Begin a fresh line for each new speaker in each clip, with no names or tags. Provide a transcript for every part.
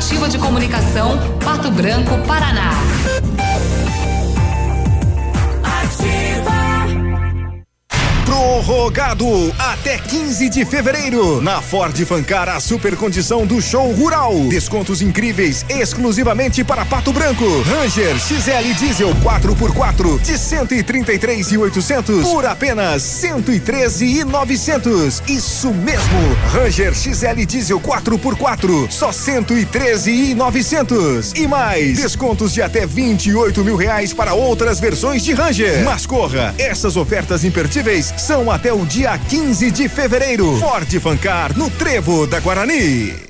Ativa de Comunicação, Pato Branco, Paraná.
Prorrogado até 15 de fevereiro. Na Ford Fancar, a super condição do show rural. Descontos incríveis exclusivamente para Pato Branco. Ranger XL Diesel 4x4 de 133 e 800 por apenas 113 e 900. Isso mesmo. Ranger XL Diesel 4x4 só 113 e 900. E mais descontos de até 28 mil reais para outras versões de Ranger. Mas corra, essas ofertas imperdíveis são até o dia 15 de fevereiro. Ford Fancar no Trevo da Guarani.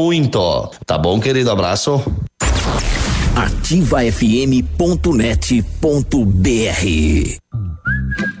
muito. Tá bom, querido? Abraço.
ativafm.net.br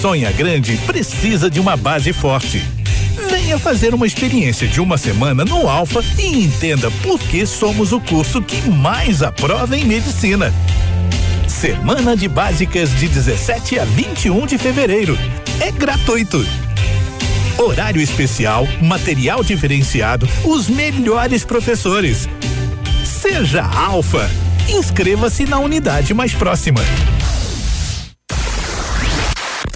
Sonha grande precisa de uma base forte. Venha fazer uma experiência de uma semana no Alfa e entenda por que somos o curso que mais aprova em medicina. Semana de Básicas de 17 a 21 de fevereiro. É gratuito. Horário especial, material diferenciado, os melhores professores. Seja Alfa. Inscreva-se na unidade mais próxima.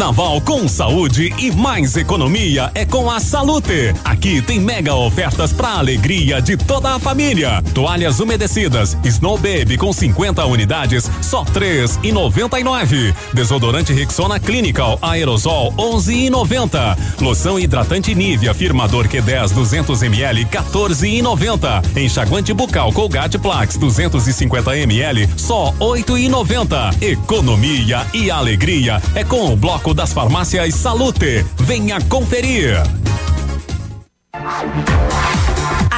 Carnaval com saúde e mais economia é com a Salute. Aqui tem mega ofertas para alegria de toda a família. Toalhas umedecidas Snow Baby com 50 unidades, só três e noventa e nove. Desodorante Rexona Clinical Aerosol 11 e noventa. Loção hidratante Nivea Firmador Q10 200 ml 14 e noventa. Enxaguante bucal Colgate Plax 250 ml só oito e noventa. Economia e alegria é com o bloco das farmácias Salute. Venha conferir.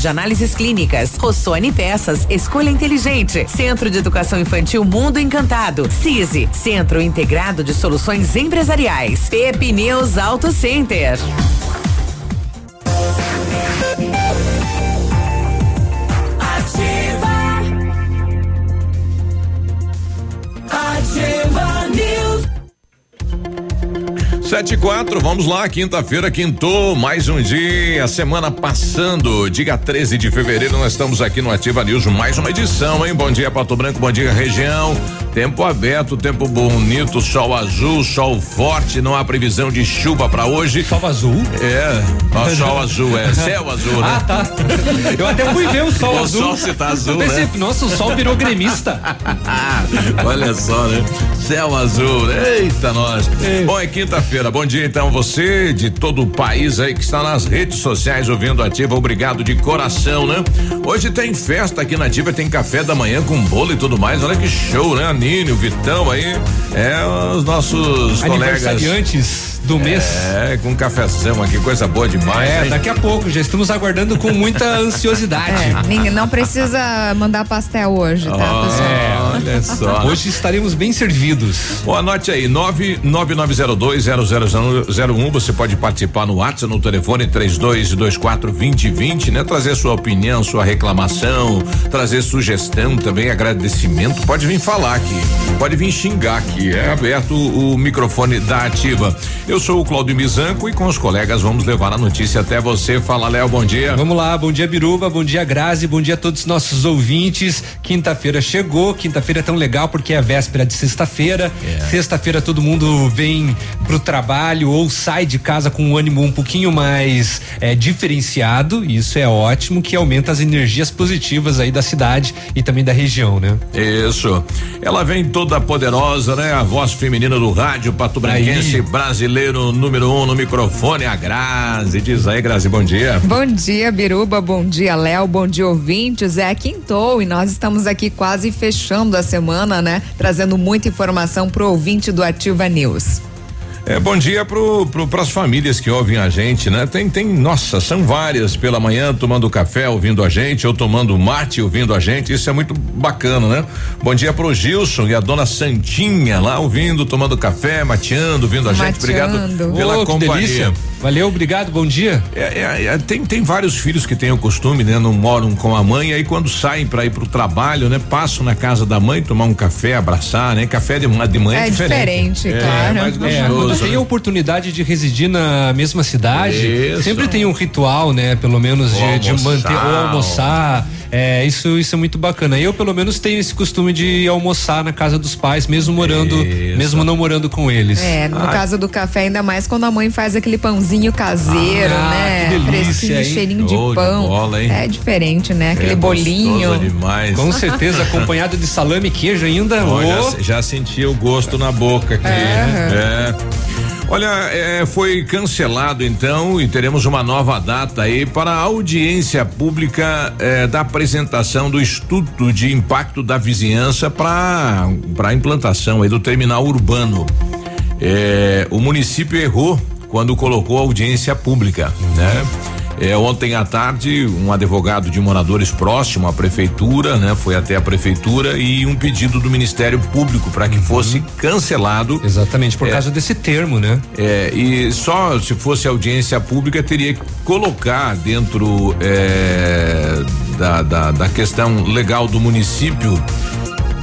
de análises clínicas. Rossoni Peças, escolha inteligente. Centro de Educação Infantil Mundo Encantado. CISI, Centro Integrado de Soluções Empresariais. Pepineus Auto Center.
Sete e quatro, vamos lá, quinta-feira, quintou, mais um dia, semana passando, dia 13 de fevereiro, nós estamos aqui no Ativa News, mais uma edição, hein? Bom dia, Pato Branco, bom dia, região. Tempo aberto, tempo bonito, sol azul, sol forte, não há previsão de chuva para hoje.
Sol azul?
É, ó, sol azul, é céu azul, né?
Ah, tá. Eu até fui ver o sol
o
azul.
sol se tá azul,
pensei,
né?
Nossa, o sol virou gremista.
Olha só, né? céu azul. Eita, nós. Bom, é quinta-feira. Bom dia, então, você de todo o país aí que está nas redes sociais ouvindo Ativa. Obrigado de coração, né? Hoje tem festa aqui na Ativa, tem café da manhã com bolo e tudo mais. Olha que show, né? A Nini, o Vitão aí. É, os nossos colegas.
Aniversariantes do mês.
É, com um cafezão aqui, coisa boa demais.
É,
hein?
daqui a pouco, já estamos aguardando com muita ansiosidade.
É, ninguém- não ptra mandar pastel hoje, tá, pessoal?
É, olha só.
Hoje estaremos bem servidos.
Bom, anote aí, 999020001. Você pode participar no WhatsApp, no telefone 32242020, né? Trazer sua opinião, sua reclamação, trazer sugestão também, agradecimento. Pode vir falar aqui, pode vir xingar aqui. É aberto o, microfone da Ativa. Eu sou o Claudio Mizanco e com os colegas vamos levar a notícia até você. Fala, Léo, bom dia.
Vamos lá, bom dia Biruba, bom dia Grazi, bom dia a todos os nossos ouvintes. Quinta-feira chegou, quinta-feira é tão legal porque é a véspera de sexta-feira. Sexta-feira todo mundo vem pro trabalho ou sai de casa com um ânimo um pouquinho mais é, diferenciado. Isso é ótimo, que aumenta as energias positivas aí da cidade e também da região, né?
Isso. Ela vem toda poderosa, né? A voz feminina do rádio Pato Branquense, brasileiro número um no microfone, a Grazi. Diz aí, Grazi, bom dia.
Bom dia, Biruba. Bom dia, Léo. Bom dia, ouvintes. É quintou e nós estamos aqui quase fechando a semana, né? Trazendo muita informação pro ouvinte do Ativa News.
É, bom dia pro, pro, pras famílias que ouvem a gente, né? Tem, tem, nossa, são várias pela manhã tomando café ouvindo a gente, ou tomando mate ouvindo a gente, isso é muito bacana, né? Bom dia pro Gilson e a dona Santinha lá ouvindo, tomando café, mateando, ouvindo a gente. Obrigado
Mateando.
pela
que
companhia.
delícia. Valeu, obrigado, bom dia.
É, é, é, tem, tem vários filhos que têm o costume, né? Não moram com a mãe, aí quando saem para ir pro trabalho, né? Passam na casa da mãe, tomar um café, abraçar, né? Café de, de mãe é,
É diferente,
é,
claro.
mais
É,
gostoso.
Tem
né?
a oportunidade de residir na mesma cidade,
Isso.
sempre tem um ritual, né? Pelo menos de, de manter ou almoçar. É, isso, isso é muito bacana. Eu, pelo menos, tenho esse costume de almoçar na casa dos pais, mesmo morando,
Isso.
mesmo não morando com eles.
É, no
Ah.
caso do café, ainda mais quando a mãe faz aquele pãozinho caseiro,
Ah,
né?
que delícia,
Fresquinho,
hein?
cheirinho de
de
pão.
bola, hein?
É diferente, né? Aquele
É
bolinho.
demais.
Com certeza, acompanhado de salame e queijo ainda.
Ó,
Ô,
já, já senti o gosto na boca aqui. É. Olha, é, foi cancelado então e teremos uma nova data aí para a audiência pública é, da apresentação do estudo de impacto da vizinhança para para implantação aí do terminal urbano. É, o município errou quando colocou audiência pública, né? É, ontem à tarde, um advogado de moradores próximo à prefeitura, né, foi até a prefeitura e um pedido do Ministério Público para que fosse cancelado.
Exatamente, por
É.
causa desse termo, né?
É, e só se fosse audiência pública teria que colocar dentro é, da, da, da questão legal do município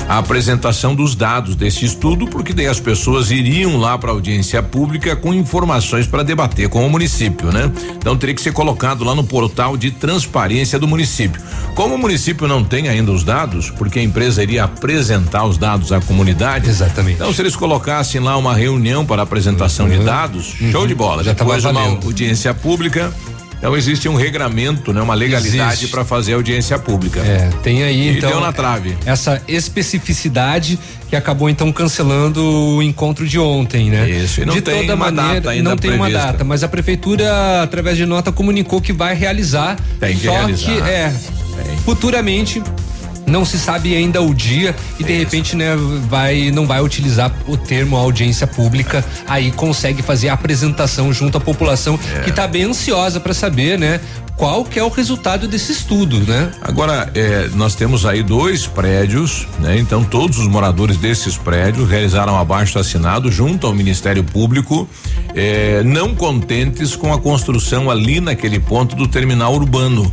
a apresentação dos dados desse estudo, porque daí as pessoas iriam lá para audiência pública com informações para debater com o município, né? Então teria que ser colocado lá no portal de transparência do município. Como o município não tem ainda os dados, porque a empresa iria apresentar os dados à comunidade.
Exatamente.
Então se eles colocassem lá uma reunião para apresentação de dados, show de bola.
Uhum. Já
Depois uma audiência pública. Então existe um regramento, né? Uma legalidade para fazer audiência pública.
É, tem aí
E
então
deu na trave.
essa especificidade que acabou então cancelando o encontro de ontem, né?
Isso, e não
de
tem
toda
uma
maneira,
data ainda
não tem uma
prevista.
data, mas a prefeitura através de nota comunicou que vai realizar.
Tem que
só
realizar.
que é
Tem.
futuramente não se sabe ainda o dia e de repente né vai não vai utilizar o termo audiência pública aí consegue fazer a apresentação junto à população
É.
que está bem ansiosa para saber né qual que é o resultado desse estudo né
Agora, eh, nós temos aí dois prédios, né? Então, todos os moradores desses prédios realizaram abaixo assinado junto ao Ministério Público, eh, não contentes com a construção ali naquele ponto do terminal urbano.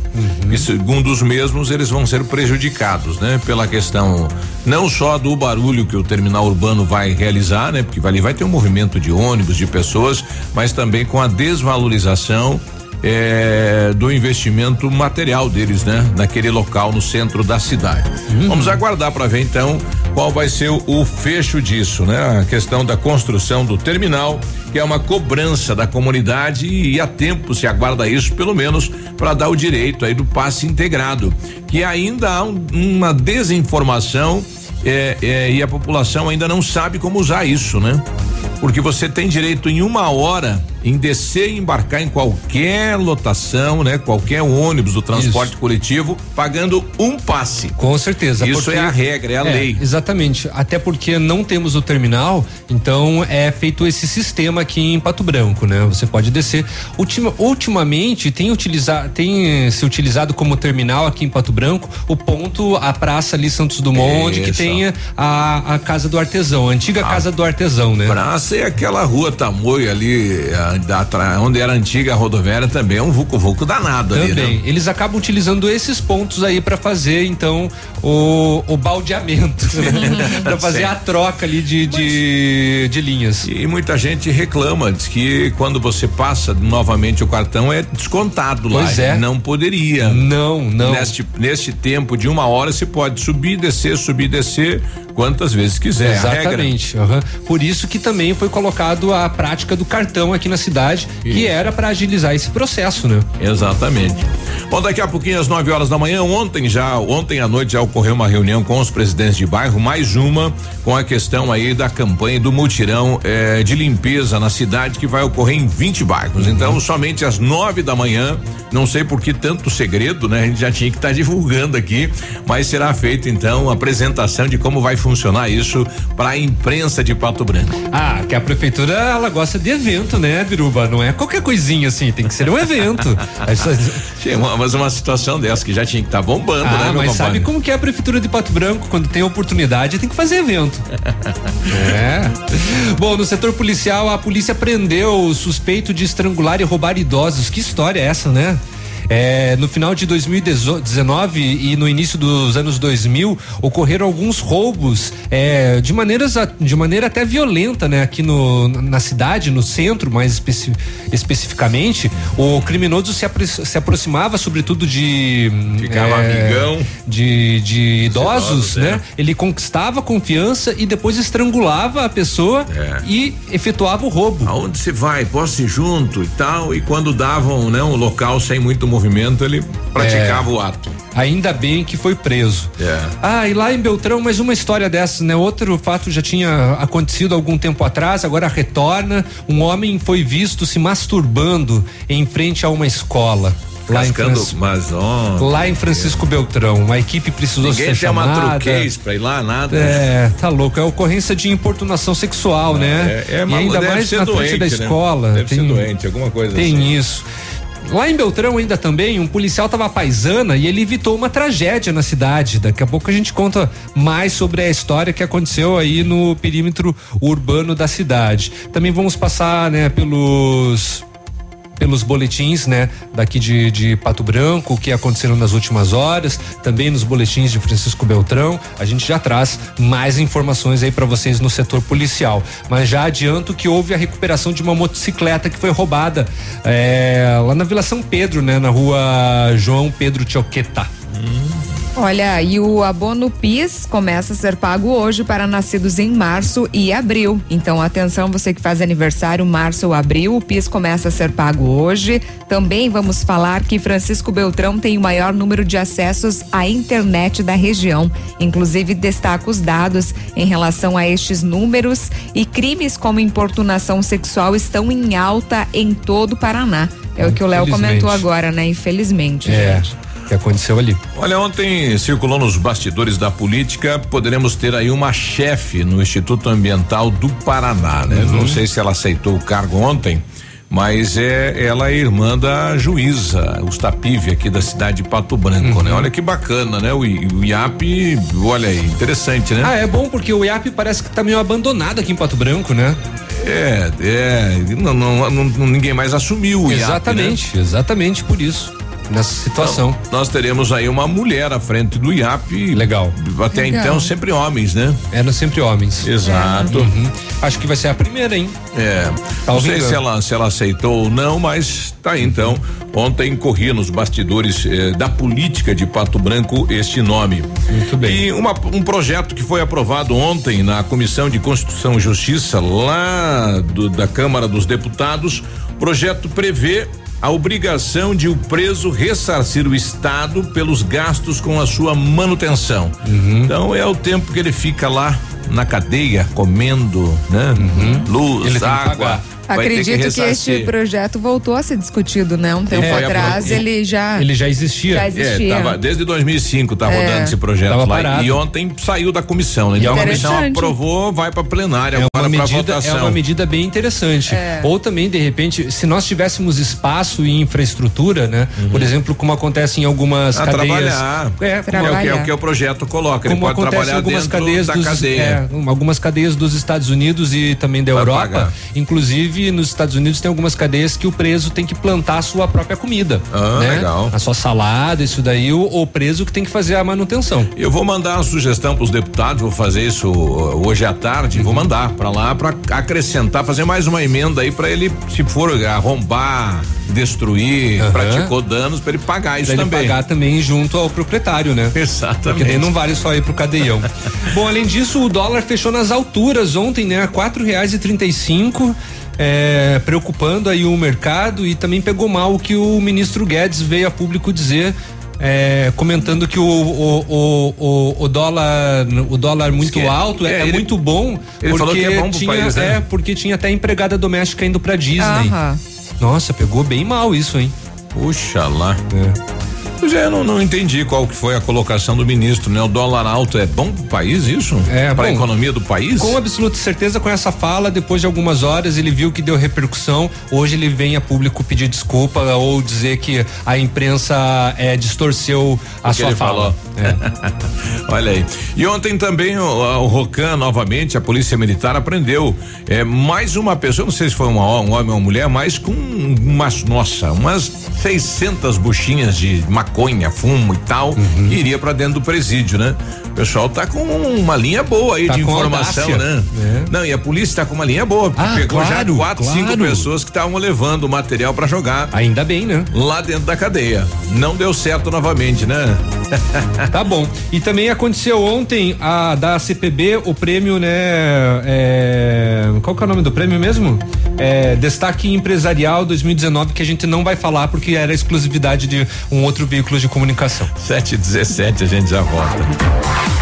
E segundo os mesmos, eles vão ser prejudicados, né? Pela questão não só do barulho que o terminal urbano vai realizar, né? Porque ali vai ter um movimento de ônibus, de pessoas, mas também com a desvalorização é, do investimento material deles, né? Naquele local no centro da cidade. Vamos aguardar para ver então qual vai ser o, o fecho disso, né? A questão da construção do terminal, que é uma cobrança da comunidade e há tempo se aguarda isso, pelo menos para dar o direito aí do passe integrado, que ainda há um- uma desinformação é, é, e a população ainda não sabe como usar isso, né? Porque você tem direito em uma hora em descer e embarcar em qualquer lotação, né? Qualquer ônibus do transporte Isso. coletivo, pagando um passe.
Com certeza.
Isso é a regra, é a
é,
lei.
Exatamente. Até porque não temos o terminal, então é feito esse sistema aqui em Pato Branco, né? Você pode descer. Ultima, ultimamente tem utilizar, tem se utilizado como terminal aqui em Pato Branco o ponto, a praça ali Santos Dumont, onde que tem a, a casa do artesão, a antiga a casa do artesão, né?
Praça é aquela rua Tamoio ali, a onde era a antiga rodoviária também é um vucu-vucu danado
também.
ali. Né?
Eles acabam utilizando esses pontos aí para fazer então o, o baldeamento, né? para fazer a troca ali de, de, de, linhas.
E muita gente reclama, diz que quando você passa novamente o cartão é descontado
pois
lá.
É.
Não poderia.
Não, não.
Neste, neste tempo de uma hora se pode subir, descer, subir, descer quantas vezes quiser.
Exatamente. Uhum. Por isso que também foi colocado a prática do cartão aqui na cidade, isso. que era para agilizar esse processo, né?
Exatamente. Bom, daqui a pouquinho às 9 horas da manhã, ontem já, ontem à noite já ocorreu uma reunião com os presidentes de bairro, mais uma com a questão aí da campanha do mutirão eh, de limpeza na cidade que vai ocorrer em 20 bairros. Uhum. Então, somente às 9 da manhã, não sei por que tanto segredo, né? A gente já tinha que estar tá divulgando aqui, mas será feita então a apresentação de como vai funcionar isso para a imprensa de Pato Branco.
Ah, que a prefeitura ela gosta de evento, né, Biruba? Não é qualquer coisinha assim, tem que ser um evento.
mas uma situação dessa que já tinha que estar tá bombando,
ah,
né?
Mas sabe como que é a prefeitura de Pato Branco quando tem oportunidade tem que fazer evento. é. Bom, no setor policial a polícia prendeu o suspeito de estrangular e roubar idosos. Que história é essa, né? É, no final de 2019 e no início dos anos 2000 ocorreram alguns roubos é, de maneiras de maneira até violenta, né? Aqui no, na cidade, no centro, mais especi, especificamente, o criminoso se, apro se aproximava, sobretudo de
ficava é, amigão
de, de idosos, idosos né? É. Ele conquistava confiança e depois estrangulava a pessoa é. e efetuava o roubo.
Aonde você vai? Posso ir junto e tal? E quando davam, né, um local sem muito movimento, ele praticava é, o ato.
Ainda bem que foi preso.
É.
Ah, e lá em Beltrão, mais uma história dessa, né? Outro fato já tinha acontecido algum tempo atrás, agora retorna. Um homem foi visto se masturbando em frente a uma escola. Lá em,
mas, oh,
lá em Francisco é. Beltrão, a equipe precisou
Ninguém
ser chamada.
Ninguém uma truquês pra ir lá, nada.
É, tá louco, é ocorrência de importunação sexual, né?
É, é
e ainda mais na
doente,
frente da
né?
escola.
Deve
tem,
ser doente, alguma coisa
tem
assim.
Tem isso. Lá em Beltrão ainda também, um policial estava paisana e ele evitou uma tragédia na cidade. Daqui a pouco a gente conta mais sobre a história que aconteceu aí no perímetro urbano da cidade. Também vamos passar, né, pelos pelos boletins, né, daqui de, de Pato Branco, o que aconteceram nas últimas horas, também nos boletins de Francisco Beltrão. A gente já traz mais informações aí para vocês no setor policial. Mas já adianto que houve a recuperação de uma motocicleta que foi roubada é, lá na Vila São Pedro, né, na rua João Pedro Tioqueta.
Hum. Olha, e o abono PIS começa a ser pago hoje para nascidos em março e abril. Então, atenção, você que faz aniversário março ou abril, o PIS começa a ser pago hoje. Também vamos falar que Francisco Beltrão tem o maior número de acessos à internet da região. Inclusive, destaca os dados em relação a estes números e crimes como importunação sexual estão em alta em todo o Paraná. É o que o Léo comentou agora, né? Infelizmente.
É. Gente que aconteceu ali.
Olha, ontem circulou nos bastidores da política, poderemos ter aí uma chefe no Instituto Ambiental do Paraná, né? Uhum. Não sei se ela aceitou o cargo ontem, mas é ela é irmã da juíza Ustapive aqui da cidade de Pato Branco, né? uhum. né? Olha que bacana, né? O, o IAP, olha aí, interessante, né?
Ah, é bom porque o IAP parece que tá meio abandonado aqui em Pato Branco, né?
É, é, não, não, não ninguém mais assumiu o
exatamente,
IAP, né?
Exatamente, por isso nessa situação.
Então, nós teremos aí uma mulher à frente do IAP.
Legal.
Até
Legal.
então sempre homens, né?
Era sempre homens.
Exato.
Uhum. Acho que vai ser a primeira, hein?
É. Tá não sei se ela, se ela aceitou ou não, mas tá aí então. Ontem corria nos bastidores eh, da política de Pato Branco este nome.
Muito bem.
E uma, um projeto que foi aprovado ontem na Comissão de Constituição e Justiça lá do, da Câmara dos Deputados, projeto prevê a obrigação de o preso ressarcir o Estado pelos gastos com a sua manutenção. Então é o tempo que ele fica lá na cadeia comendo, né? Luz,
Ele
água. Vai
Acredito que, este
ressarcir.
projeto voltou a ser discutido, né? Um tempo
É,
atrás
é,
ele já.
Ele já existia.
Já
É,
existia.
tava, desde 2005 tá
É.
rodando esse projeto
Tava
lá
parado.
e ontem saiu da comissão, né?
E é
Então a comissão aprovou, vai para plenária
É uma,
agora para
medida, é
votação.
uma medida bem interessante.
É.
Ou também, de repente, se nós tivéssemos espaço e infraestrutura, né? Por exemplo, como acontece em algumas
Uhum. A
cadeias.
trabalhar.
É,
É o, que, é
Trabalhar.
o que o projeto coloca. Ele
como
pode
acontece em
trabalhar
algumas
dentro
cadeias
da
dos,
cadeia.
é, um, algumas cadeias dos Estados Unidos e também da
Vai
Europa.
pagar.
Inclusive, nos Estados Unidos tem algumas cadeias que o preso tem que plantar a sua própria comida.
Ah,
né?
legal.
A sua salada, isso daí, o, o preso que tem que fazer a manutenção.
Eu vou mandar uma sugestão para os deputados, vou fazer isso uh, hoje à tarde, vou mandar para lá para acrescentar, fazer mais uma emenda aí para ele, se for arrombar, destruir,
Aham.
praticou danos, para ele pagar isso
Pra ele
também.
pagar também junto ao proprietário, né?
Exatamente.
Porque daí não vale só ir pro cadeião. Bom, além disso, o dólar fechou nas alturas ontem, né? A quatro reais e trinta e cinco. É, preocupando aí o mercado e também pegou mal o que o ministro Guedes veio a público dizer é, comentando que o, o, o, o, o dólar o dólar muito
é-
alto é,
é,
é
ele-
muito bom
ele
porque
falou que é bom
tinha
país, né?
é porque tinha até empregada doméstica indo pra Disney
Aham.
nossa pegou bem mal isso hein
Puxa lá.
É.
Pois é, eu não, não entendi qual que foi a colocação do ministro, né? O dólar alto é bom pro país, isso?
É,
Para a economia do país?
Com absoluta certeza, com essa fala, depois de algumas horas, ele viu que deu repercussão. Hoje ele vem a público pedir desculpa ou dizer que a imprensa é, distorceu a
O
sua fala.
falou. Olha aí. E ontem também o, o Rocan, novamente, a Polícia Militar apreendeu é, mais uma pessoa, não sei se foi uma, um homem ou uma mulher, mas com umas, nossa, umas 600 buchinhas de maconha, fumo e tal,
Uhum.
que iria pra dentro do presídio, né? O pessoal tá com uma linha boa aí
Tá
de informação,
audácia.
né?
É.
Não, e a polícia tá com uma linha boa, porque
Ah,
pegou
claro,
já quatro, cinco
claro.
pessoas que estavam levando o material pra jogar
Ainda bem, né?
lá dentro da cadeia. Não deu certo novamente, né?
Tá bom. E também aconteceu ontem a da CPB o prêmio, né? é, qual que é o nome do prêmio mesmo? É, Destaque Empresarial 2019 que a gente não vai falar porque era exclusividade de um outro veículo de comunicação.
7 e 17 a gente já volta.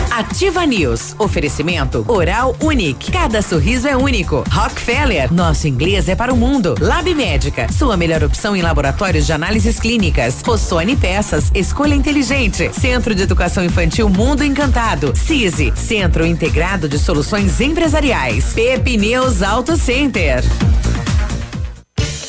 Ativa News. Oferecimento Oral Unique. Cada sorriso é único. Rockefeller. Nosso inglês é para o mundo. Lab Médica. Sua melhor opção em laboratórios de análises clínicas. Rossoni Peças. Escolha inteligente. Centro de Educação Infantil Mundo Encantado. CISI. Centro Integrado de Soluções Empresariais. Pepineus Auto Center.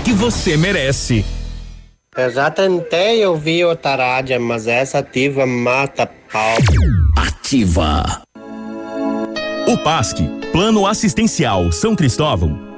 que você merece.
Eu já tentei ouvir outra rádio, mas essa ativa mata pau.
Ativa.
O PASC, Plano Assistencial São Cristóvão,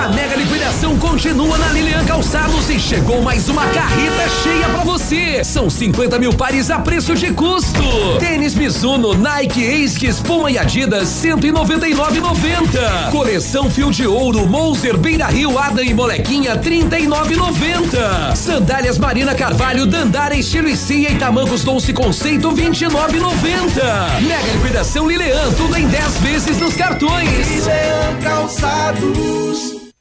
A mega liquidação continua na Lilian Calçados e chegou mais uma carreta cheia pra você. São 50 mil pares a preço de custo. Tênis Mizuno, Nike, Asics, Puma e Adidas 199,90. Coleção Fio de Ouro, Moser, Beira Rio, Adam e Molequinha 39,90. Sandálias Marina Carvalho, Dandara, Estilo e Cia e Tamancos Doce Conceito 29,90. Mega liquidação Lilian, tudo em 10 vezes nos cartões.
Calçados.
Para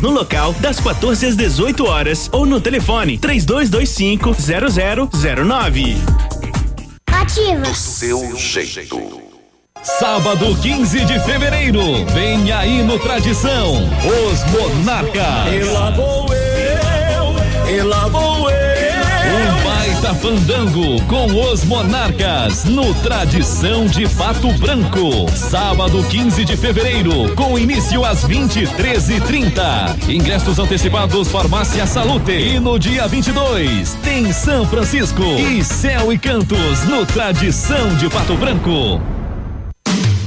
no local das 14 às 18 horas ou no telefone 3225 0009.
Ativa.
Do seu jeito. Sábado 15 de fevereiro, vem aí no Tradição, os Monarcas.
E lá vou eu, e lá vou eu.
Fandango com os Monarcas no Tradição de Pato Branco. Sábado 15 de fevereiro, com início às 23 e 30 Ingressos antecipados Farmácia Salute. E no dia 22 tem São Francisco e Céu e Cantos no Tradição de Pato Branco.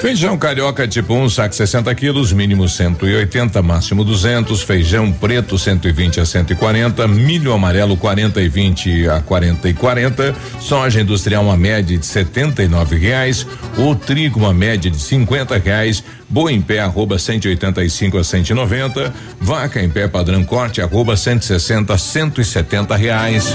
Feijão carioca tipo 1, um, saco 60 quilos, mínimo 180, máximo 200. Feijão preto 120 a 140. Milho amarelo 40 e 20 a 40 e 40. Soja industrial uma média de 79 reais. O trigo uma média de 50 reais. Boi em pé arroba 185 a 190. Vaca em pé padrão corte arroba 160 a 170 reais.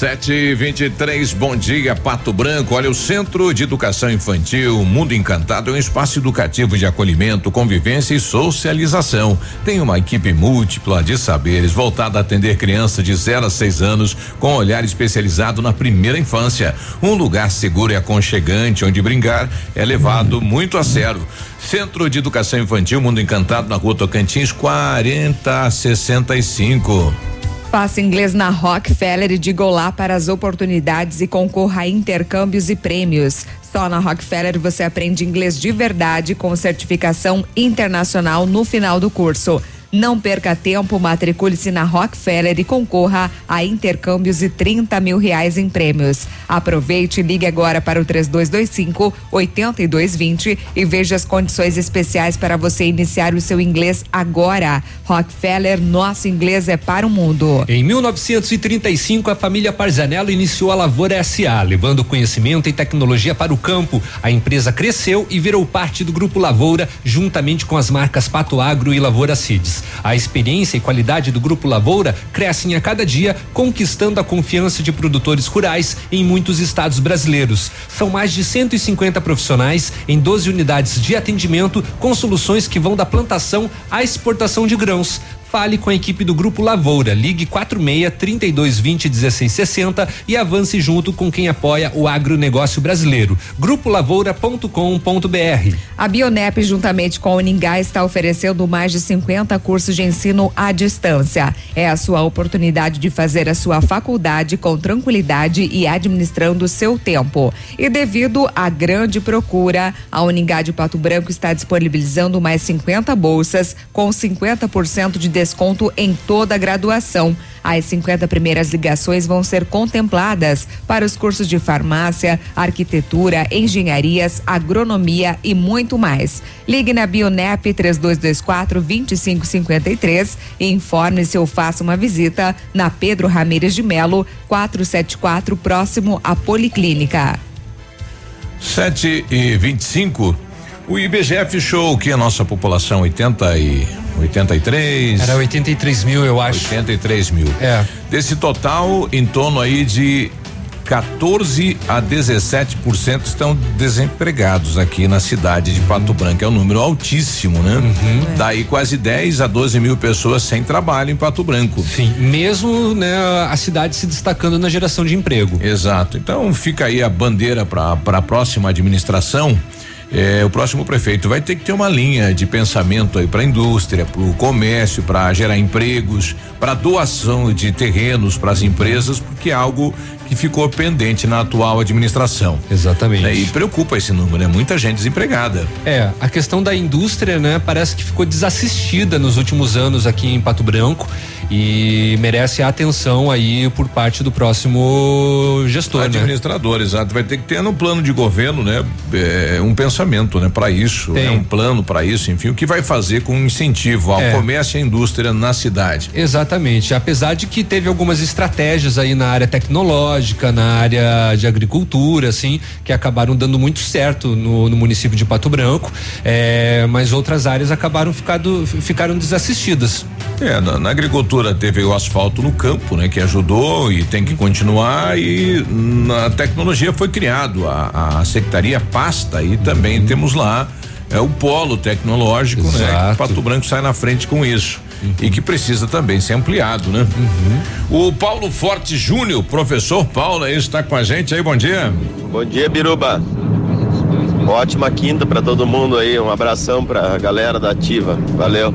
Sete e vinte e três, bom dia, Pato Branco. Olha, o Centro de Educação Infantil Mundo Encantado é um espaço educativo de acolhimento, convivência e socialização. Tem uma equipe múltipla de saberes voltada a atender crianças de 0 a 6 anos com olhar especializado na primeira infância. Um lugar seguro e aconchegante onde brincar é levado muito a sério. Centro de Educação Infantil Mundo Encantado na Rua Tocantins 4065.
Faça inglês na Rockefeller e diga olá para as oportunidades e concorra a intercâmbios e prêmios. Só na Rockefeller você aprende inglês de verdade com certificação internacional no final do curso. Não perca tempo, matricule-se na Rockefeller e concorra a intercâmbios e 30 mil reais em prêmios. Aproveite e ligue agora para o 3225 8220 e veja as condições especiais para você iniciar o seu inglês agora. Rockefeller, nosso inglês é para o mundo.
Em 1935, a família Parzanello iniciou a Lavoura SA, levando conhecimento e tecnologia para o campo. A empresa cresceu e virou parte do Grupo Lavoura, juntamente com as marcas Pato Agro e Lavoura A experiência e qualidade do Grupo Lavoura crescem a cada dia, conquistando a confiança de produtores rurais em muitos estados brasileiros. São mais de 150 profissionais em 12 unidades de atendimento com soluções que vão da plantação à exportação de grãos. Fale com a equipe do Grupo Lavoura. Ligue 46 3220 1660 e avance junto com quem apoia o agronegócio brasileiro. Grupolavoura.com.br.
A Bionep, juntamente com a Uningá, está oferecendo mais de 50 cursos de ensino à distância. É a sua oportunidade de fazer a sua faculdade com tranquilidade e administrando seu tempo. E devido à grande procura, a Uningá de Pato Branco está disponibilizando mais 50 bolsas com 50% de desconto em toda a graduação. As 50 primeiras ligações vão ser contempladas para os cursos de farmácia, arquitetura, engenharias, agronomia e muito mais. Ligue na Bionep 3224 2553 e informe-se ou faça uma visita na Pedro Ramires de Melo 474 próximo à Policlínica.
7 e 25 o IBGE fechou o que a nossa população 80 e 83.
Era 83 mil, eu acho.
83 mil.
É.
Desse total, em torno aí de 14 a 17% estão desempregados aqui na cidade de Pato Branco. É um número altíssimo, né?
Uhum.
Daí quase 10 a 12 mil pessoas sem trabalho em Pato Branco.
Sim, mesmo né, a cidade se destacando na geração de emprego.
Exato. Então fica aí a bandeira para a próxima administração. É, o próximo prefeito vai ter que ter uma linha de pensamento aí para a indústria, para o comércio, para gerar empregos, para doação de terrenos para as empresas, porque é algo que ficou pendente na atual administração.
Exatamente.
É, e preocupa esse número, né? Muita gente desempregada.
É, a questão da indústria, né, parece que ficou desassistida nos últimos anos aqui em Pato Branco e merece a atenção aí por parte do próximo gestor, né?
Administrador, né? exato. Vai ter que ter no plano de governo, né? É, um pensamento, né? Para isso, né? um plano para isso, enfim, o que vai fazer com incentivo ao é. comércio e à indústria na cidade.
Exatamente. Apesar de que teve algumas estratégias aí na área tecnológica, na área de agricultura, assim, que acabaram dando muito certo no, no município de Pato Branco, é, mas outras áreas acabaram ficado, ficaram desassistidas.
É, na, na agricultura prefeitura teve o asfalto no campo, né? Que ajudou e tem que continuar e na tecnologia foi criado a, a secretaria pasta e também uhum. temos lá é o polo tecnológico, né, Exato. né? Pato Branco sai na frente com isso. Uhum. E que precisa também ser ampliado, né? Uhum. O Paulo Forte Júnior, professor Paulo, está com a gente aí, bom dia.
Bom dia, Biruba. Ótima quinta para todo mundo aí, um abração pra galera da Ativa. Valeu.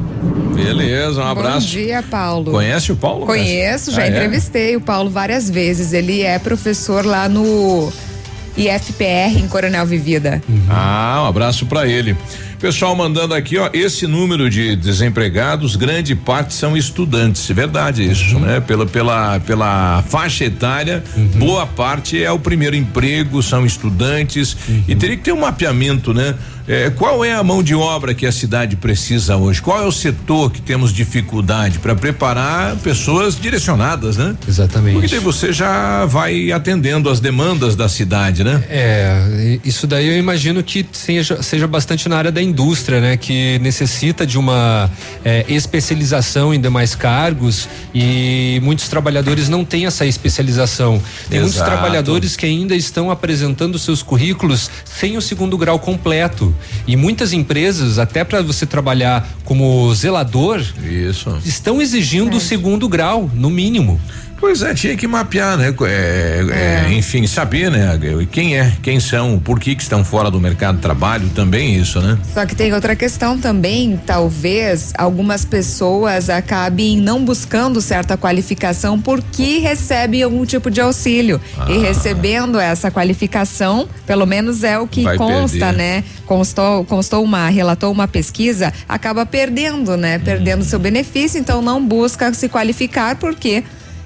Beleza, um abraço.
Bom dia, Paulo.
Conhece o Paulo?
Conheço, já ah, é? entrevistei é? o Paulo várias vezes. Ele é professor lá no IFPR em Coronel Vivida.
Uhum. Ah, um abraço para ele. Pessoal mandando aqui, ó, esse número de desempregados, grande parte são estudantes, é verdade isso, uhum. né? Pela, pela, pela faixa etária, uhum. boa parte é o primeiro emprego, são estudantes uhum. e teria que ter um mapeamento, né? É, qual é a mão de obra que a cidade precisa hoje? Qual é o setor que temos dificuldade para preparar pessoas direcionadas, né?
Exatamente.
Porque daí você já vai atendendo as demandas da cidade, né?
É, isso daí eu imagino que seja, seja bastante na área da indústria, né? Que necessita de uma é, especialização em demais cargos e muitos trabalhadores não têm essa especialização. Tem Exato. muitos trabalhadores que ainda estão apresentando seus currículos sem o segundo grau completo. E muitas empresas, até para você trabalhar como zelador,
Isso.
estão exigindo o segundo grau, no mínimo.
Pois é, tinha que mapear, né? É, é. É, enfim, saber, né? Quem é, quem são, por que que estão fora do mercado de trabalho, também isso, né?
Só que tem outra questão também, talvez algumas pessoas acabem não buscando certa qualificação porque recebem algum tipo de auxílio. Ah. E recebendo essa qualificação, pelo menos é o que Vai consta, perder. né? Constou, constou uma, relatou uma pesquisa, acaba perdendo, né? Perdendo hum. seu benefício, então não busca se qualificar porque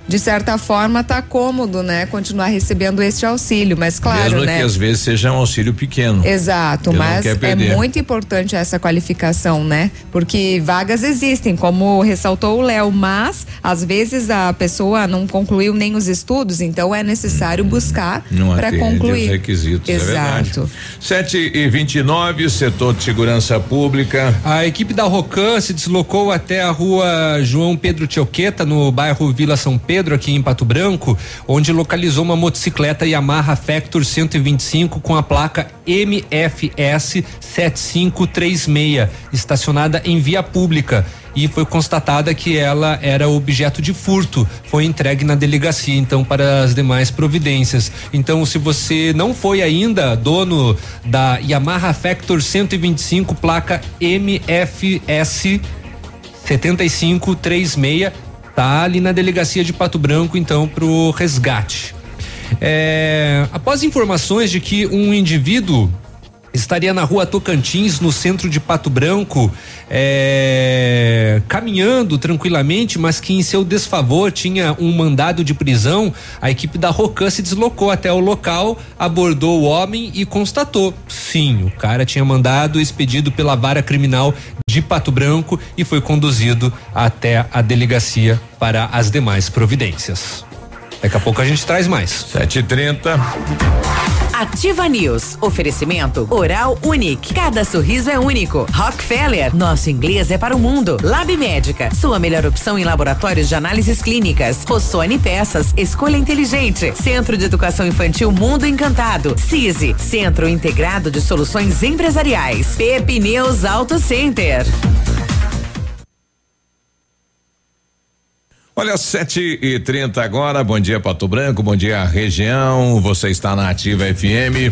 de certa forma tá cômodo, né, continuar recebendo este auxílio, mas claro,
Mesmo
né?
que às vezes seja um auxílio pequeno.
Exato, mas é muito importante essa qualificação, né? Porque vagas existem, como ressaltou o Léo, mas às vezes a pessoa não concluiu nem os estudos, então é necessário uhum. buscar para concluir
os requisitos, é Exato. É 7 e 29 setor de segurança pública.
A equipe da Rocan se deslocou até a rua João Pedro Tioqueta, no bairro Vila São Pedro Pedro, aqui em Pato Branco, onde localizou uma motocicleta Yamaha Factor 125 com a placa MFS 7536, estacionada em via pública. e foi constatada que ela era objeto de furto. Foi entregue na delegacia, então, para as demais providências. Então, se você não foi ainda dono da Yamaha Factor 125, placa MFS 7536, tá ali na delegacia de Pato Branco, então, pro resgate. É, após informações de que um indivíduo estaria na rua Tocantins, no centro de Pato Branco, é, caminhando tranquilamente, mas que em seu desfavor tinha um mandado de prisão, a equipe da Rocan se deslocou até o local, abordou o homem e constatou: sim, o cara tinha mandado expedido pela vara criminal de Pato Branco e foi conduzido até a delegacia para as demais providências. Daqui a pouco a gente traz mais.
7h30.
Ativa News. Oferecimento Oral Unique. Cada sorriso é único. Rockefeller. Nosso inglês é para o mundo. Lab Médica. Sua melhor opção em laboratórios de análises clínicas. Rossoni Peças. Escolha inteligente. Centro de Educação Infantil Mundo Encantado. CISI. Centro Integrado de Soluções Empresariais. Pepineus Auto Center.
Olha, 7 e 30 agora. Bom dia, Pato Branco. Bom dia, região. Você está na Ativa FM.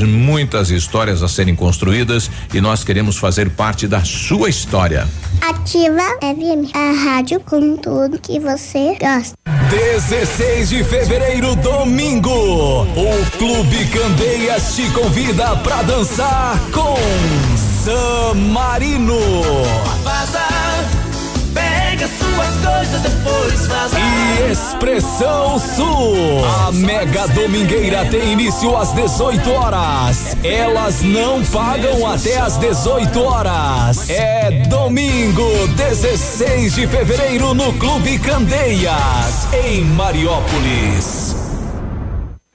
muitas histórias a serem construídas e nós queremos fazer parte da sua história.
Ativa FM, a rádio com tudo que você gosta.
16 de fevereiro, domingo, o Clube Candeias te convida pra dançar com San Marino.
Vaza, pega suas coisas depois vaza.
E Expressão Sul. A mega domingueira tem início às 18 horas. Elas não pagam até às 18 horas. É domingo, 16 de fevereiro, no Clube Candeias, em Mariópolis.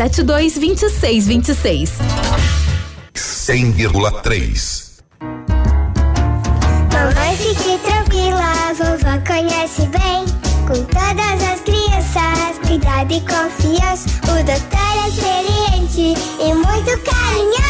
72 26 26.
100,3.
Mamãe, fique tranquila, vovó conhece bem. Com todas as crianças, cuidado e confiança. O doutor é experiente e muito carinhoso.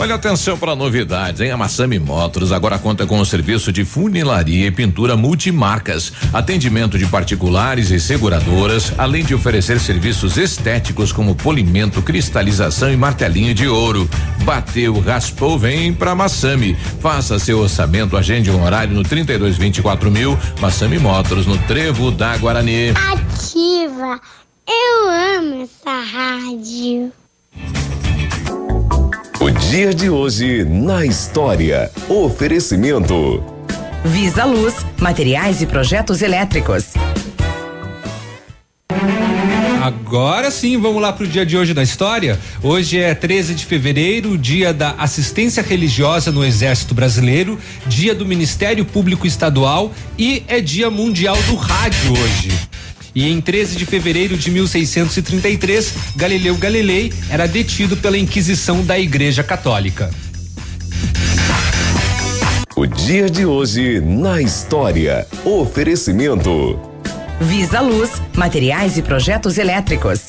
Olha, atenção para novidades, hein? A Massami Motors agora conta com o serviço de funilaria e pintura multimarcas, atendimento de particulares e seguradoras, além de oferecer serviços estéticos como polimento, cristalização e martelinho de ouro. Bateu, raspou, vem pra Massami. Faça seu orçamento, agende um horário no 3224 mil. Massami Motors no Trevo da Guarani.
Ativa. Eu amo essa rádio.
O dia de hoje na história. Oferecimento.
Visa Luz, materiais e projetos elétricos.
Agora sim, vamos lá pro dia de hoje da história. Hoje é 13 de fevereiro, dia da assistência religiosa no Exército Brasileiro, dia do Ministério Público Estadual e é dia mundial do rádio hoje. E em 13 de fevereiro de 1633, Galileu Galilei era detido pela Inquisição da Igreja Católica.
O dia de hoje na história. Oferecimento.
Visa Luz, materiais e projetos elétricos.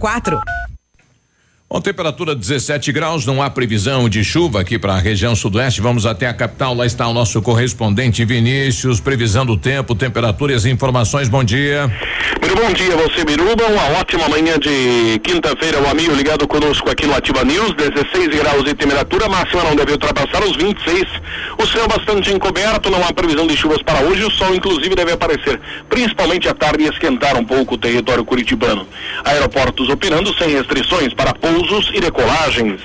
Bom, temperatura 17 graus, não há previsão de chuva aqui para a região sudoeste. Vamos até a capital, lá está o nosso correspondente Vinícius, previsão do tempo, temperatura e informações. Bom dia.
Bom dia, você Biruba. Uma ótima manhã de quinta-feira, o amigo ligado conosco aqui no Ativa News. 16 graus de temperatura, máxima não deve ultrapassar os 26. O céu bastante encoberto, não há previsão de chuvas para hoje. O sol, inclusive, deve aparecer, principalmente à tarde, e esquentar um pouco o território curitibano. Aeroportos operando sem restrições para pousos e decolagens.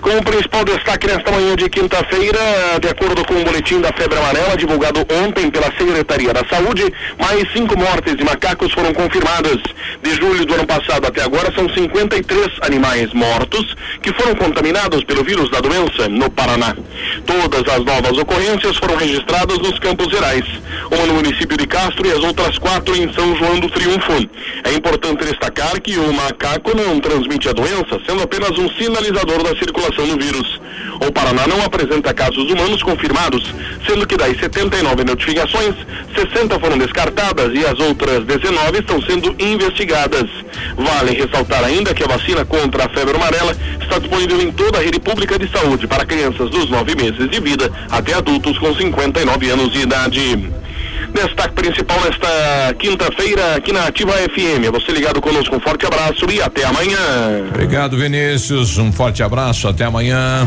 Como principal destaque nesta manhã de quinta-feira, de acordo com o boletim da febre amarela divulgado ontem pela Secretaria da Saúde, mais cinco mortes de macacos foram confirmadas. De julho do ano passado até agora, são 53 animais mortos que foram contaminados pelo vírus da doença no Paraná. Todas as novas ocorrências foram registradas nos Campos Gerais, uma no município de Castro e as outras quatro em São João do Triunfo. É importante destacar que o macaco não transmite a doença, sendo apenas um sinalizador da circulação do vírus. O Paraná não apresenta casos humanos confirmados, sendo que das 79 notificações, 60 foram descartadas e as outras 19 estão sendo investigadas. Vale ressaltar ainda que a vacina contra a febre amarela está disponível em toda a rede pública de saúde para crianças dos 9 meses de vida até adultos com 59 anos de idade. Destaque principal nesta quinta-feira aqui na Ativa FM. É você ligado conosco, um forte abraço e até amanhã.
Obrigado, Vinícius. Um forte abraço, até amanhã.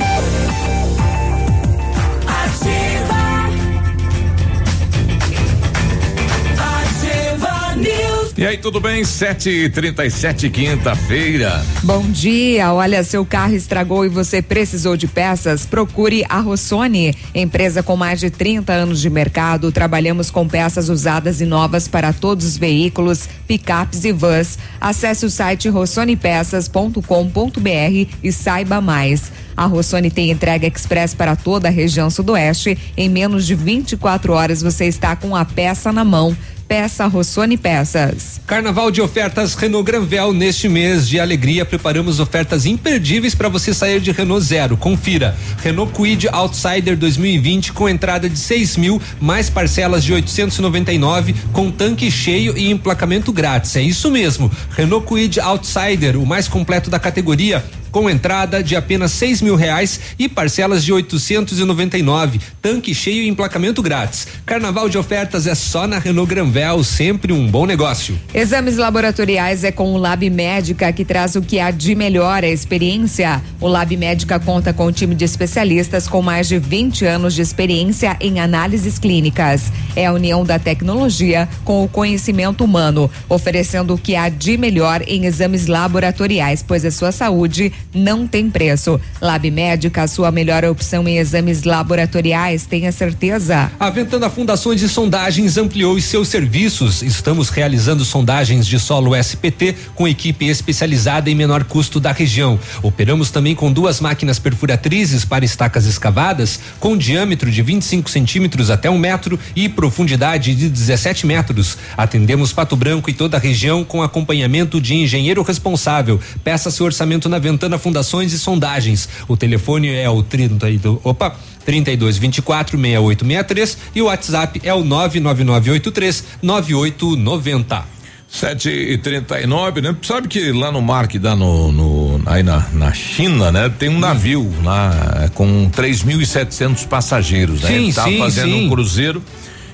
E aí, tudo bem? 7h37, quinta-feira.
Bom dia. Olha, seu carro estragou e você precisou de peças? Procure a Rossoni, empresa com mais de 30 anos de mercado. Trabalhamos com peças usadas e novas para todos os veículos, picapes e vans. Acesse o site rossonepeças.com.br e saiba mais. A Rossoni tem entrega express para toda a região sudoeste. Em menos de 24 horas você está com a peça na mão. Peça Rossoni Peças.
Carnaval de ofertas Renault Granvel neste mês de alegria preparamos ofertas imperdíveis para você sair de Renault Zero. Confira. Renault Kwid Outsider 2020 com entrada de 6 mil mais parcelas de 899 com tanque cheio e emplacamento grátis. É isso mesmo. Renault Kwid Outsider, o mais completo da categoria com entrada de apenas seis mil reais e parcelas de 899. Tanque cheio e emplacamento grátis. Carnaval de ofertas é só na Renault Granvel, sempre um bom negócio.
Exames laboratoriais é com o Lab Médica que traz o que há de melhor a experiência. O Lab Médica conta com um time de especialistas com mais de 20 anos de experiência em análises clínicas. É a união da tecnologia com o conhecimento humano, oferecendo o que há de melhor em exames laboratoriais, pois a sua saúde não tem preço. Lab Médica, a sua melhor opção em exames laboratoriais, tenha certeza.
A Ventana Fundações e Sondagens ampliou os seus serviços. Estamos realizando sondagens de solo SPT com equipe especializada em menor custo da região. Operamos também com duas máquinas perfuratrizes para estacas escavadas, com diâmetro de 25 centímetros até um metro e profundidade de 17 metros. Atendemos Pato Branco e toda a região com acompanhamento de engenheiro responsável. Peça seu orçamento na Ventana Fundações e Sondagens. O telefone é o 32, opa, 32 24 6863 e o WhatsApp é o 99983 9890.
7 e 39 né? Sabe que lá no mar que dá no, no aí na, na China, né? Tem um navio lá com 3.700 passageiros, né?
Sim,
Ele tá
sim,
fazendo
sim.
um cruzeiro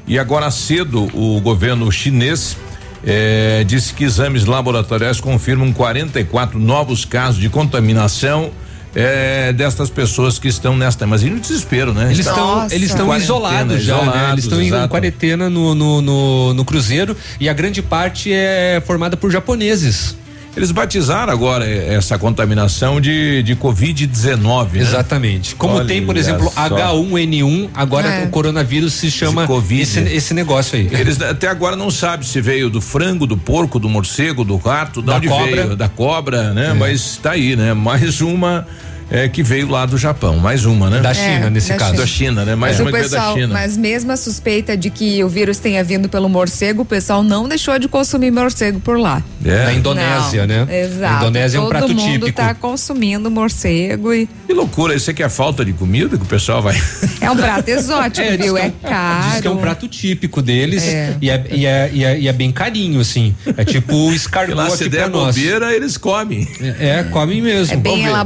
e agora cedo o governo chinês eh, disse que exames laboratoriais confirmam 44 novos casos de contaminação eh, destas pessoas que estão nesta, mas e no desespero, né?
Eles estão eles estão isolados já, né?
isolados,
Eles estão em
exato.
quarentena no, no, no, no cruzeiro e a grande parte é formada por japoneses.
Eles batizaram agora essa contaminação de, de Covid-19. né?
Exatamente. Como
Olha
tem, por exemplo,
só.
H1N1, agora
É.
o coronavírus se chama
Covid.
esse, esse negócio aí.
Eles até agora não sabem se veio do frango, do porco, do morcego, do rato, de
Da
onde
cobra.
veio, da cobra, né?
É.
Mas tá aí, né? Mais uma é, que veio lá do Japão, mais uma, né?
Da China,
É,
nesse
da
caso.
China.
Da China, né? Mais
Mas
uma
o
que veio da
pessoal,
China.
mas mesmo a suspeita de que o vírus tenha vindo pelo morcego, o pessoal não deixou de consumir morcego por lá.
É.
Na Indonésia,
Não,
né?
Exato.
A Indonésia é um
Todo
prato
mundo
típico.
tá consumindo morcego e
Que loucura, isso aqui é falta de comida que o pessoal vai.
é um prato exótico,
diz
viu?
que
É
um-
caro.
Diz que é um prato típico deles
É.
E, é, e, é, e, é, e é bem carinho, assim. É tipo o escargot
lá se
aqui
der bobeira, eles comem.
É, é, comem mesmo.
É bem
Vamos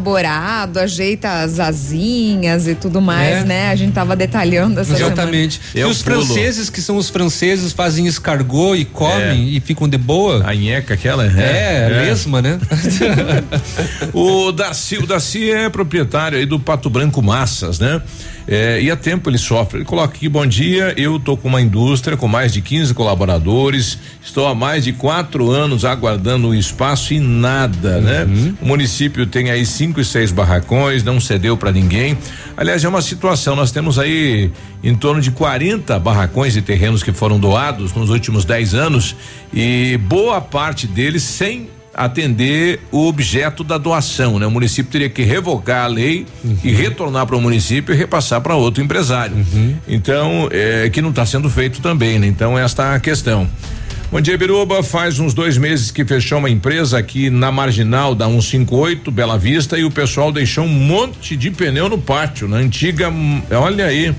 elaborado, ajeita as asinhas e tudo mais,
É.
né? A gente tava detalhando essa
Exatamente.
semana.
E os
pulo.
franceses, que são os franceses, fazem escargot e comem
É.
e ficam de boa.
A nheca aquela?
É, lesma, né?
O Darcy, o Darcy é proprietário aí do Pato Branco Massas, né? É, e há tempo ele sofre. Ele coloca aqui, bom dia, eu tô com uma indústria com mais de 15 colaboradores, estou há mais de quatro anos aguardando um espaço e nada, né? O município tem aí cinco e seis barracões, não cedeu para ninguém. Aliás, é uma situação, nós temos aí em torno de 40 barracões e terrenos que foram doados nos últimos 10 anos e boa parte deles sem atender o objeto da doação, né? O município teria que revogar a lei e retornar para o município e repassar para outro empresário. Então, é, que não está sendo feito também, né? Então, esta é a questão. Bom dia, Biruba. Faz uns dois meses que fechou uma empresa aqui na marginal da 158, Bela Vista, e o pessoal deixou um monte de pneu no pátio, na antiga. hum, Olha aí,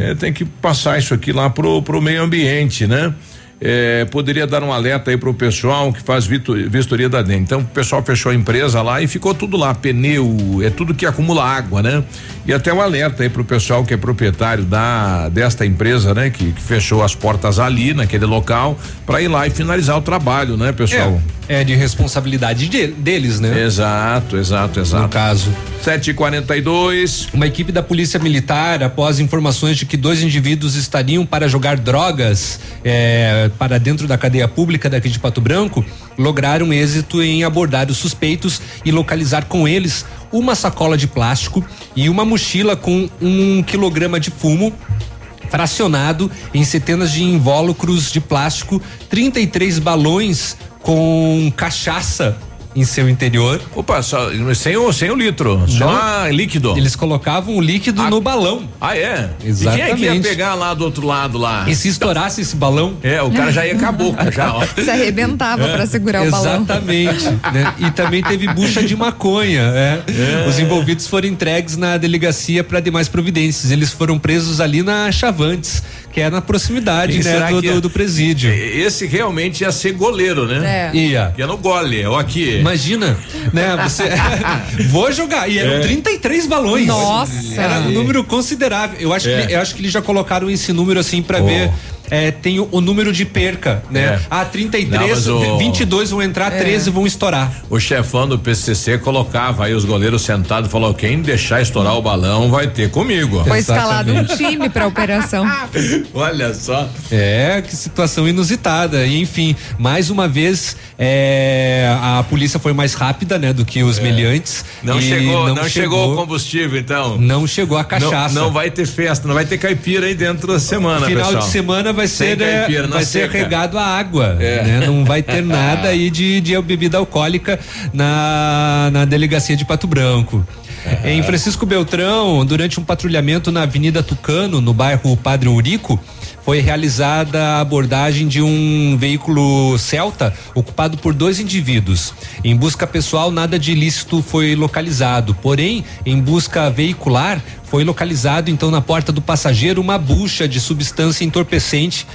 é, tem que passar isso aqui lá pro, pro meio ambiente, né? É, poderia dar um alerta aí pro pessoal que faz visto- vistoria da DEM. Então, o pessoal fechou a empresa lá e ficou tudo lá, pneu, é tudo que acumula água, né? E até um alerta aí pro pessoal que é proprietário da desta empresa, né? Que, que fechou as portas ali naquele local para ir lá e finalizar o trabalho, né, pessoal?
É, é de responsabilidade de- deles, né?
Exato, exato, exato.
No caso.
7h42.
Uma equipe da Polícia Militar, após informações de que dois indivíduos estariam para jogar drogas eh, para dentro da cadeia pública daqui de Pato Branco, lograram êxito em abordar os suspeitos e localizar com eles uma sacola de plástico e uma mochila com um quilograma de fumo fracionado em centenas de invólucros de plástico, 33 balões com cachaça em seu interior.
Opa, só, sem o, sem o litro, só líquido.
Eles colocavam o líquido no balão.
Ah, é? E quem é
Exatamente.
que ia pegar lá do outro lado lá?
E se estourasse esse balão?
É, o cara já ia com a boca, já, ó.
Se arrebentava pra segurar o balão.
Exatamente. né? E também teve bucha de maconha. é. Os envolvidos foram entregues na delegacia para demais providências. Eles foram presos ali na Chavantes, é na proximidade
Quem
né,
será
do,
que
do,
ia-
do presídio.
Esse realmente ia ser goleiro, né?
É.
Ia.
Ia no gole, ó aqui.
Imagina, né? Você. Vou jogar. E eram
É.
33 balões.
Nossa.
Era um número considerável. Eu acho,
É.
que, eu acho que eles já colocaram esse número assim para
Oh.
ver é, tem o, o número de perca, né?
É.
Ah, 33,
Não, o-
22 vão entrar,
É.
13 vão estourar.
O chefão do PCC colocava aí os goleiros sentados e falou: quem deixar estourar o balão vai ter comigo.
Foi escalado um time pra operação.
Olha só.
É, que situação inusitada. E, enfim, mais uma vez, é, a polícia foi mais rápida, né, do que os meliantes.
É. Não
e
chegou, não, chegou o combustível, então.
Não chegou a cachaça.
Não, não vai ter festa, não vai ter caipira aí dentro da semana,
Final
pessoal.
de semana vai
Sem
ser é, vai ser regado a água,
É.
né? Não vai ter nada aí de, de bebida alcoólica na, na delegacia de Pato Branco. Em Francisco Beltrão, durante um patrulhamento na Avenida Tucano, no bairro Padre Urico, foi realizada a abordagem de um veículo Celta ocupado por dois indivíduos. Em busca pessoal, nada de ilícito foi localizado. Porém, em busca veicular, foi localizado então na porta do passageiro uma bucha de substância entorpecente,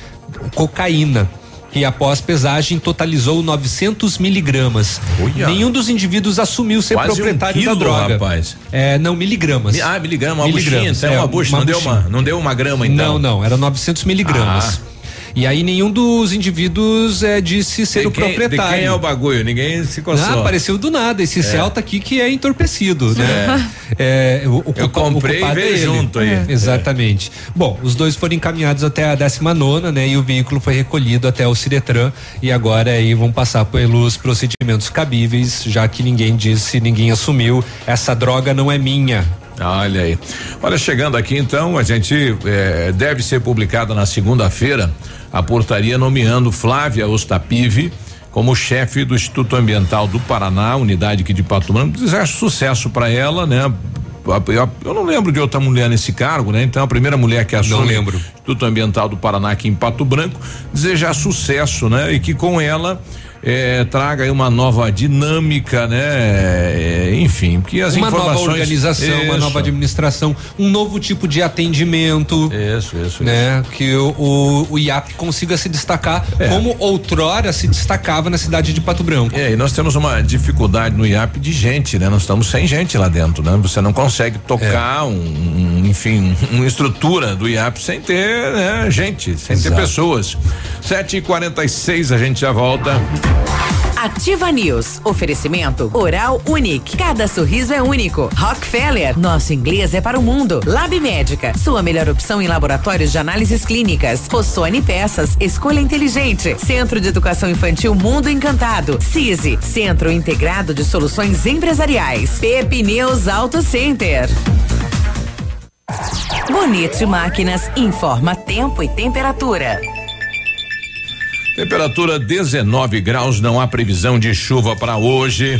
cocaína. Que após pesagem totalizou 900 miligramas.
Olha.
Nenhum dos indivíduos assumiu ser
Quase um
proprietário
quilo,
da droga.
rapaz.
É, não, miligramas.
Mi- Ah, miligrama, uma buchinha, então
é,
uma bucha, não deu uma, não deu uma grama então.
Não, não, era 900 miligramas.
Ah.
E aí nenhum dos indivíduos é, disse ser
De
o
quem, de
proprietário.
quem é o bagulho? Ninguém se coçou.
Ah, apareceu do nada esse
É.
Celta aqui que é entorpecido, né? É, o, o
Eu
o
comprei e
é
veio junto aí.
É, Exatamente. Bom, os dois foram encaminhados até a 19 né? E o veículo foi recolhido até o Ciretran e agora aí vão passar pelos procedimentos cabíveis, já que ninguém disse, ninguém assumiu, essa droga não é minha.
Olha aí. Olha, chegando aqui então, a gente eh, deve ser publicada na segunda-feira a portaria nomeando Flávia Ostapive como chefe do Instituto Ambiental do Paraná, unidade aqui de Pato Branco. Desejo sucesso para ela, né? Eu, não lembro de outra mulher nesse cargo, né? Então a primeira mulher que assume
lembro.
o Instituto Ambiental do Paraná aqui em Pato Branco, desejar sucesso, né? E que com ela eh, traga aí uma nova dinâmica, né? Eh, enfim, que as
uma
informações
nova organização, uma
Isso.
nova administração, um novo tipo de atendimento.
Isso, isso,
né? Que o, o, o IAP consiga se destacar
É.
como outrora se destacava na cidade de Pato Branco.
É, e nós temos uma dificuldade no IAP de gente, né? Nós estamos sem gente lá dentro, né? Você não consegue tocar
É.
um, um, enfim, uma estrutura do IAP sem ter né, gente, sem ter
Exato.
pessoas. Sete e quarenta e seis, a gente já volta.
Ativa News. Oferecimento Oral Unique. Cada sorriso é único. Rockefeller. Nosso inglês é para o mundo. Lab Médica. Sua melhor opção em laboratórios de análises clínicas. Rossoni Peças. Escolha inteligente. Centro de Educação Infantil Mundo Encantado. CISI. Centro Integrado de Soluções Empresariais. Pepineus Auto Center. Bonito Máquinas informa tempo e temperatura.
Temperatura 19 graus, não há previsão de chuva para hoje.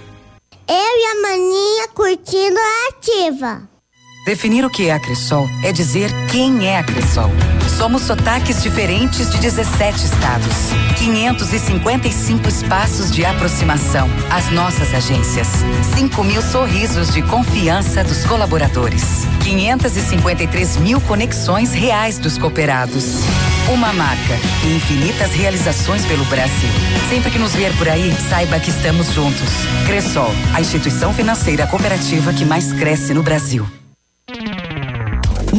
Eu e a maninha curtindo a ativa.
Definir o que é a Cressol é dizer quem é a Cressol. Somos sotaques diferentes de 17 estados. 555 espaços de aproximação. As nossas agências. 5 mil sorrisos de confiança dos colaboradores. 553 mil conexões reais dos cooperados. Uma marca e infinitas realizações pelo Brasil. Sempre que nos ver por aí, saiba que estamos juntos. Cressol, a instituição financeira cooperativa que mais cresce no Brasil.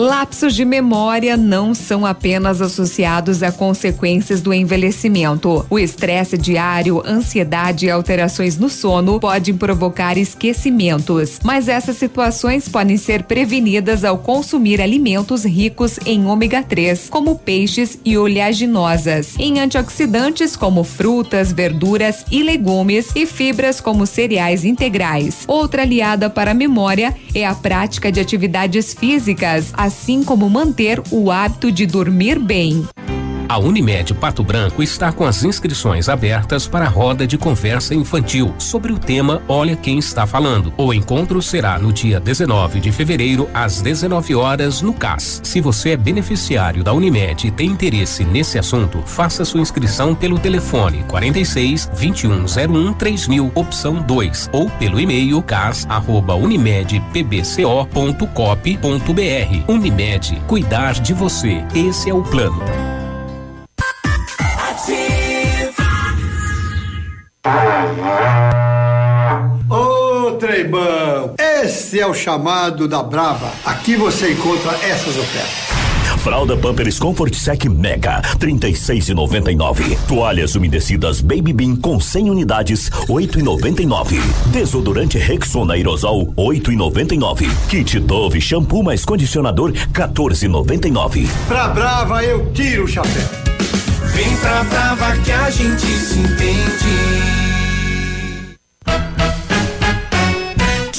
Lapsos de memória não são apenas associados a consequências do envelhecimento. O estresse diário, ansiedade e alterações no sono podem provocar esquecimentos, mas essas situações podem ser prevenidas ao consumir alimentos ricos em ômega 3, como peixes e oleaginosas, em antioxidantes como frutas, verduras e legumes e fibras como cereais integrais. Outra aliada para a memória é a prática de atividades físicas, assim como manter o hábito de dormir bem.
A Unimed Pato Branco está com as inscrições abertas para a roda de conversa infantil sobre o tema Olha quem está falando. O encontro será no dia 19 de fevereiro às 19 horas no CAS. Se você é beneficiário da Unimed e tem interesse nesse assunto, faça sua inscrição pelo telefone 46 2101 3000 opção 2 ou pelo e-mail cas@unimedpbco.cop.br. Unimed, cuidar de você. Esse é o plano.
Esse é o chamado da Brava. Aqui você encontra essas ofertas.
Fralda Pampers Comfort Sec Mega, 36,99. Toalhas umedecidas Baby Bean com 100 unidades, 8,99. Desodorante Rexona Aerosol, 8,99. Kit Dove shampoo mais condicionador, 14,99.
Pra Brava eu tiro o chapéu.
Vem pra Brava que a gente se entende.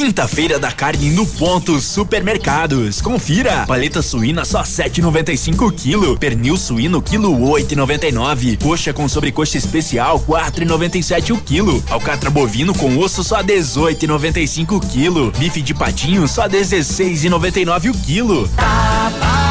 Quinta-feira da carne no ponto Supermercados. Confira. Paleta suína só 7,95 quilo. Pernil suíno quilo 8,99. Coxa com sobrecoxa especial 4,97 o quilo. Alcatra bovino com osso só 18,95 quilo. Bife de patinho só 16,99 o quilo.
Tá barato,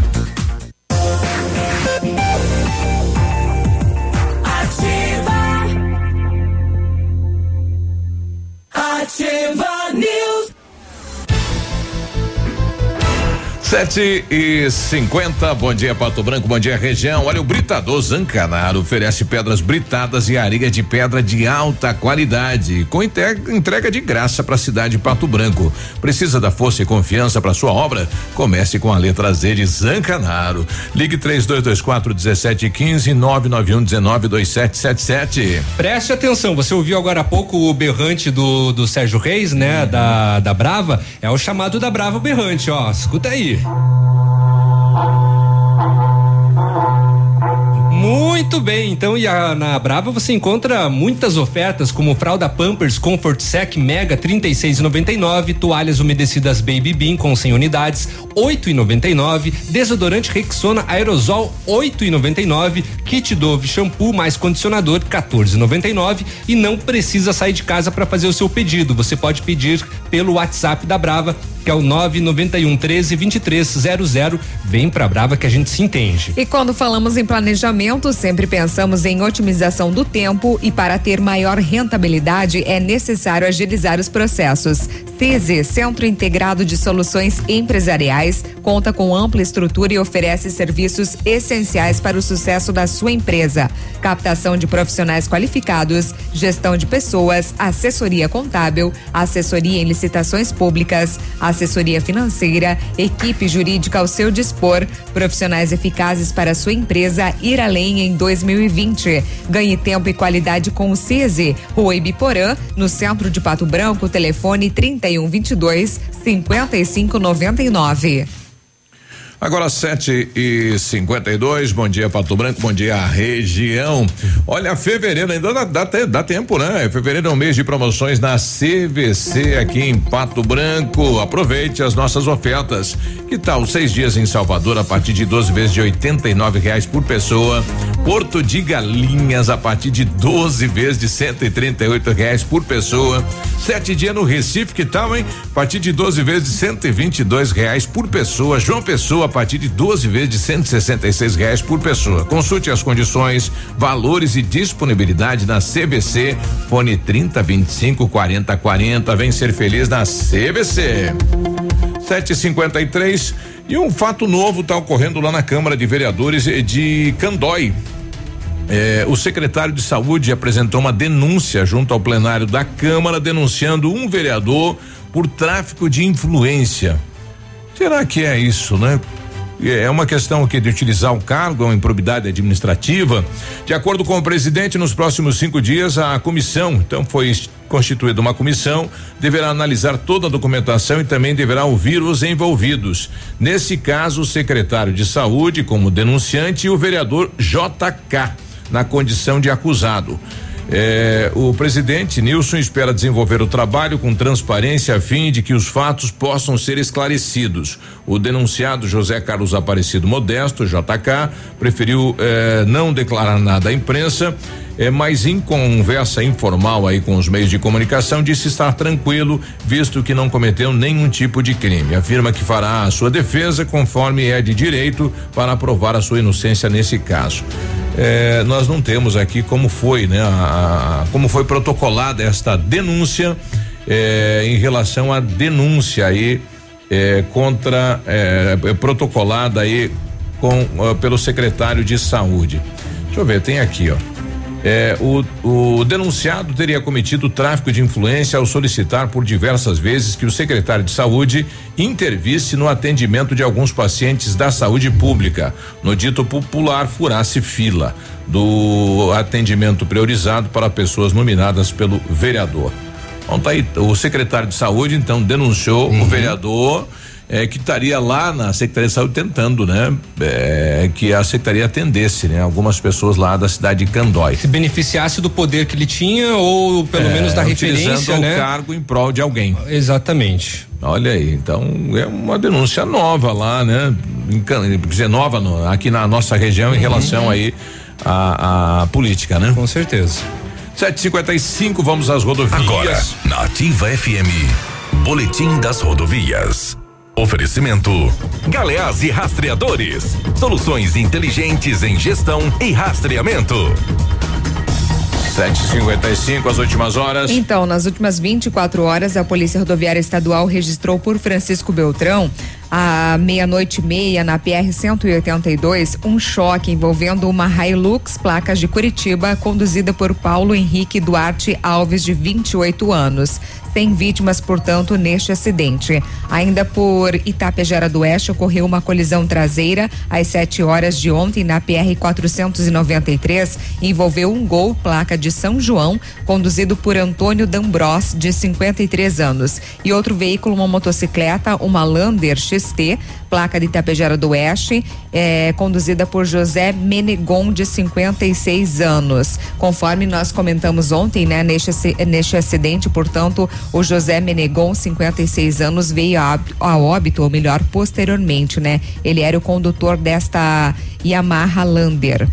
Ativa News.
Sete e cinquenta, bom dia Pato Branco, bom dia região. Olha, o Britador Zancanaro oferece pedras britadas e areia de pedra de alta qualidade, com entrega de graça para a cidade de Pato Branco. Precisa da força e confiança para sua obra? Comece com a letra Z de Zancanaro. Ligue três dois, dois quatro dezessete quinze nove nove um dezenove dois sete sete sete.
Preste atenção, você ouviu agora há pouco o berrante do, do Sérgio Reis, né? Da, da Brava. É o chamado da Brava berrante, ó. Escuta aí. Muito bem, então e a- na Brava você encontra muitas ofertas como fralda Pampers Comfort Sec Mega 36,99, toalhas umedecidas Baby Bean com 100 unidades 8,99, desodorante Rexona Aerosol 8,99, kit Dove shampoo mais condicionador 14,99 e não precisa sair de casa para fazer o seu pedido. Você pode pedir pelo WhatsApp da Brava que é o 991 13 2300. Vem pra Brava que a gente se entende.
E quando falamos em planejamento, sempre pensamos em otimização do tempo e para ter maior rentabilidade é necessário agilizar os processos. CZ, Centro Integrado de Soluções Empresariais, conta com ampla estrutura e oferece serviços essenciais para o sucesso da sua empresa. Captação de profissionais qualificados, gestão de pessoas, assessoria contábil, assessoria em licitações públicas, assessoria financeira, equipe jurídica ao seu dispor, profissionais eficazes para sua empresa ir além em 2020. Ganhe tempo e qualidade com o CZ, Rua Ibiporã, no centro de Pato Branco, telefone 3122 5599.
Agora sete e cinquenta e dois, bom dia Pato Branco, bom dia região. Olha, fevereiro ainda dá, dá, dá tempo, né? Fevereiro é um mês de promoções na CVC aqui em Pato Branco. Aproveite as nossas ofertas. Que tal seis dias em Salvador a partir de 12 vezes de oitenta e nove reais por pessoa. Porto de Galinhas a partir de 12 vezes de cento e trinta e oito reais por pessoa. Sete dias no Recife, que tal, hein? A partir de 12 vezes de cento e vinte e dois reais por pessoa. João Pessoa partir de 12 vezes de e e seis reais por pessoa. Consulte as condições, valores e disponibilidade na CVC. Fone 30 25 40 40. Vem ser feliz na CVC. 753 e um fato novo está ocorrendo lá na Câmara de Vereadores de Candói. É, o secretário de saúde apresentou uma denúncia junto ao plenário da Câmara denunciando um vereador por tráfico de influência. Será que é isso, né? É uma questão aqui de utilizar o cargo, é uma improbidade administrativa. De acordo com o presidente, nos próximos cinco dias a comissão, então foi constituída uma comissão, deverá analisar toda a documentação e também deverá ouvir os envolvidos. Nesse caso, o secretário de saúde como denunciante e o vereador JK na condição de acusado. É, o presidente Nilson espera desenvolver o trabalho com transparência a fim de que os fatos possam ser esclarecidos. O denunciado José Carlos Aparecido Modesto, JK, preferiu é, não declarar nada à imprensa, é, mas em conversa informal aí com os meios de comunicação disse estar tranquilo, visto que não cometeu nenhum tipo de crime. Afirma que fará a sua defesa conforme é de direito para provar a sua inocência nesse caso. É, nós não temos aqui como foi, né? A, a, como foi protocolada esta denúncia é, em relação à denúncia aí é, contra é, é, protocolada aí com pelo secretário de saúde. Deixa eu ver, tem aqui, ó. É, o, o, denunciado teria cometido tráfico de influência ao solicitar por diversas vezes que o secretário de saúde intervisse no atendimento de alguns pacientes da saúde pública, no dito popular furasse fila do atendimento priorizado para pessoas nominadas pelo vereador. Então tá aí, o secretário de saúde então denunciou uhum. o vereador é, que estaria lá na Secretaria de Saúde tentando, né? É, que a Secretaria atendesse, né? Algumas pessoas lá da cidade de Candói.
Se beneficiasse do poder que ele tinha ou pelo é, menos da referência,
né? o cargo em prol de alguém.
Exatamente.
Olha aí, então é uma denúncia nova lá, né? Quer dizer, nova no, aqui na nossa região em uhum. relação aí à, à política, né?
Com certeza.
755, vamos às rodovias.
Agora, na Ativa FM, Boletim das Rodovias. Oferecimento: Galeás e Rastreadores. Soluções inteligentes em gestão e rastreamento.
755 as últimas horas.
Então, nas últimas 24 horas, a Polícia Rodoviária Estadual registrou por Francisco Beltrão à meia-noite e meia na PR 182 um choque envolvendo uma Hilux placas de Curitiba conduzida por Paulo Henrique Duarte Alves de 28 anos sem vítimas, portanto, neste acidente. Ainda por Itapejara do Oeste, ocorreu uma colisão traseira às 7 horas de ontem na PR 493. Envolveu um gol, placa de São João, conduzido por Antônio D'Ambros, de 53 anos. E outro veículo, uma motocicleta, uma Lander XT, placa de Itapejara do Oeste, é, conduzida por José Menegon, de 56 anos. Conforme nós comentamos ontem, né, neste, neste acidente, portanto, o José Menegon, 56 anos, veio a, óbito, ou melhor, posteriormente, né? Ele era o condutor desta Yamaha Lander.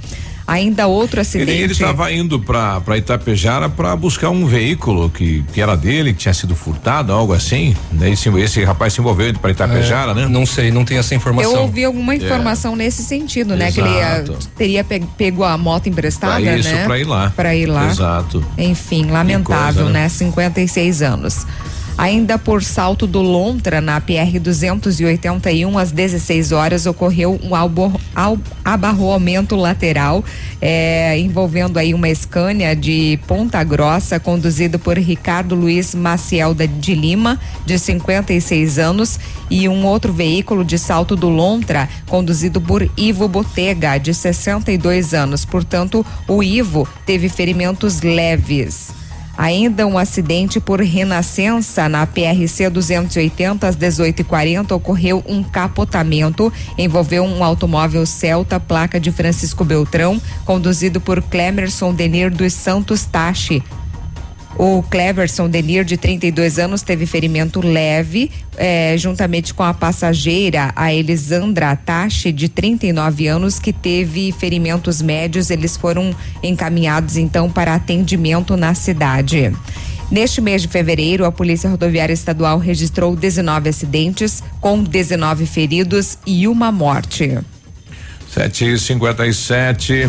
Ainda outro acidente.
Ele estava indo para Itapejara para buscar um veículo que, que era dele, que tinha sido furtado, algo assim. Né? Esse, esse rapaz se envolveu indo para Itapejara, é, né?
Não sei, não tem essa informação.
Eu ouvi alguma é. informação é. nesse sentido, né? Exato. Que ele ia, teria pego a moto emprestada, pra
isso,
né?
Para ir lá.
Para ir lá.
Exato.
Enfim, lamentável, coisa, né? né? 56 anos. Ainda por Salto do Lontra, na PR 281, às 16 horas, ocorreu um abarroamento lateral é, envolvendo aí uma Scania de Ponta Grossa, conduzido por Ricardo Luiz Maciel de Lima, de 56 anos, e um outro veículo de Salto do Lontra, conduzido por Ivo Botega, de 62 anos. Portanto, o Ivo teve ferimentos leves. Ainda um acidente por renascença na PRC 280 às 18h40 ocorreu um capotamento. Envolveu um automóvel Celta, placa de Francisco Beltrão, conduzido por Clemerson Denir dos Santos Tachi, o Cleverson Denir, de 32 anos, teve ferimento leve, eh, juntamente com a passageira, a Elisandra Atache, de 39 anos, que teve ferimentos médios. Eles foram encaminhados, então, para atendimento na cidade. Neste mês de fevereiro, a Polícia Rodoviária Estadual registrou 19 acidentes, com 19 feridos e uma morte.
7h57.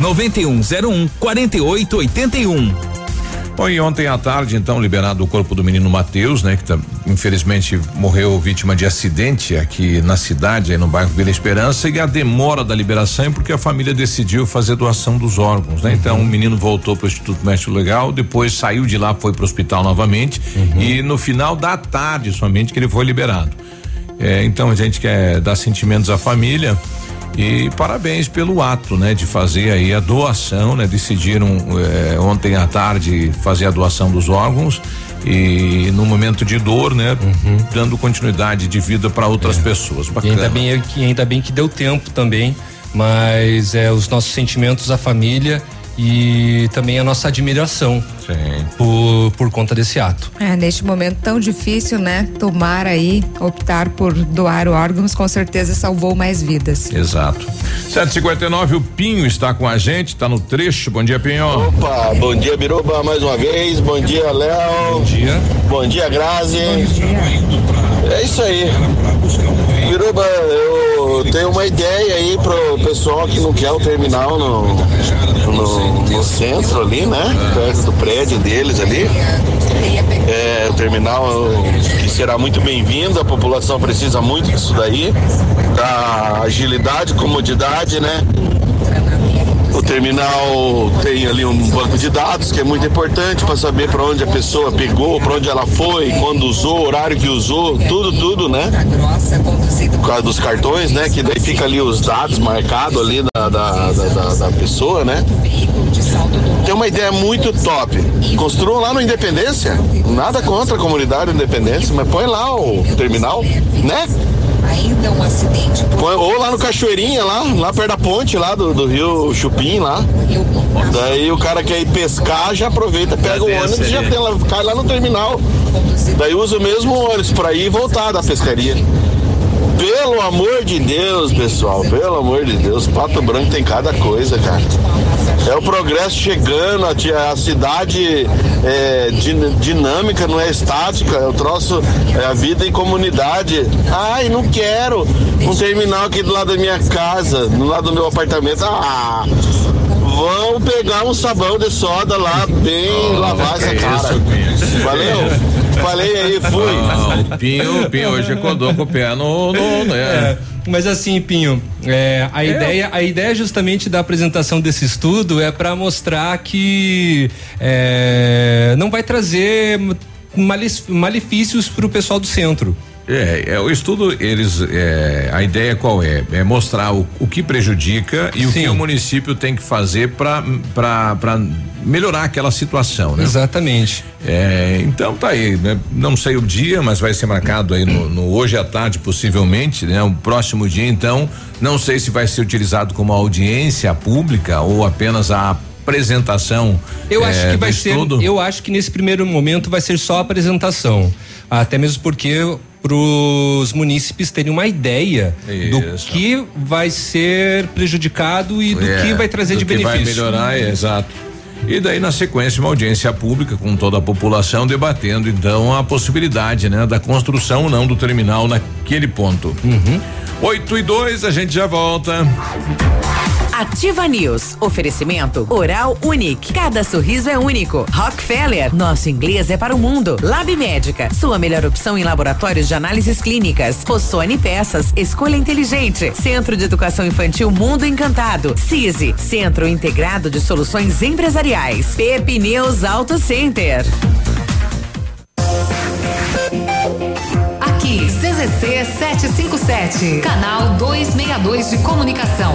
9101 4881.
Bom, e ontem à tarde, então, liberado o corpo do menino Matheus, né? Que tá, infelizmente morreu vítima de acidente aqui na cidade, aí no bairro Vila Esperança, e a demora da liberação é porque a família decidiu fazer doação dos órgãos, né? Então o menino voltou para o Instituto Médico Legal, depois saiu de lá, foi para o hospital novamente, e no final da tarde somente que ele foi liberado. É, então a gente quer dar sentimentos à família. E parabéns pelo ato, né, de fazer aí a doação, né? Decidiram eh, ontem à tarde fazer a doação dos órgãos e no momento de dor, né, dando continuidade de vida para outras pessoas.
E
Bacana.
ainda bem é que ainda bem que deu tempo também, mas é os nossos sentimentos à família e também a nossa admiração por por conta desse ato.
É, neste momento tão difícil, né? Tomar aí, optar por doar órgãos, com certeza salvou mais vidas.
Exato. 759, o Pinho está com a gente, está no trecho. Bom dia, Pinho.
Opa, bom dia, Biruba, mais uma vez. Bom dia, Léo. Bom
dia.
Bom dia, Grazi. É isso aí. Biruba, eu tenho uma ideia aí pro pessoal que não quer o terminal no, no, no centro ali, né? Perto do prédio deles ali. É, o terminal que será muito bem-vindo, a população precisa muito disso daí. Da agilidade, comodidade, né? O terminal tem ali um banco de dados que é muito importante para saber para onde a pessoa pegou, para onde ela foi, quando usou, horário que usou, tudo, tudo, né? Por causa dos cartões, né? Que daí fica ali os dados marcados ali da, da, da, da- pessoa, né? Tem uma ideia muito top. Construam lá no Independência. Nada contra a comunidade Independência, mas põe lá o terminal, né?
Ainda um acidente.
Põe- ou lá no Cachoeirinha, lá, lá perto da ponte lá do, do rio Chupim lá. Daí o cara quer ir pescar, já aproveita, pega o ônibus e já tem lá, cai lá no terminal. Daí usa o mesmo ônibus pra ir e voltar da pescaria. Pelo amor de Deus, pessoal, pelo amor de Deus, Pato Branco tem cada coisa, cara. É o progresso chegando, a, a cidade é din- dinâmica, não é estática, é o troço, é a vida em comunidade. Ai, não quero um terminal aqui do lado da minha casa, do lado do meu apartamento. Ah, vão pegar um sabão de soda lá, bem lavar essa cara. Valeu? Falei aí, fui.
Ah, o Pinho, o Pinho hoje acordou com o pé no, no né?
É, mas assim, Pinho, é, a ideia, a ideia justamente da apresentação desse estudo é para mostrar que é, não vai trazer malefícios para o pessoal do centro.
É, é, o estudo, eles, é, a ideia qual é? É mostrar o, o que prejudica e o que o município tem que fazer para melhorar aquela situação, né?
Exatamente.
É, então tá aí, né? Não sei o dia, mas vai ser marcado aí no, no hoje à tarde, possivelmente, né? O próximo dia, então, não sei se vai ser utilizado como audiência pública ou apenas a apresentação.
Eu acho
é,
que vai ser. Eu acho que nesse primeiro momento vai ser só a apresentação. Até mesmo porque para os munícipes terem uma ideia do
Isso.
que vai ser prejudicado e do
É,
que vai trazer
do
de
que
benefício.
Vai melhorar, é, exato. E daí, na sequência, uma audiência pública com toda a população debatendo, então, a possibilidade, né, da construção ou não do terminal naquele ponto.
Uhum.
8 e 2, a gente já volta.
Ativa News. Oferecimento Oral Unique. Cada sorriso é único. Rockefeller. Nosso inglês é para o mundo. Lab Médica. Sua melhor opção em laboratórios de análises clínicas. Rossoni Peças. Escolha inteligente. Centro de Educação Infantil Mundo Encantado. CISI. Centro Integrado de Soluções Empresariais. Pepineus Auto Center.
Aqui, CZC 757, canal 262 de comunicação.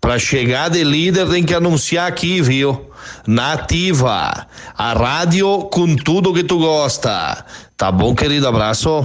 Pra chegar de líder tem que anunciar aqui, viu? Nativa, a rádio com tudo que tu gosta. Tá bom, querido? Abraço.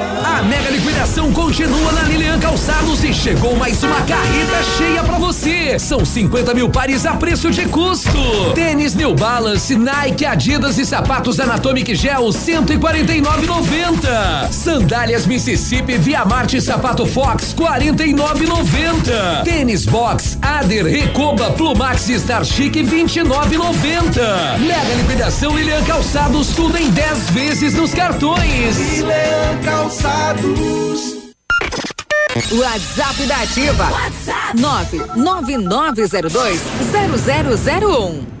Mega liquidação continua na Lilian Calçados e chegou mais uma carreta cheia pra você. São 50 mil pares a preço de custo. Tênis New Balance, Nike, Adidas e sapatos Anatomic Gel 149,90. Sandálias Mississippi, Via Marte Sapato Fox 49,90. Tênis Box, Ader, Recoba, Plumax e Star Chic 29,90. Mega liquidação Lilian Calçados, tudo em 10 vezes nos cartões.
Lilian Calçados.
WhatsApp da Ativa. WhatsApp 999020001.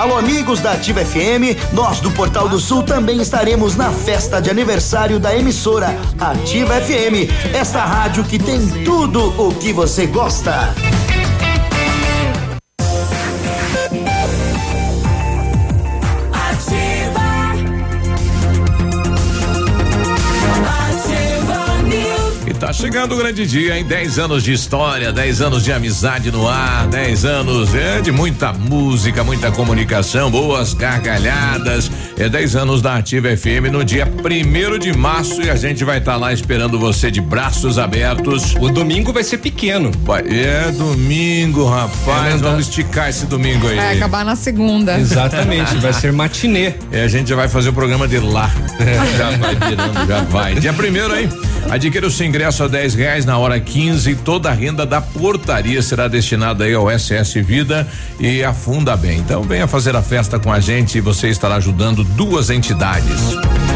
Alô, amigos da Ativa FM, nós do Portal do Sul também estaremos na festa de aniversário da emissora Ativa FM, esta rádio que tem tudo o que você gosta.
Tá chegando o grande dia, em 10 anos de história, 10 anos de amizade no ar, 10 anos é, de muita música, muita comunicação, boas gargalhadas. É 10 anos da Ativa FM no dia primeiro de março e a gente vai estar lá esperando você de braços abertos.
O domingo vai ser pequeno.
Vai, é domingo, rapaz.
É,
vamos esticar esse domingo aí.
Vai acabar na segunda.
Exatamente, vai ser matinê.
É, a gente já vai fazer o programa de lá. Já vai virando, já vai. Dia primeiro, hein? Adquira o seu ingresso a 10 reais na hora 15 toda a renda da portaria será destinada aí ao SS Vida e a Funda Bem. Então venha fazer a festa com a gente e você estará ajudando duas entidades.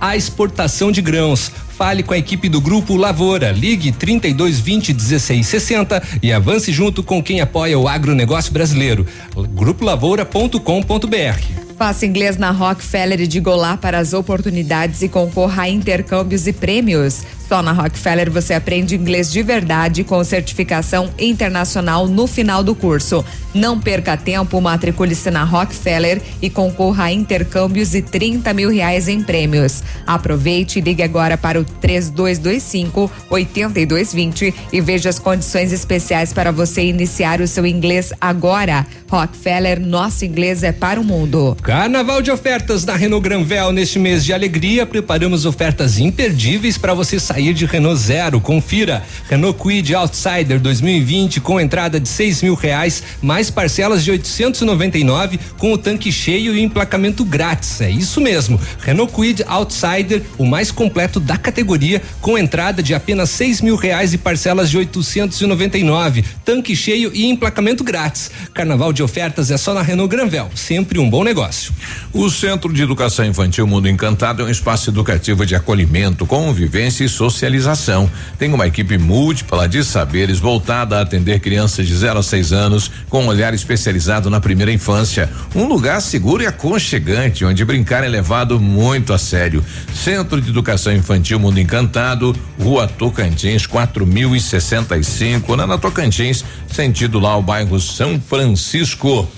à exportação de grãos. Fale com a equipe do Grupo Lavoura. Ligue 3220 1660 e avance junto com quem apoia o agronegócio brasileiro. Grupolavoura.com.br.
Faça inglês na Rockefeller e diga olá para as oportunidades e concorra a intercâmbios e prêmios. Só na Rockefeller você aprende inglês de verdade com certificação internacional no final do curso. Não perca tempo, matricule-se na Rockefeller e concorra a intercâmbios e 30 mil reais em prêmios. Aproveite e ligue agora para o 3225 8220 e veja as condições especiais para você iniciar o seu inglês agora. Rockefeller, nosso inglês é para o mundo.
Carnaval de ofertas na Renault Granvel neste mês de alegria. Preparamos ofertas imperdíveis para você sair de Renault Zero. Confira. Renault Kwid Outsider 2020 com entrada de seis mil reais, mais parcelas de 899 com o tanque cheio e emplacamento grátis. É isso mesmo. Renault Kwid Outsider, o mais completo da categoria, com entrada de apenas seis mil reais e parcelas de 899. Tanque cheio e emplacamento grátis. Carnaval de ofertas é só na Renault Granvel. Sempre um bom negócio.
O Centro de Educação Infantil Mundo Encantado é um espaço educativo de acolhimento, convivência e socialização. Tem uma equipe múltipla de saberes voltada a atender crianças de 0 a 6 anos com um olhar especializado na primeira infância. Um lugar seguro e aconchegante onde brincar é levado muito a sério. Centro de Educação Infantil Mundo Encantado, Rua Tocantins, 4065, na Tocantins, sentido lá o bairro São Francisco.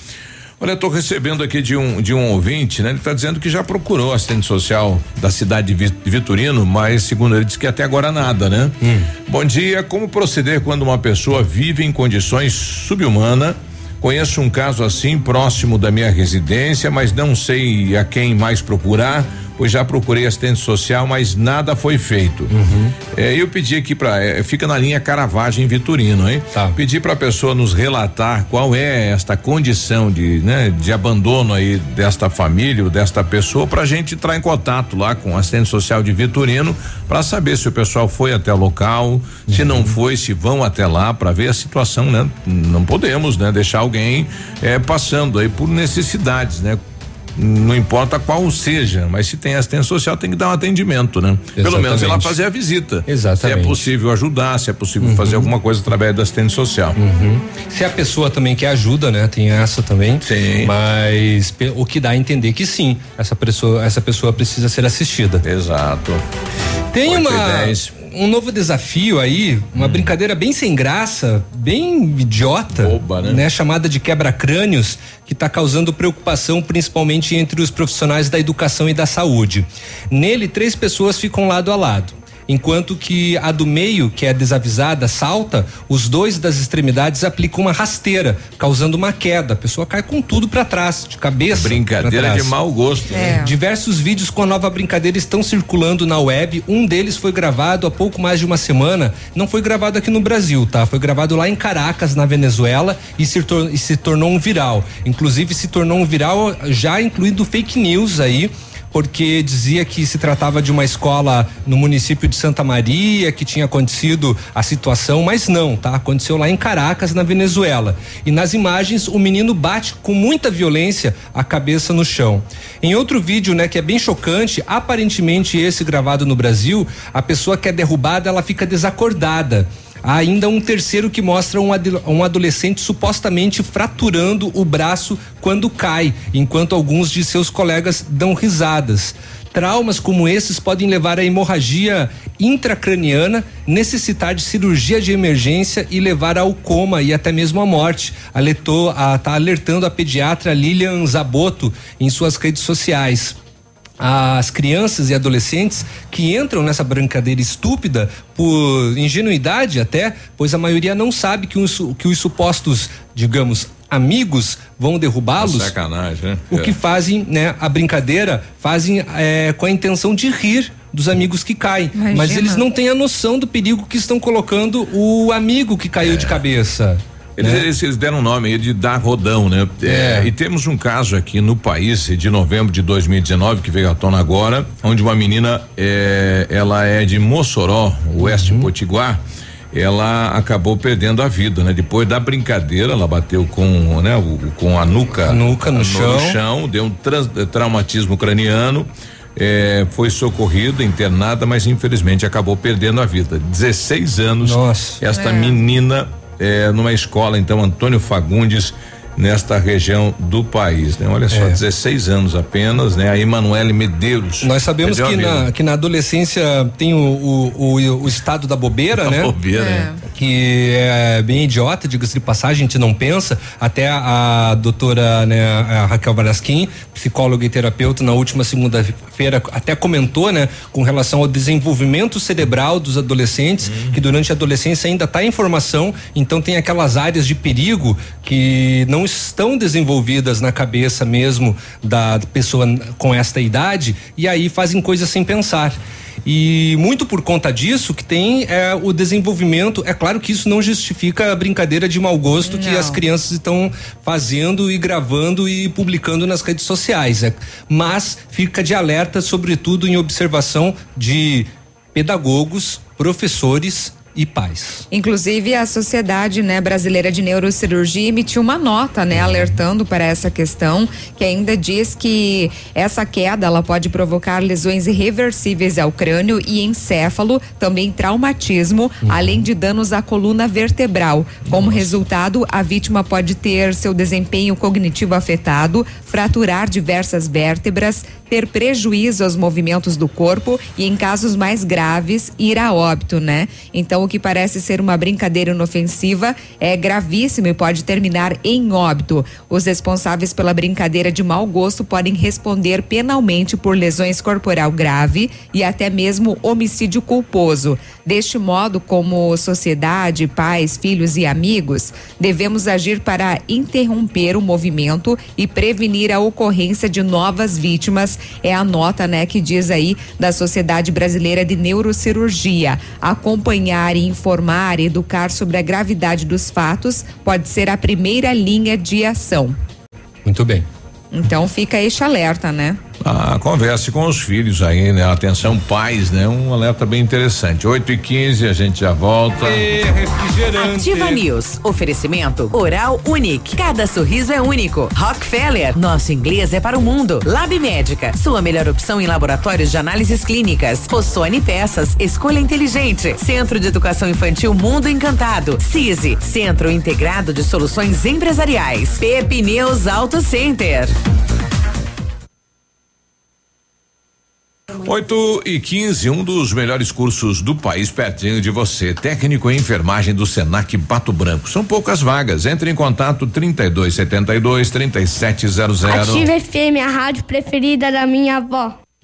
Olha, estou recebendo aqui de um de um ouvinte, né? Ele está dizendo que já procurou assistente social da cidade de Vitorino, mas segundo ele diz que até agora nada, né? Bom dia, como proceder quando uma pessoa vive em condições subhumanas? Conheço um caso assim próximo da minha residência, mas não sei a quem mais procurar, pois já procurei assistente social, mas nada foi feito. É, eu pedi aqui para fica na linha Caravagem Vitorino, hein? Pedi para a pessoa nos relatar qual é esta condição de, né, de abandono aí desta família, ou desta pessoa, para a gente entrar em contato lá com o assistente social de Vitorino para saber se o pessoal foi até o local, se não foi, se vão até lá para ver a situação, né? Não podemos, né, deixar alguém eh, passando aí por necessidades, né? Não importa qual seja, mas se tem assistência social tem que dar um atendimento, né? Pelo menos ela
Exatamente.
fazer a visita.
Exatamente.
Se é possível ajudar, se é possível fazer alguma coisa através da assistente social.
Uhum. Se a pessoa também quer ajuda, né? Tem essa também.
Sim.
Mas o que dá a entender que sim, essa pessoa, essa pessoa precisa ser assistida.
Exato.
Tem
Oito
uma. Um novo desafio aí, uma brincadeira bem sem graça, bem idiota,
Boba, né?
Chamada de quebra-crânios, que está causando preocupação principalmente entre os profissionais da educação e da saúde. Nele, três pessoas ficam lado a lado. Enquanto que a do meio, que é desavisada, salta, os dois das extremidades aplicam uma rasteira, causando uma queda. A pessoa cai com tudo para trás, de cabeça.
Brincadeira de mau gosto. né?
Diversos vídeos com a nova brincadeira estão circulando na web. Um deles foi gravado há pouco mais de uma semana. Não foi gravado aqui no Brasil, tá? Foi gravado lá em Caracas, na Venezuela, e se, tor- e se tornou um viral. Inclusive, se tornou um viral já incluindo fake news aí. Porque dizia que se tratava de uma escola no município de Santa Maria, que tinha acontecido a situação, mas não, tá? Aconteceu lá em Caracas, na Venezuela. E nas imagens, o menino bate com muita violência a cabeça no chão. Em outro vídeo, né, que é bem chocante, aparentemente esse gravado no Brasil, a pessoa que é derrubada, ela fica desacordada. Há ainda um terceiro que mostra um, ado- um adolescente supostamente fraturando o braço quando cai, enquanto alguns de seus colegas dão risadas. Traumas como esses podem levar à hemorragia intracraniana, necessitar de cirurgia de emergência e levar ao coma e até mesmo à morte. Alertou, a, tá alertando a pediatra Lilian Zaboto em suas redes sociais as crianças e adolescentes que entram nessa brincadeira estúpida por ingenuidade até, pois a maioria não sabe que os, que os supostos, digamos, amigos vão derrubá-los.
Sacanagem, né?
O
É.
que fazem, né, a brincadeira, fazem é, com a intenção de rir dos amigos que caem. Mas
Imagina.
eles não têm a noção do perigo que estão colocando o amigo que caiu de cabeça.
Eles,
né?
eles, eles deram o nome aí de dar rodão, né? É, e temos um caso aqui no país de novembro de 2019 que veio à tona agora, onde uma menina, é, ela é de Mossoró, oeste
Uhum.
Potiguar. Ela acabou perdendo a vida, né? Depois da brincadeira, ela bateu com, né, o, com a nuca,
A nuca no chão.
chão, deu um trans- traumatismo craniano. é, foi socorrida, internada, mas infelizmente acabou perdendo a vida. 16 anos. Esta
É.
menina é, numa escola, então, Antônio Fagundes, nesta região do país, né? Olha só,
É.
16 anos apenas, né? A Emanuele Medeiros.
Nós sabemos que na, que na adolescência tem o, o, o, o estado da bobeira,
Da
né?
bobeira, é.
Que é bem idiota, diga-se de passagem, a gente não pensa. Até a, a doutora né, a Raquel Barasquim, psicóloga e terapeuta, na última segunda-feira até comentou, né, com relação ao desenvolvimento cerebral dos adolescentes, que durante a adolescência ainda está em formação, então tem aquelas áreas de perigo que não estão desenvolvidas na cabeça mesmo da pessoa com esta idade e aí fazem coisas sem pensar. E muito por conta disso que tem é, o desenvolvimento. É claro que isso não justifica a brincadeira de mau gosto que
Não.
as crianças estão fazendo e gravando e publicando nas redes sociais. é. Mas fica de alerta, sobretudo em observação de pedagogos, professores e pais.
Inclusive, a Sociedade né, Brasileira de Neurocirurgia emitiu uma nota, né, alertando para essa questão, que ainda diz que essa queda ela pode provocar lesões irreversíveis ao crânio e encéfalo, também traumatismo, além de danos à coluna vertebral. Como resultado, a vítima pode ter seu desempenho cognitivo afetado, fraturar diversas vértebras, ter prejuízo aos movimentos do corpo e, em casos mais graves, ir a óbito, né? Então, que parece ser uma brincadeira inofensiva é gravíssimo e pode terminar em óbito. Os responsáveis pela brincadeira de mau gosto podem responder penalmente por lesões corporal grave e até mesmo homicídio culposo. Deste modo, como sociedade, pais, filhos e amigos, devemos agir para interromper o movimento e prevenir a ocorrência de novas vítimas. É a nota, né, que diz aí da Sociedade Brasileira de Neurocirurgia. Acompanhar e informar, educar sobre a gravidade dos fatos pode ser a primeira linha de ação.
Muito bem.
Então fica este alerta, né?
Ah, converse com os filhos aí, né? Atenção, pais, né? Um alerta bem interessante. 8 e 15 a gente já volta.
Ativa News. Oferecimento Oral Unique. Cada sorriso é único. Rockefeller. Nosso inglês é para o mundo. Lab Médica. Sua melhor opção em laboratórios de análises clínicas. Rossoni Peças. Escolha inteligente. Centro de Educação Infantil Mundo Encantado. CISI. Centro Integrado de Soluções Empresariais. Pepineus Auto Center.
8 e 15, um dos melhores cursos do país, pertinho de você. Técnico em enfermagem do Senac Pato Branco. São poucas vagas. Entre em contato 3272 3700.
Ativa FM, a rádio preferida da minha avó.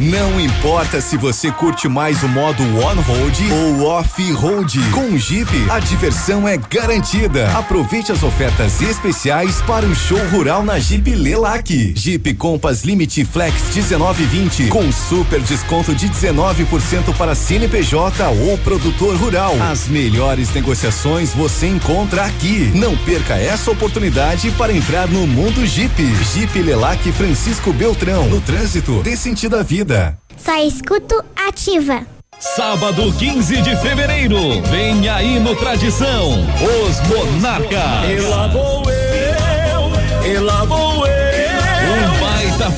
Não importa se você curte mais o modo on-road ou off-road. Com o Jeep, a diversão é garantida. Aproveite as ofertas especiais para o show rural na Jeep Lelac. Jeep Compass Limite Flex 1920 com super desconto de 19% para CNPJ ou produtor rural. As melhores negociações você encontra aqui. Não perca essa oportunidade para entrar no mundo Jeep. Jeep Lelac Francisco Beltrão. No trânsito, dê sentido à vida.
Só escuto ativa.
Sábado 15 de fevereiro, vem aí no Tradição, os Monarcas.
E lá vou eu, e lá vou eu.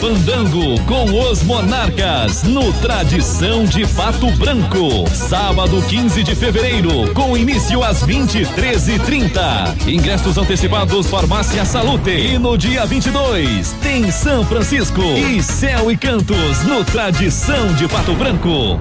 Fandango com os Monarcas no Tradição de Pato Branco. Sábado 15 de fevereiro, com início às 23h30. Ingressos antecipados Farmácia Salute. E no dia 22 tem São Francisco e Céu e Cantos no Tradição de Pato Branco.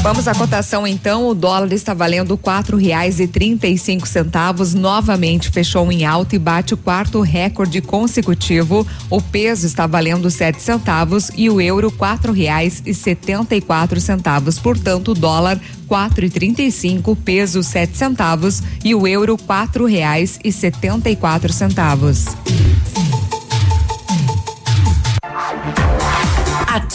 Vamos à cotação então. O dólar está valendo quatro reais e trinta e cinco centavos. Novamente fechou em alta e bate o quarto recorde consecutivo. O peso está valendo sete centavos e o euro quatro reais e setenta e quatro centavos. Portanto, o dólar quatro e trinta e cinco, peso sete centavos e o euro quatro reais e setenta e quatro centavos.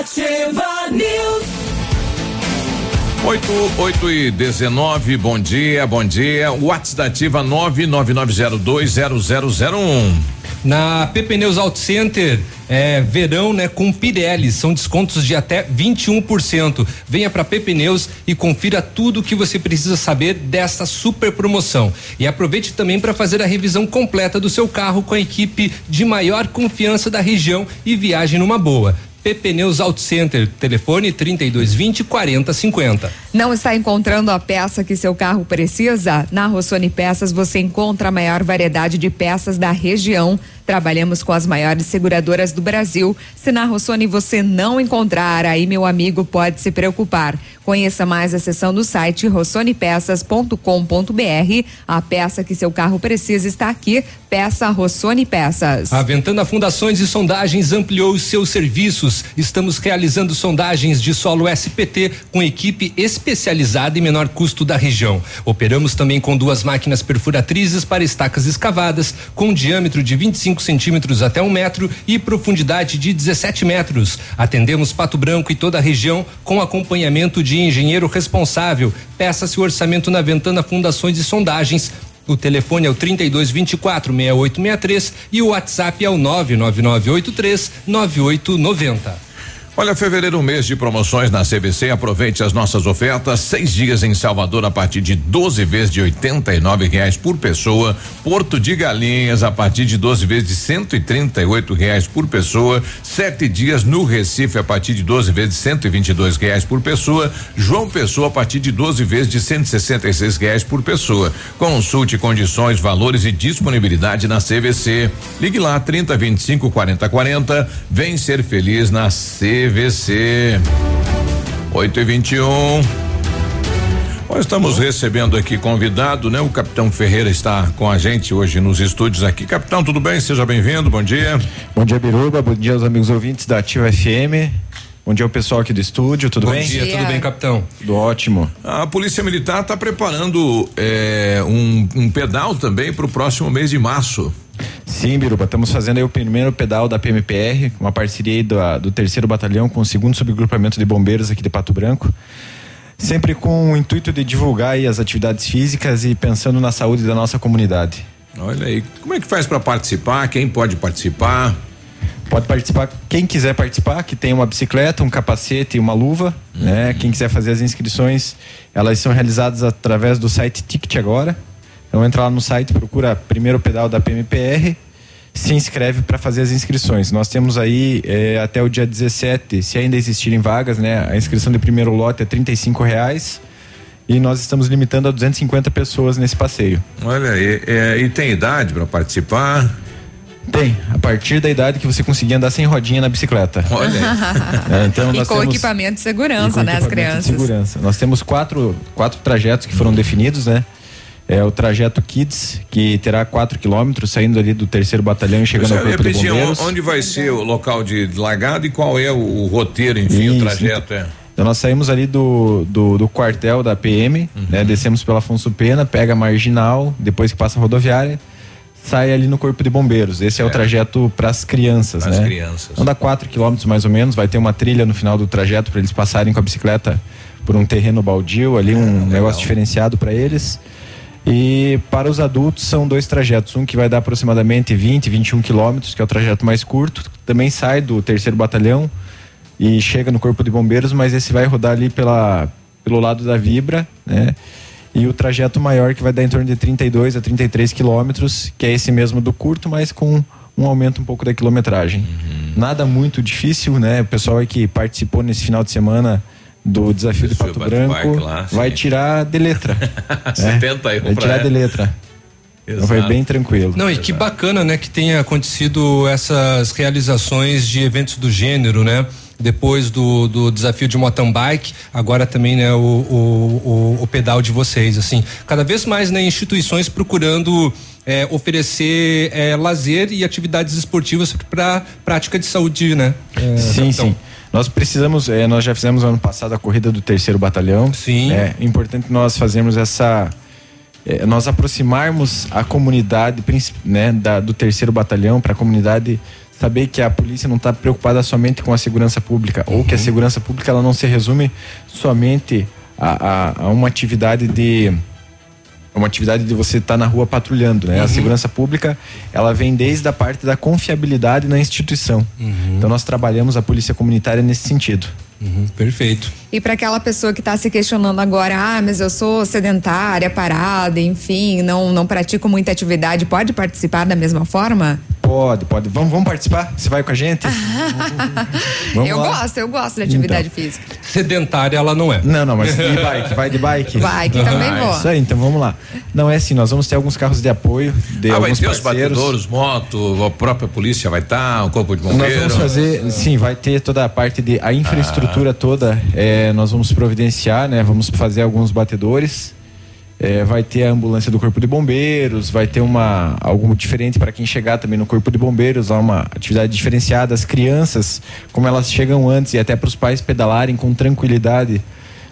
Ativa News.
8, 8 e 19, bom dia, bom dia. WhatsApp da Ativa 999020001.
Na PP Neus Auto Center, é, verão, né, com Pirelli, são descontos de até 21%. Venha para PP Neus e confira tudo o que você precisa saber desta super promoção. E aproveite também para fazer a revisão completa do seu carro com a equipe de maior confiança da região e viagem numa boa. PP Neus Auto Center, telefone 3220 4050.
Não está encontrando a peça que seu carro precisa? Na Rossoni Peças você encontra a maior variedade de peças da região. Trabalhamos com as maiores seguradoras do Brasil. Se na Rossoni você não encontrar, aí meu amigo pode se preocupar. Conheça mais acessando o site rossonepeças.com.br. A peça que seu carro precisa está aqui. Peça Rossoni Peças.
A Ventana Fundações e Sondagens ampliou os seus serviços. Estamos realizando sondagens de solo SPT com equipe especializada e menor custo da região. Operamos também com duas máquinas perfuratrizes para estacas escavadas, com diâmetro de 25 centímetros até um metro e profundidade de 17 metros. Atendemos Pato Branco e toda a região com acompanhamento de engenheiro responsável. Peça-se o orçamento na Ventana Fundações e Sondagens. O telefone é o 3224 6863 e o WhatsApp é o 99983 9890.
Olha, fevereiro, mês de promoções na CVC. Aproveite as nossas ofertas. Seis dias em Salvador a partir de 12 vezes de R$ reais por pessoa. Porto de Galinhas a partir de 12 vezes de cento e reais por pessoa. Sete dias no Recife a partir de 12 vezes de cento e reais por pessoa. João Pessoa a partir de 12 vezes de cento e reais por pessoa. Consulte condições, valores e disponibilidade na CVC. Ligue lá 30 25 40 40. Vem ser feliz na CVC. CVC. 8 e 21. Nós estamos recebendo aqui convidado, né? O capitão Ferreira está com a gente hoje nos estúdios aqui. Capitão, tudo bem? Seja bem-vindo, bom dia.
Bom dia, Biruba, bom dia aos amigos ouvintes da Ativa FM. Bom dia ao pessoal aqui do estúdio, tudo
Bom
bem?
dia, tudo bem, capitão?
Tudo ótimo.
A Polícia Militar está preparando é, um, um pedal também para o próximo mês de março.
Sim, Biruba, estamos fazendo aí o primeiro pedal da PMPR, uma parceria aí do, do terceiro batalhão com o segundo subgrupamento de bombeiros aqui de Pato Branco. Sempre com o intuito de divulgar as atividades físicas e pensando na saúde da nossa comunidade.
Olha aí, como é que faz para participar? Quem pode participar?
Pode participar quem quiser participar, que tem uma bicicleta, um capacete e uma luva, né? Quem quiser fazer as inscrições, elas são realizadas através do site Ticket agora. Então entra lá no site, procura primeiro pedal da PMPR, se inscreve para fazer as inscrições. Nós temos aí eh, até o dia 17, se ainda existirem vagas, né? A inscrição de primeiro lote é 35 reais e nós estamos limitando a 250 pessoas nesse passeio.
Olha aí, é, e tem idade para participar?
Tem, a partir da idade que você conseguir andar sem rodinha na bicicleta.
Olha
É, então
e
nós
com
temos-
equipamento de
e
segurança,
com
né, as
equipamento de
crianças.
Segurança. Nós temos quatro, quatro trajetos que foram definidos, né? É o trajeto Kids, que terá 4 quilômetros, saindo ali do terceiro batalhão e chegando ao
Eu ia
corpo de bombeiros.
onde vai ser o local de largada e qual é o, o roteiro, enfim, o
Isso.
trajeto é.
Então nós saímos ali do, do, do quartel da PM,
Uhum.
né? Descemos pela Afonso Pena, pega a marginal, depois que passa a rodoviária, sai ali no corpo de bombeiros. Esse é, o trajeto para as crianças,
Pras
né?
crianças.
Então dá 4 quilômetros mais ou menos, vai ter uma trilha no final do trajeto para eles passarem com a bicicleta por um terreno baldio, ali um negócio diferenciado para eles. E para os adultos são dois trajetos, um que vai dar aproximadamente 20, 21 quilômetros, que é o trajeto mais curto, também sai do terceiro batalhão e chega no corpo de bombeiros, mas esse vai rodar ali pela, pelo lado da Vibra, né? E o trajeto maior que vai dar em torno de 32 a 33 quilômetros, que é esse mesmo do curto, mas com um aumento um pouco da quilometragem. Nada muito difícil, né? O pessoal aí que participou nesse final de semana do desafio de Pato Branco
lá,
vai tirar de letra. né?
70 aí
Vai
pra
tirar
ela.
de letra. Então foi
Exato.
bem tranquilo.
Não, e que bacana, né, que tenha acontecido essas realizações de eventos do gênero, né? Depois do, do desafio de mountain bike, agora também, né, o, o, o, o pedal de vocês, assim. Cada vez mais, né, instituições procurando eh, oferecer eh, lazer e atividades esportivas para prática de saúde, né? eh,
Sim,
capitão?
sim. Nós precisamos, eh, nós já fizemos ano passado a corrida do terceiro batalhão.
Sim.
É importante nós fazermos essa, eh, nós aproximarmos a comunidade, né, da, do terceiro batalhão para a comunidade saber que a polícia não está preocupada somente com a segurança pública ou que a segurança pública ela não se resume somente a, a, a uma atividade de uma atividade de você estar na rua patrulhando, né? A segurança pública, ela vem desde a parte da confiabilidade na instituição. Então nós trabalhamos a polícia comunitária nesse sentido.
perfeito.
E para aquela pessoa que está se questionando agora, ah, mas eu sou sedentária, parada, enfim, não, não pratico muita atividade, pode participar da mesma forma?
Pode, pode. Vamos, vamos participar? Você vai com a gente? Vamos
eu
lá.
gosto, eu gosto de atividade física.
Sedentária ela não é.
Não, não, mas de bike, vai de bike.
Bike também vou.
Isso aí, então vamos lá. Não é assim, nós vamos ter alguns carros de apoio de
Ah, vai
alguns
ter os
parceiros.
batedouros, moto, a própria polícia vai estar, o corpo de
Nós
bombeiro.
vamos fazer, sim, vai ter toda a parte de a infraestrutura toda. é, nós vamos providenciar, né? Vamos fazer alguns batedores. É, vai ter a ambulância do corpo de bombeiros, vai ter uma algo diferente para quem chegar também no corpo de bombeiros, lá uma atividade diferenciada. As crianças, como elas chegam antes e até para os pais pedalarem com tranquilidade.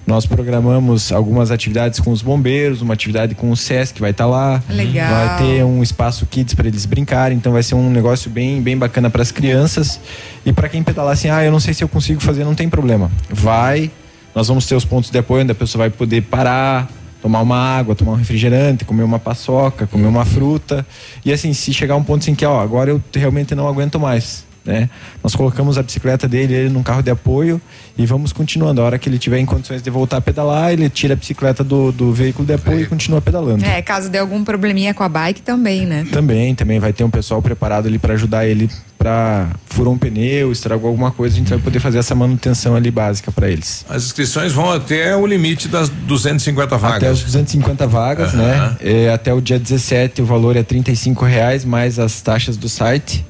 Nós programamos algumas atividades com os bombeiros, uma atividade com o SESC que vai estar lá.
Legal.
Vai ter um espaço kids para eles brincarem, então vai ser um negócio bem, bem bacana para as crianças. E para quem pedalar assim, ah, eu não sei se eu consigo fazer, não tem problema. Vai, nós vamos ter os pontos de apoio onde a pessoa vai poder parar, tomar uma água, tomar um refrigerante, comer uma paçoca, comer uma fruta. E assim, se chegar um ponto assim que, ó, agora eu realmente não aguento mais. Né? Nós colocamos a bicicleta dele ele num carro de apoio e vamos continuando. A hora que ele tiver em condições de voltar a pedalar, ele tira a bicicleta do, do veículo de apoio e continua pedalando.
É, caso dê algum probleminha com a bike também, né?
Também, também vai ter um pessoal preparado ali para ajudar ele para furou um pneu, estragou alguma coisa, a gente vai poder fazer essa manutenção ali básica para eles.
As inscrições vão até o limite das 250 vagas.
Até os 250 vagas,
Aham.
né? É, até o dia 17 o valor é 35 reais mais as taxas do site.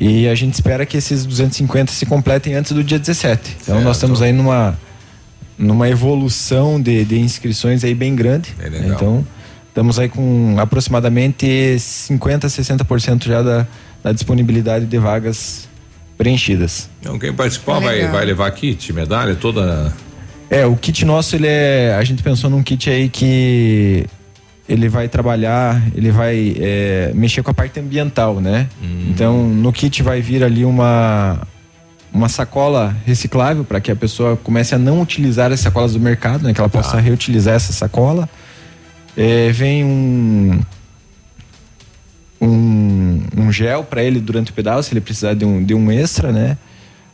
E a gente espera que esses 250 se completem antes do dia 17. Então nós estamos aí numa numa evolução de, de inscrições aí bem grande.
É legal.
Então estamos aí com aproximadamente 50 60% já da, da disponibilidade de vagas preenchidas.
Então quem participar vai,
Legal.
vai levar kit, medalha, toda.
É, o kit nosso, ele é. A gente pensou num kit aí que ele vai trabalhar, ele vai é, mexer com a parte ambiental, né? Então, no kit vai vir ali uma uma sacola reciclável para que a pessoa comece a não utilizar as sacolas do mercado, né? Que ela possa reutilizar essa sacola. É, vem um um, um gel para ele durante o pedal, se ele precisar de um, de um extra, né?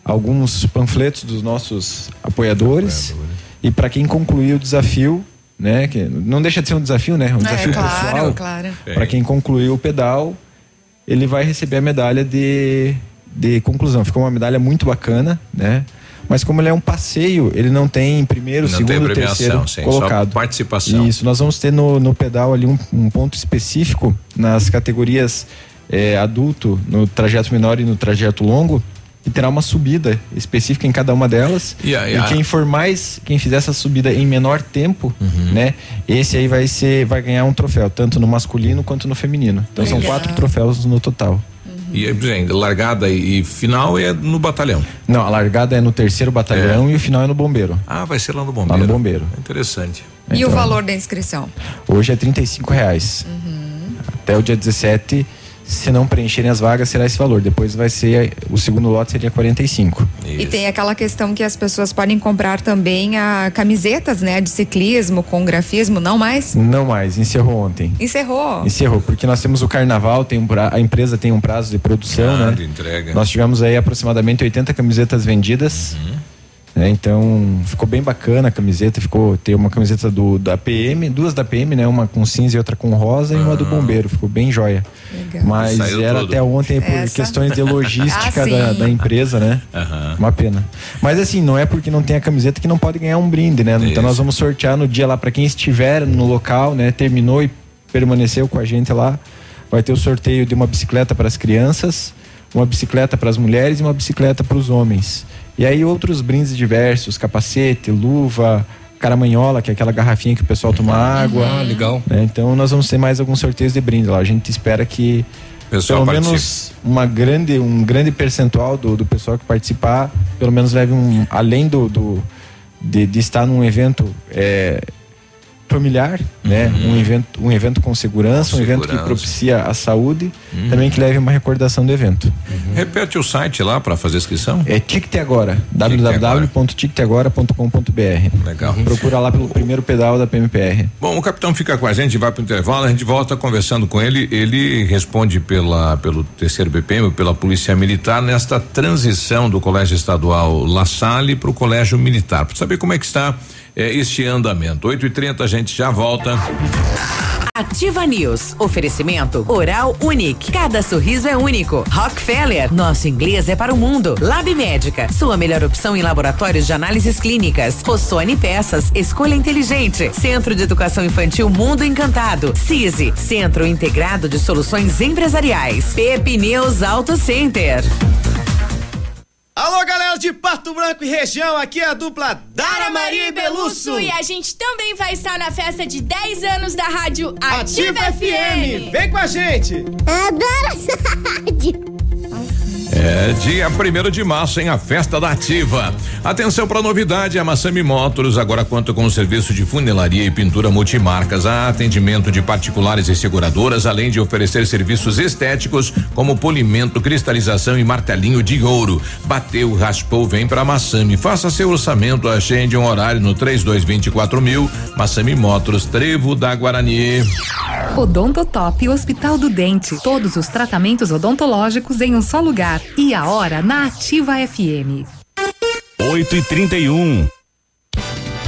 Alguns panfletos dos nossos apoiadores. E para quem concluir o desafio, né? Que não deixa de ser um desafio, né? Um desafio
claro,
pessoal.
claro.
Para quem concluiu o pedal, ele vai receber a medalha de, de conclusão. Ficou uma medalha muito bacana, né? Mas como ele é um passeio, ele não tem primeiro,
Não
segundo,
tem
terceiro
sim, só
colocado.
participação.
Isso, nós vamos ter no, no pedal ali um, um ponto específico nas categorias eh, adulto, no trajeto menor e no trajeto longo, e terá uma subida específica em cada uma delas.
E a- e
quem for mais, quem fizer essa subida em menor tempo,
Uhum.
né? Esse aí vai ser, vai ganhar um troféu, tanto no masculino quanto no feminino. Então são
Legal.
quatro troféus no total.
E gente, largada e, e final é no batalhão.
Não, a largada é no terceiro batalhão e o final é no bombeiro.
Ah, vai ser lá no bombeiro.
Lá no bombeiro.
Interessante.
E o
Então,
valor da inscrição?
Hoje é 35 reais.
Uhum.
Até o dia 17, se não preencherem as vagas, será esse valor. Depois vai ser, o segundo lote seria 45.
E tem aquela questão que as pessoas podem comprar também a camisetas, né, de ciclismo com grafismo, não mais?
Não mais, encerrou ontem.
Encerrou.
Encerrou, porque nós temos o carnaval, tem um pra- a empresa tem um prazo de produção,
Ah,
né?
de entrega.
Nós tivemos aí aproximadamente 80 camisetas vendidas.
Uhum.
Né? Então ficou bem bacana a camiseta, ficou tem uma camiseta do da PM, duas da PM, né? Uma com cinza e outra com rosa e uma do bombeiro, ficou bem joia. Mas
Saiu
era
tudo.
até ontem por
Essa?
questões de logística
Ah,
da, da empresa, né?
Aham.
Uma pena. Mas assim, não é porque não tem a camiseta que não pode ganhar um brinde, né? Então nós vamos sortear no dia lá para quem estiver no local, né? Terminou e permaneceu com a gente lá, vai ter o sorteio de uma bicicleta para as crianças, uma bicicleta para as mulheres e uma bicicleta para os homens. E aí outros brindes diversos, capacete, luva, caramanhola, que é aquela garrafinha que o pessoal toma água.
Ah, legal.
né? Então nós vamos ter mais alguns sorteios de brinde lá. A gente espera que
Pessoal
pelo menos uma grande, um grande percentual do, do pessoal que participar, pelo menos leve um, além do, do de, de estar num evento é, familiar, né? Um evento, um evento com segurança,
Com
um evento que
segurança.
propicia a saúde, também que leve uma recordação do evento.
Repete o site lá para fazer inscrição.
É Ticte Agora, www.ticteagora.com.br.
Legal.
Procura lá pelo primeiro pedal da PMPR.
Bom, o capitão fica com a gente, vai para o intervalo, a gente volta conversando com ele. Ele responde pela, pelo terceiro BPM, pela Polícia Militar, nesta transição do Colégio Estadual La Salle para o Colégio Militar. Para saber como é que está eh, este andamento. 8 e 30 a gente já volta.
Ativa News. Oferecimento Oral Unique. Cada sorriso é único. Rockefeller. Nosso inglês é para o mundo. Lab Médica. Sua melhor opção em laboratórios de análises clínicas. Rossoni Peças. Escolha inteligente. Centro de Educação Infantil Mundo Encantado. CISI. Centro Integrado de Soluções Empresariais. Pepineus Auto Center.
Alô, galera de Pato Branco e região, aqui é a dupla Dara Maria e Belusso.
E a gente também vai estar na festa de 10 anos da rádio
Ativa
Ativa,
FM. Vem com a gente.
Adoro essa rádio.
É dia 1 de março, em a festa da Ativa. Atenção para novidade: a Massami Motors agora conta com o serviço de funilaria e pintura multimarcas, atendimento de particulares e seguradoras, além de oferecer serviços estéticos como polimento, cristalização e martelinho de ouro. Bateu, raspou, vem para Massami. Faça seu orçamento, agende um horário no 3224 mil. Massami Motors, Trevo da Guarani.
Odontotop Hospital do Dente. Todos os tratamentos odontológicos em um só lugar. E a hora na Ativa FM.
8 e 31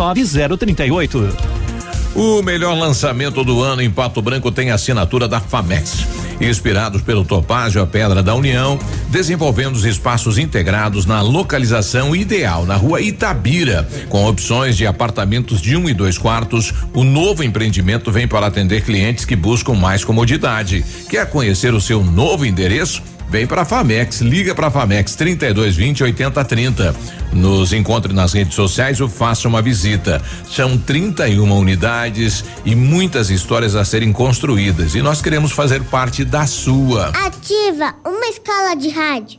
29038.
O melhor lançamento do ano em Pato Branco tem a assinatura da FAMEX. Inspirados pelo Topázio, a Pedra da União, desenvolvendo os espaços integrados na localização ideal, na rua Itabira, com opções de apartamentos de um e dois quartos. O novo empreendimento vem para atender clientes que buscam mais comodidade. Quer conhecer o seu novo endereço? Vem para Famex, liga para Famex 3220 8030. Nos encontre nas redes sociais ou faça uma visita. São 31 unidades e muitas histórias a serem construídas e nós queremos fazer parte da sua.
Ativa uma escola de rádio.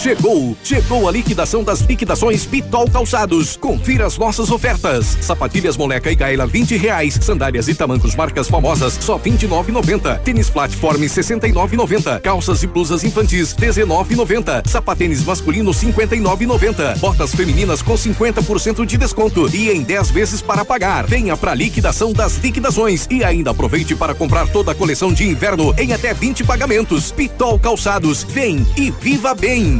Chegou, chegou a liquidação das liquidações Pitol Calçados. Confira as nossas ofertas. Sapatilhas Moleca e Gaela 20 reais. Sandálias e tamancos marcas famosas só 29,90. Tênis Platform 69,90. Calças e blusas infantis 19,90. Sapatênis masculino 59,90. Botas femininas com 50% de desconto e em 10 vezes para pagar. Venha pra liquidação das liquidações e ainda aproveite para comprar toda a coleção de inverno em até 20 pagamentos. Pitol Calçados. Vem e viva bem.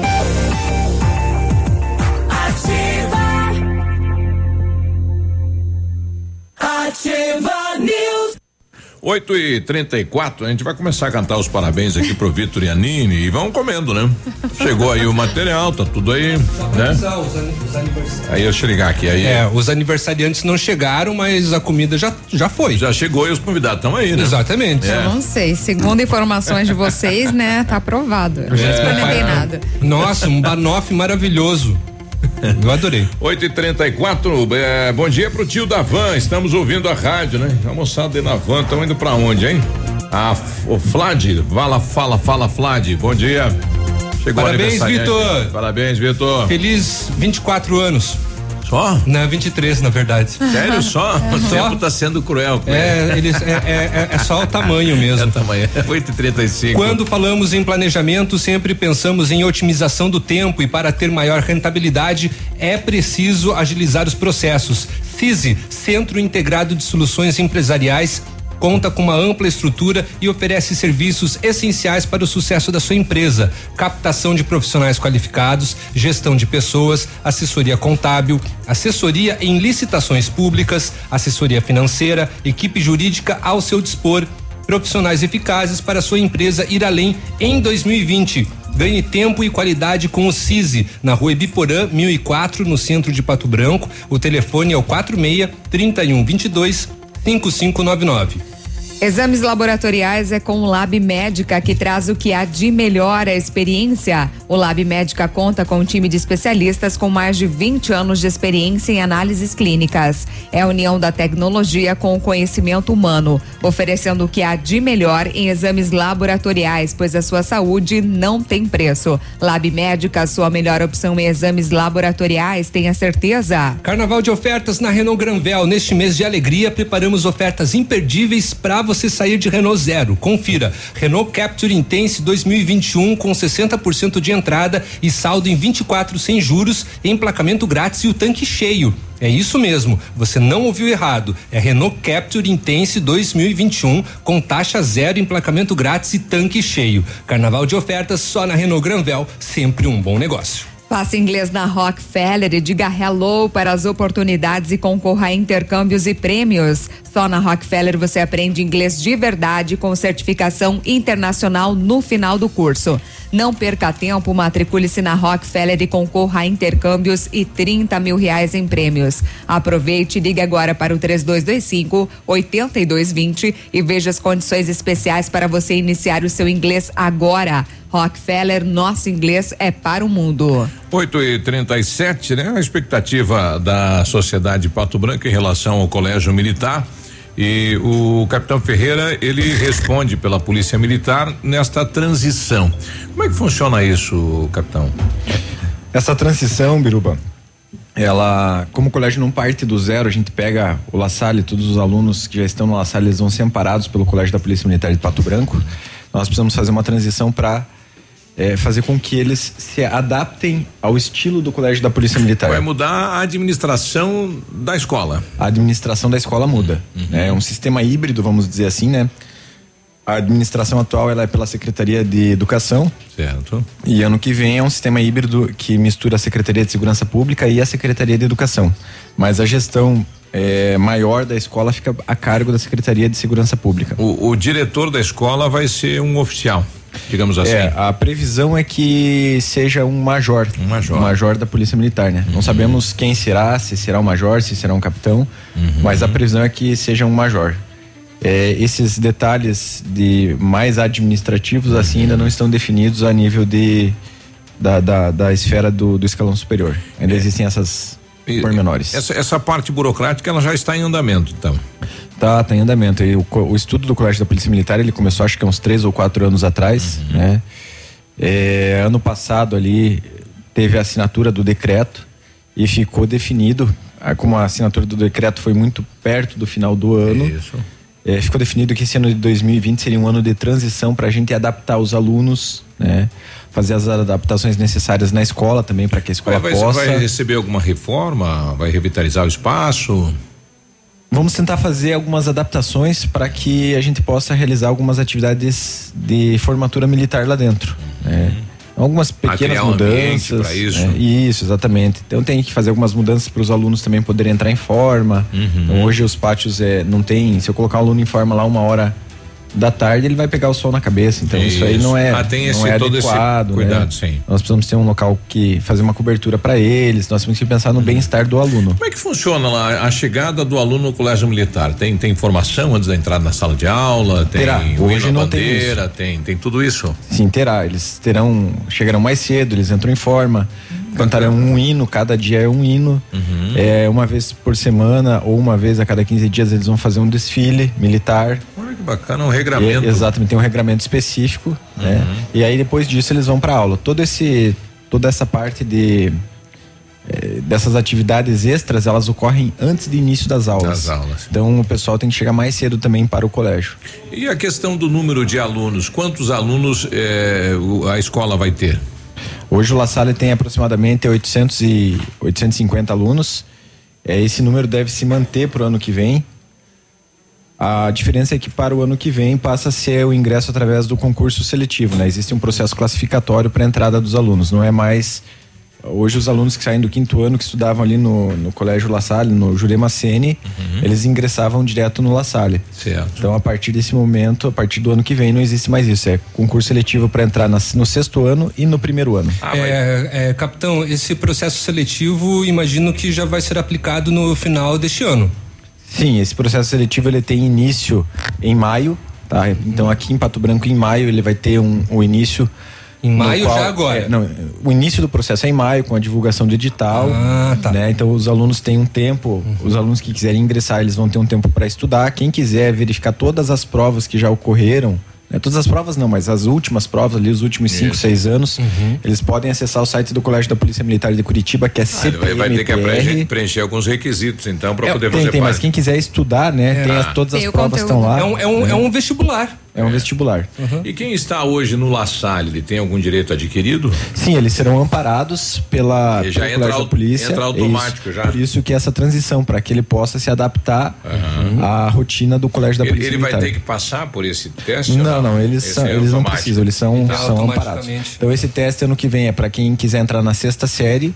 Ativa News.
8 e 34 a gente vai começar a cantar os parabéns aqui pro Vitor e a Nini e vamos comendo, né? Chegou aí o material, tá tudo aí, né? Aí eu ligar aqui, aí.
É, os aniversariantes não chegaram, mas a comida já, já foi.
Já chegou e os convidados estão aí, né?
Exatamente.
É.
Eu não sei, segundo informações de vocês, né, tá aprovado. Eu não
É.
experimentei nada.
Nossa, um banoffee maravilhoso. Eu adorei.
8 e 34 é, bom dia pro tio da van, estamos ouvindo a rádio, né? A moçada aí na van, estão indo pra onde, hein? Ah, o Flad, fala, fala, fala, Flad, bom dia. Chegou
Parabéns. Vitor.
Parabéns, Vitor.
Feliz 24 anos.
Só?
Não, 23, na verdade.
Sério, só? O tempo tá sendo cruel.
É,
ele.
eles, é, é, é só o tamanho mesmo.
É o tamanho. 8 e 35
Quando falamos em planejamento, sempre pensamos em otimização do tempo e para ter maior rentabilidade é preciso agilizar os processos. CISI, Centro Integrado de Soluções Empresariais, conta com uma ampla estrutura e oferece serviços essenciais para o sucesso da sua empresa: captação de profissionais qualificados, gestão de pessoas, assessoria contábil, assessoria em licitações públicas, assessoria financeira, equipe jurídica ao seu dispor profissionais eficazes para sua empresa ir além em 2020. Ganhe tempo e qualidade com o CISI, na rua Ibiporã, 1004, no centro de Pato Branco. O telefone é o 46 3122 5599.
Exames laboratoriais é com o Lab Médica que traz o que há de melhor a experiência. O Lab Médica conta com um time de especialistas com mais de 20 anos de experiência em análises clínicas. É a união da tecnologia com o conhecimento humano, oferecendo o que há de melhor em exames laboratoriais, pois a sua saúde não tem preço. Lab Médica, sua melhor opção em exames laboratoriais, tenha certeza.
Carnaval de ofertas na Renault Granvel. Neste mês de alegria, preparamos ofertas imperdíveis para você sair de Renault Zero. Confira. Renault Capture Intense 2021 com 60% de entrada e saldo em 24 sem juros, emplacamento grátis e o tanque cheio. É isso mesmo, você não ouviu errado. É Renault Capture Intense 2021 com taxa zero, emplacamento grátis e tanque cheio. Carnaval de ofertas só na Renault Granvel, sempre um bom negócio.
Faça inglês na Rockefeller e diga hello para as oportunidades e concorra a intercâmbios e prêmios. Só na Rockefeller você aprende inglês de verdade com certificação internacional no final do curso. Não perca tempo, matricule-se na Rockefeller e concorra a intercâmbios e 30 mil reais em prêmios. Aproveite e ligue agora para o 3225 8220 e veja as condições especiais para você iniciar o seu inglês agora. Rockefeller, nosso inglês é para o mundo.
8 e 37 né? A expectativa da sociedade Pato Branco em relação ao colégio militar. E o capitão Ferreira, ele responde pela Polícia Militar nesta transição. Como é que funciona isso, capitão?
Essa transição, Biruba, ela, como o colégio não parte do zero, a gente pega o La Salle, todos os alunos que já estão no La Salle, eles vão ser amparados pelo Colégio da Polícia Militar de Pato Branco. Nós precisamos fazer uma transição para é, fazer com que eles se adaptem ao estilo do colégio da Polícia Militar.
Vai mudar a administração da escola.
A administração da escola muda.
Uhum.
né? É um sistema híbrido, vamos dizer assim, né? A administração atual ela é pela Secretaria de Educação.
Certo.
E ano que vem é um sistema híbrido que mistura a Secretaria de Segurança Pública e a Secretaria de Educação. Mas a gestão é, maior da escola fica a cargo da Secretaria de Segurança Pública.
O, o diretor da escola vai ser um oficial, digamos assim.
É, a previsão é que seja um major.
Um major.
Um major da Polícia Militar, né? Não sabemos quem será, se será um major, se será um capitão, mas a previsão é que seja um major. É, esses detalhes de mais administrativos assim ainda não estão definidos a nível de da, da, da esfera do, do escalão superior. Ainda existem essas pormenores.
Essa, essa parte burocrática ela já está em andamento, então.
Tá, tá em andamento. E o, o estudo do Colégio da Polícia Militar ele começou acho que uns três ou quatro anos atrás, né? É, ano passado ali teve a assinatura do decreto e ficou definido, como a assinatura do decreto foi muito perto do final do ano.
Isso.
É, ficou definido que esse ano de 2020 seria um ano de transição para a gente adaptar os alunos, né? Fazer as adaptações necessárias na escola também para que a escola
Vai, vai,
possa.
vai receber alguma reforma? Vai revitalizar o espaço?
Vamos tentar fazer algumas adaptações para que a gente possa realizar algumas atividades de formatura militar lá dentro. né? Algumas pequenas
um
mudanças.
pra isso.
né? Isso, exatamente. Então tem que fazer algumas mudanças para os alunos também poderem entrar em forma.
Uhum.
Então, hoje os pátios é, não tem. Se eu colocar o aluno em forma lá uma hora da tarde, ele vai pegar o sol na cabeça. Então isso, aí
Isso.
não é,
Ah, tem esse-
não é
todo esse
adequado.
cuidado,
né?
sim.
Nós precisamos ter um local que fazer uma cobertura para eles. Nós temos que pensar no
Uhum.
bem-estar do aluno.
Como é que funciona lá a chegada do aluno no colégio militar? Tem tem formação antes da entrada na sala de aula? Tem
Terá. Hoje não tem
bandeira? Tem, tem tudo isso?
Sim, terá. Eles terão, chegarão mais cedo, eles entram em forma, cantarão um hino, cada dia é um hino.
Uhum.
É, uma vez por semana ou uma vez a cada 15 dias eles vão fazer um desfile militar.
Olha que bacana, um regramento. Uhum.
E- exatamente, tem um regramento específico, né? E aí depois disso eles vão para aula. Todo esse, toda essa parte de eh, dessas atividades extras, elas ocorrem antes do início das aulas.
Das aulas.
Então o pessoal tem que chegar mais cedo também para o colégio.
E a questão do número de alunos? Quantos alunos eh, a escola vai ter?
Hoje o La Salle tem aproximadamente 800 e 850 alunos. É, esse número deve se manter para o ano que vem. A diferença é que para o ano que vem passa a ser o ingresso através do concurso seletivo, né? Existe um processo classificatório para a entrada dos alunos, não é mais hoje os alunos que saem do quinto ano que estudavam ali no, no colégio La Salle, no Jurema Sene, eles ingressavam direto no La Salle.
Certo.
Então a partir desse momento, a partir do ano que vem não existe mais isso, é concurso seletivo para entrar nas- no sexto ano e no primeiro ano.
é, é, capitão, esse processo seletivo, imagino que já vai ser aplicado no final deste ano.
Sim, esse processo seletivo ele tem início em maio, tá? Então aqui em Pato Branco em maio ele vai ter um, um início
Em maio
qual-
já agora?
é, não, o início do processo é em maio com a divulgação do edital,
Ah, tá.
né? Então os alunos têm um tempo,
Uhum.
os alunos que quiserem ingressar eles vão ter um tempo para estudar. Quem quiser verificar todas as provas que já ocorreram né, todas as provas não, mas as últimas provas ali, os últimos cinco,
Isso.
seis anos,
Uhum.
eles podem acessar o site do Colégio da Polícia Militar de Curitiba, que é
Ah, ele vai, vai ter que
CPMPR.
preencher, preencher alguns requisitos, então, para
É,
poder
tem,
fazer
tem, mas
parte.
quem quiser estudar, né?
É.
Tem as- todas
Tem
as provas estão lá.
É um, é um,
né?
é um vestibular.
É um vestibular.
E quem está hoje no La Salle, ele tem algum direito adquirido?
Sim, eles serão amparados pela
E já
pelo
entra
da polícia.
entra automático
Isso.
já.
Por isso que essa transição para que ele possa se adaptar à rotina do colégio da
Ele,
polícia
ele vai
militar.
ter que passar por esse teste? ou
Não, não, eles, são,
é
eles não precisam, eles são,
Então,
são amparados. Então esse teste ano que vem é para quem quiser entrar na sexta série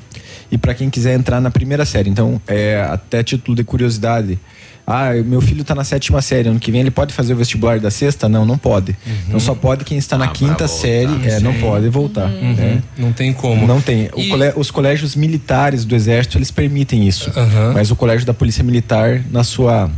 e para quem quiser entrar na primeira série. Então, é até título de curiosidade. Ah, meu filho está na sétima série, ano que vem ele pode fazer o vestibular da sexta? Não, não pode. Então só pode quem está na quinta série, é, não pode voltar. né?
Não tem como.
Não tem. O
E-
cole- os colégios militares do exército, eles permitem isso. Mas o colégio da polícia militar, na sua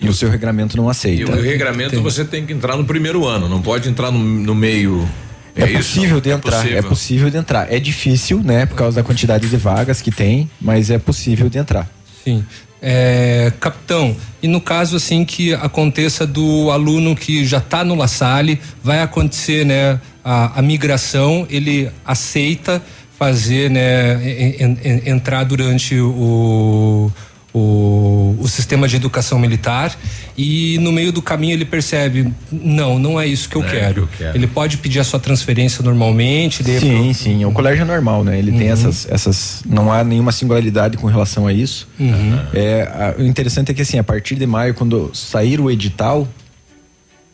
no seu regramento não
E
aceita.
o regramento você tem que entrar no primeiro ano, não pode entrar no, no meio.
É,
isso?
possível de entrar, é
possível.
possível de entrar. É difícil, né, por causa da quantidade de vagas que tem, mas é possível de entrar.
Sim. É, capitão, e no caso assim que aconteça do aluno que já está no La Salle, vai acontecer, né, a, a migração, ele aceita fazer, né, en- en- en- entrar durante o, o, o sistema de educação militar e no meio do caminho ele percebe, não, não é isso que eu,
É,
quero.
que eu quero.
Ele pode pedir a sua transferência normalmente. de-
Sim, sim. O colégio é normal, né? Ele tem
Uhum.
essas, essas. Não há nenhuma singularidade com relação a isso.
Uhum.
É, a- o interessante é que, assim, a partir de maio, quando sair o edital,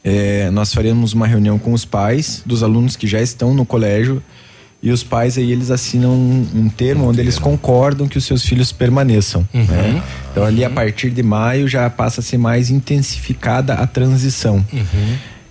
é, nós faremos uma reunião com os pais dos alunos que já estão no colégio. E os pais aí eles assinam um, um termo onde eles concordam que os seus filhos permaneçam. né? Então ali a partir de maio já passa a ser mais intensificada a transição.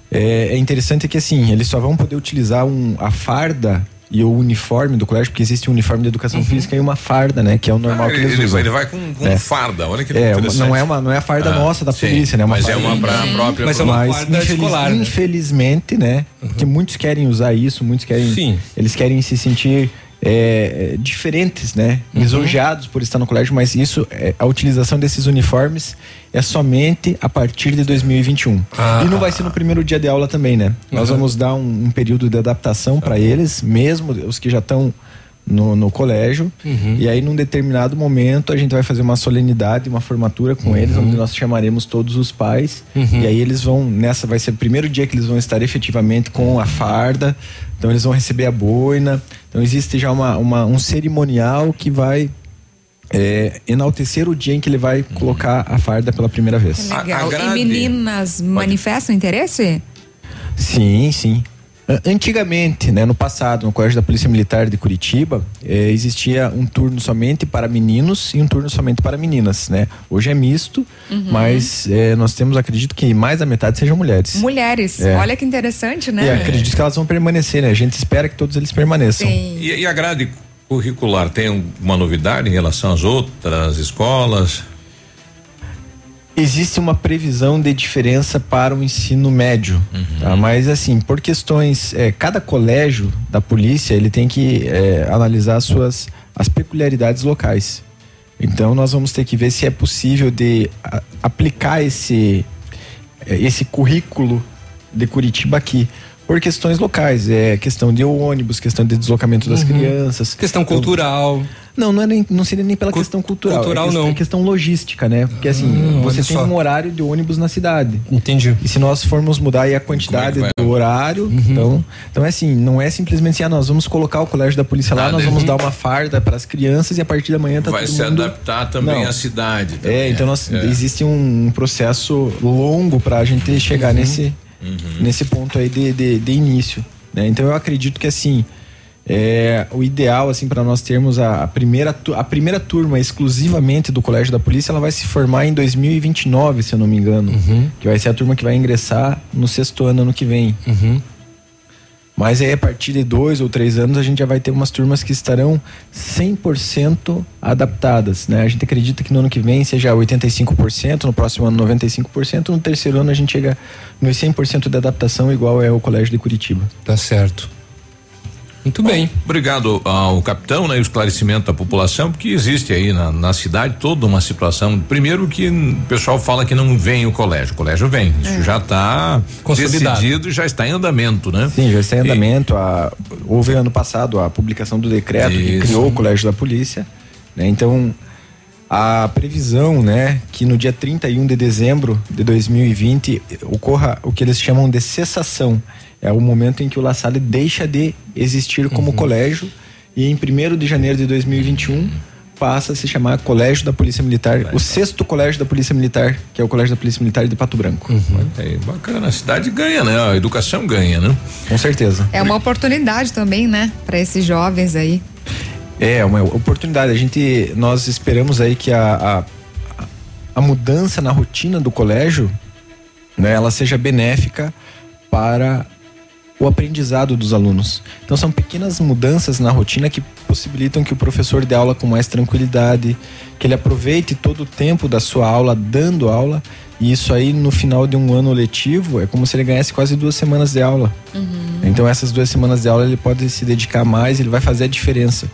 É, é interessante que assim, eles só vão poder utilizar um, a farda e o uniforme do colégio, porque existe um uniforme de educação física e uma farda, né? Que é o normal
Ah,
que eles
ele,
usam.
ele vai com, com
É.
farda, olha que
É, não é uma não é a farda
Ah,
nossa da
sim,
polícia, né? Uma
mas é
farda-
uma pra própria.
Mas é uma
Mas,
farda
infeliz-
escolar, né?
Infelizmente, né? Porque muitos querem usar isso, muitos querem.
Sim.
Eles querem se sentir é, diferentes, né?
Uhum.
Lisonjeados por estar no colégio, mas isso, é, a utilização desses uniformes é somente a partir de 2021.
Ah.
E não vai ser no primeiro dia de aula também, né? Nós
Uhum.
vamos dar um, um período de adaptação para eles, mesmo os que já estão no, no colégio.
Uhum.
E aí, num determinado momento, a gente vai fazer uma solenidade, uma formatura com eles, onde nós chamaremos todos os pais.
Uhum.
E aí eles vão, nessa vai ser o primeiro dia que eles vão estar efetivamente com a farda. Então eles vão receber a boina. Então existe já uma, uma- um cerimonial que vai é, enaltecer o dia em que ele vai colocar a farda pela primeira vez.
Legal. E meninas manifestam interesse?
Sim, sim. A- Antigamente, né, no passado, no Colégio da Polícia Militar de Curitiba, eh, existia um turno somente para meninos e um turno somente para meninas, né? Hoje é misto,
Uhum.
mas eh, nós temos, acredito que mais da metade sejam mulheres.
Mulheres.
É.
Olha que interessante, né?
E acredito que elas vão permanecer, né? A gente espera que todos eles permaneçam.
Sim.
E, e a grade curricular tem uma novidade em relação às outras escolas?
Existe uma previsão de diferença para o ensino médio, tá? mas assim, por questões, é, cada colégio da polícia ele tem que é, analisar as suas as peculiaridades locais. Então nós vamos ter que ver se é possível de a- aplicar esse é, esse currículo de Curitiba aqui por questões locais, é questão de ônibus, questão de deslocamento das
Uhum.
crianças,
Questão cultural.
Não, não, é nem, não seria nem pela questão cultural.
cultural,
é questão,
não.
É questão logística, né? Porque assim,
Hum,
você tem
só.
um horário de ônibus na cidade.
Entendi.
E se nós formos mudar aí a quantidade do horário,
Uhum.
então, então é assim, não é simplesmente assim, ah, nós vamos colocar o colégio da polícia lá,
Ah,
nós
né?
vamos dar uma farda para as crianças e a partir da manhã tá
Vai
todo
se
mundo...
adaptar também
Não.
à cidade.
É,
também,
então nós,
É.
existe um processo longo para a gente chegar
Uhum.
nesse, nesse ponto aí de, de, de início. Né? Então eu acredito que assim é, o ideal assim para nós termos a, a primeira a primeira turma exclusivamente do colégio da polícia ela vai se formar em 2029 se eu não me engano
Uhum.
que vai ser a turma que vai ingressar no sexto ano ano que vem
Uhum.
mas aí a partir de dois ou três anos a gente já vai ter umas turmas que estarão 100% adaptadas, né? A gente acredita que no ano que vem seja 85%, no próximo ano 95%, no terceiro ano a gente chega nos 100% de adaptação igual é o Colégio de Curitiba.
Tá certo. Muito bem.
Obrigado ao capitão, né, e o esclarecimento da população, porque existe aí na, na cidade toda uma situação. Primeiro que o pessoal fala que não vem o colégio, o colégio vem. Isso
É.
já está decidido, já está em andamento, né?
Sim, já está em andamento. A, houve ano passado a publicação do decreto que
Isso.
criou o Colégio da Polícia. né? Então, A previsão, né, que no dia 31 de dezembro de 2020 ocorra o que eles chamam de cessação. É o momento em que o La Salle deixa de existir como colégio e em 1 de janeiro de 2021 passa a se chamar Colégio da Polícia Militar, o sexto colégio da Polícia Militar, que é o Colégio da Polícia Militar de Pato Branco.
É bacana, a cidade ganha, né? A educação ganha, né?
Com certeza.
É uma oportunidade também, né? Para esses jovens aí.
É, uma oportunidade. A gente, nós esperamos aí que a, a, a mudança na rotina do colégio, né, ela seja benéfica para o aprendizado dos alunos. Então são pequenas mudanças na rotina que possibilitam que o professor dê aula com mais tranquilidade, que ele aproveite todo o tempo da sua aula dando aula. E isso aí no final de um ano letivo é como se ele ganhasse quase duas semanas de aula. Então essas duas semanas de aula ele pode se dedicar mais, ele vai fazer a diferença.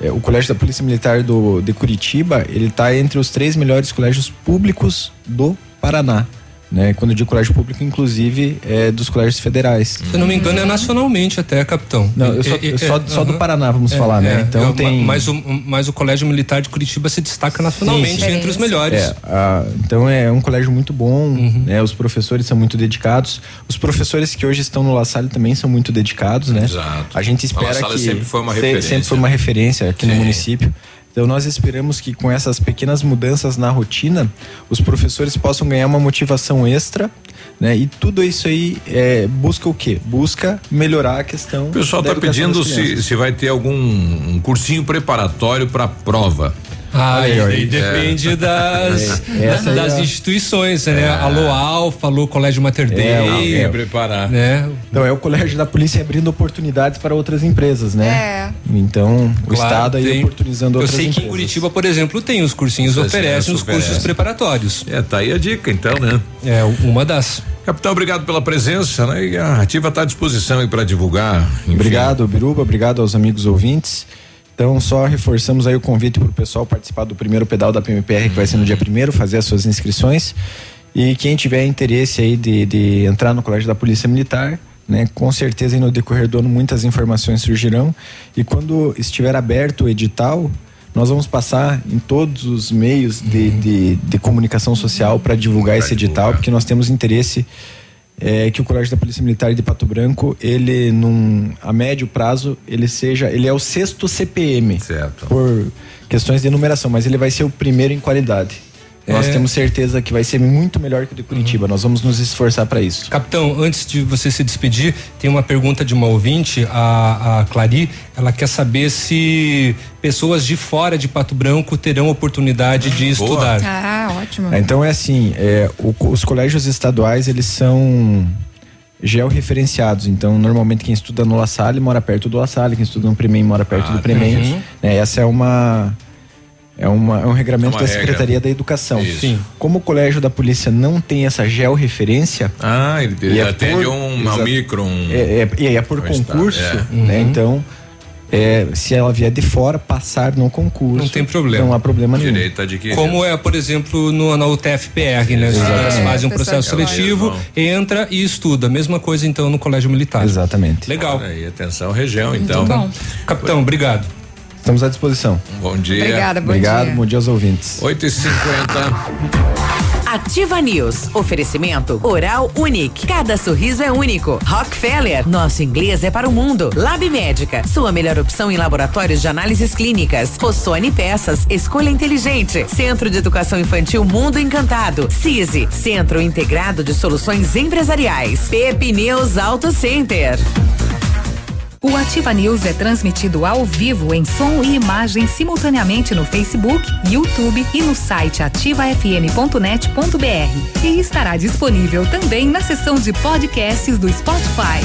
É, o Colégio da Polícia Militar do, de Curitiba, ele está entre os três melhores colégios públicos do Paraná. Né? Quando eu digo colégio público, inclusive, é dos colégios federais.
Se eu não me engano, é nacionalmente até, capitão.
Não, eu só,
É, é,
só,
é,
só do. Paraná, vamos
É,
falar, né?
é.
Então tem.
Mas o, mas o Colégio Militar de Curitiba se destaca nacionalmente
Sim, sim.
entre os melhores.
É, ah, então é um colégio muito bom,
Uhum.
né? Os professores são muito dedicados. Os professores que hoje estão no La Salle também são muito dedicados, né?
Exato.
A gente
A La
espera
Salle
que
sempre foi uma referência.
sempre foi uma referência aqui no
Sim.
município. Então nós esperamos que com essas pequenas mudanças na rotina, os professores possam ganhar uma motivação extra, né? E tudo isso aí é, busca o quê? Busca melhorar a questão.
O pessoal está pedindo se, se vai ter algum um cursinho preparatório para prova.
Ah,
aí,
e aí depende das,
É, essa aí
das
é-
instituições, né? Alô Alfa, alô Colégio Mater Dei.
É, é.
preparar.
Né?
Então é o colégio da polícia abrindo oportunidades para outras empresas, né?
É.
Então o
Claro,
estado aí
tem.
oportunizando
Eu
outras
sei que em
empresas.
Curitiba, por exemplo, tem os cursinhos, oferecem os
oferece.
cursos preparatórios.
É, tá aí a dica, então, né?
É, uma das.
Capitão, obrigado pela presença, né? E a ativa está à disposição aí para divulgar. enfim.
Obrigado, Biruba, obrigado aos amigos ouvintes. Então, só reforçamos aí o convite para o pessoal participar do primeiro pedal da PMPR, que vai ser no dia primeiro, fazer as suas inscrições. E quem tiver interesse aí de, de entrar no Colégio da Polícia Militar, né, com certeza no decorrer do ano muitas informações surgirão. E quando estiver aberto o edital, nós vamos passar em todos os meios de, de, de comunicação social para divulgar esse edital, porque nós temos interesse é que o Colégio da Polícia Militar de Pato Branco, ele num a médio prazo, ele seja, ele é o sexto CPM.
Certo.
Por questões de numeração, mas ele vai ser o primeiro em qualidade. Nós
É.
temos certeza que vai ser muito melhor que o de Curitiba. Nós vamos nos esforçar para isso.
Capitão, antes de você se despedir, tem uma pergunta de uma ouvinte, a, a Clari. Ela quer saber se pessoas de fora de Pato Branco terão oportunidade de estudar.
Ah, ótimo.
Então é assim, é, o- os colégios estaduais eles são georreferenciados. Então normalmente quem estuda no La Salle mora perto do La Salle, quem estuda no Premem mora perto
Ah,
do Premem.
uhum.
né? essa é uma é, uma, é um regramento
Uma
da
regra.
Secretaria da Educação.
Isso. Sim.
Como o colégio da polícia não tem essa georreferência.
Ah, ele, ele
é
atende
por-
um, uma micro. Um,
É, é, e aí é por
um estado,
concurso,
é.
né?
Uhum.
Então, é, se ela vier de fora, passar no concurso.
Não tem problema.
Não há problema nenhum.
Direito adquirido.
Como é, por exemplo, no, na UTFPR, né? Os fazem um
É,
processo seletivo, entra e estuda. Mesma coisa, então, no Colégio Militar.
Exatamente.
Legal.
Aí, atenção, região, então.
bom.
Capitão, obrigado.
Estamos à disposição.
Bom dia.
Obrigada, bom
Obrigado,
dia.
bom dia aos ouvintes.
8h50.
Ativa News. Oferecimento Oral Unique. Cada sorriso é único. Rockefeller. Nosso inglês é para o mundo. Lab Médica. Sua melhor opção em laboratórios de análises clínicas. Rossoni Peças. Escolha inteligente. Centro de Educação Infantil Mundo Encantado. CISI. Centro Integrado de Soluções Empresariais. Pepineus Auto Center.
O Ativa News é transmitido ao vivo em som e imagem simultaneamente no Facebook, YouTube e no site ativafm.net.br. E estará disponível também na seção de podcasts do Spotify.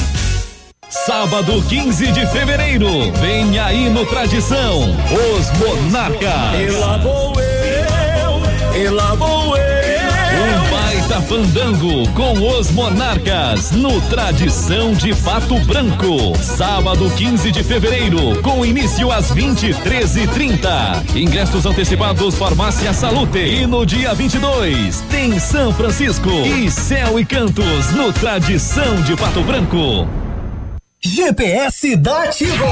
Sábado 15 de fevereiro, vem aí no Tradição, os Monarcas.
E lá vou eu, e lá vou eu.
Baita fandango com os Monarcas no Tradição de Pato Branco. Sábado 15 de fevereiro, com início às 23h30. Ingressos antecipados Farmácia Salute. E no dia 22 tem São Francisco e Céu e Cantos no Tradição de Pato Branco.
GPS da Ativa.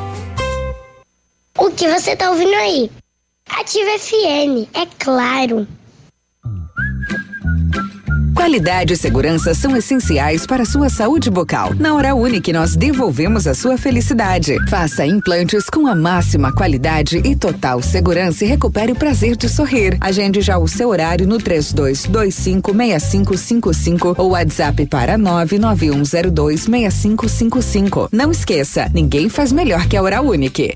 O que você tá ouvindo aí? Ativa FM, é claro.
Qualidade e segurança são essenciais para a sua saúde bucal. Na Hora Unique, nós devolvemos a sua felicidade. Faça implantes com a máxima qualidade e total segurança e recupere o prazer de sorrir. Agende já o seu horário no 32256555 ou WhatsApp para 991026555. Não esqueça, ninguém faz melhor que a Hora Unique.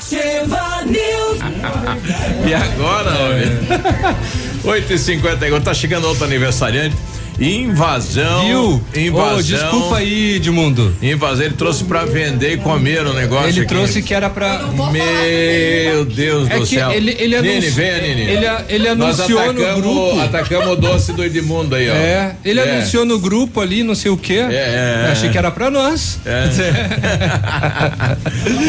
Ativa News.
E agora, homem? 8 e 51 tá chegando outro aniversariante. Invasão.
Viu?
Invasão.
Ô, desculpa aí, Edmundo.
Invasão, ele trouxe pra vender e comer o negócio.
Ele
aqui.
trouxe que era pra.
Meu Deus
É
do
que
céu.
ele- ele
Nini,
anunci-
vem, Nini.
ele- ele
Nós
anunciou no
atacamos-
grupo.
Atacamos o doce do Edmundo aí, ó.
É, ele
É.
anunciou no grupo ali, não sei o quê.
É.
Eu achei que era pra nós.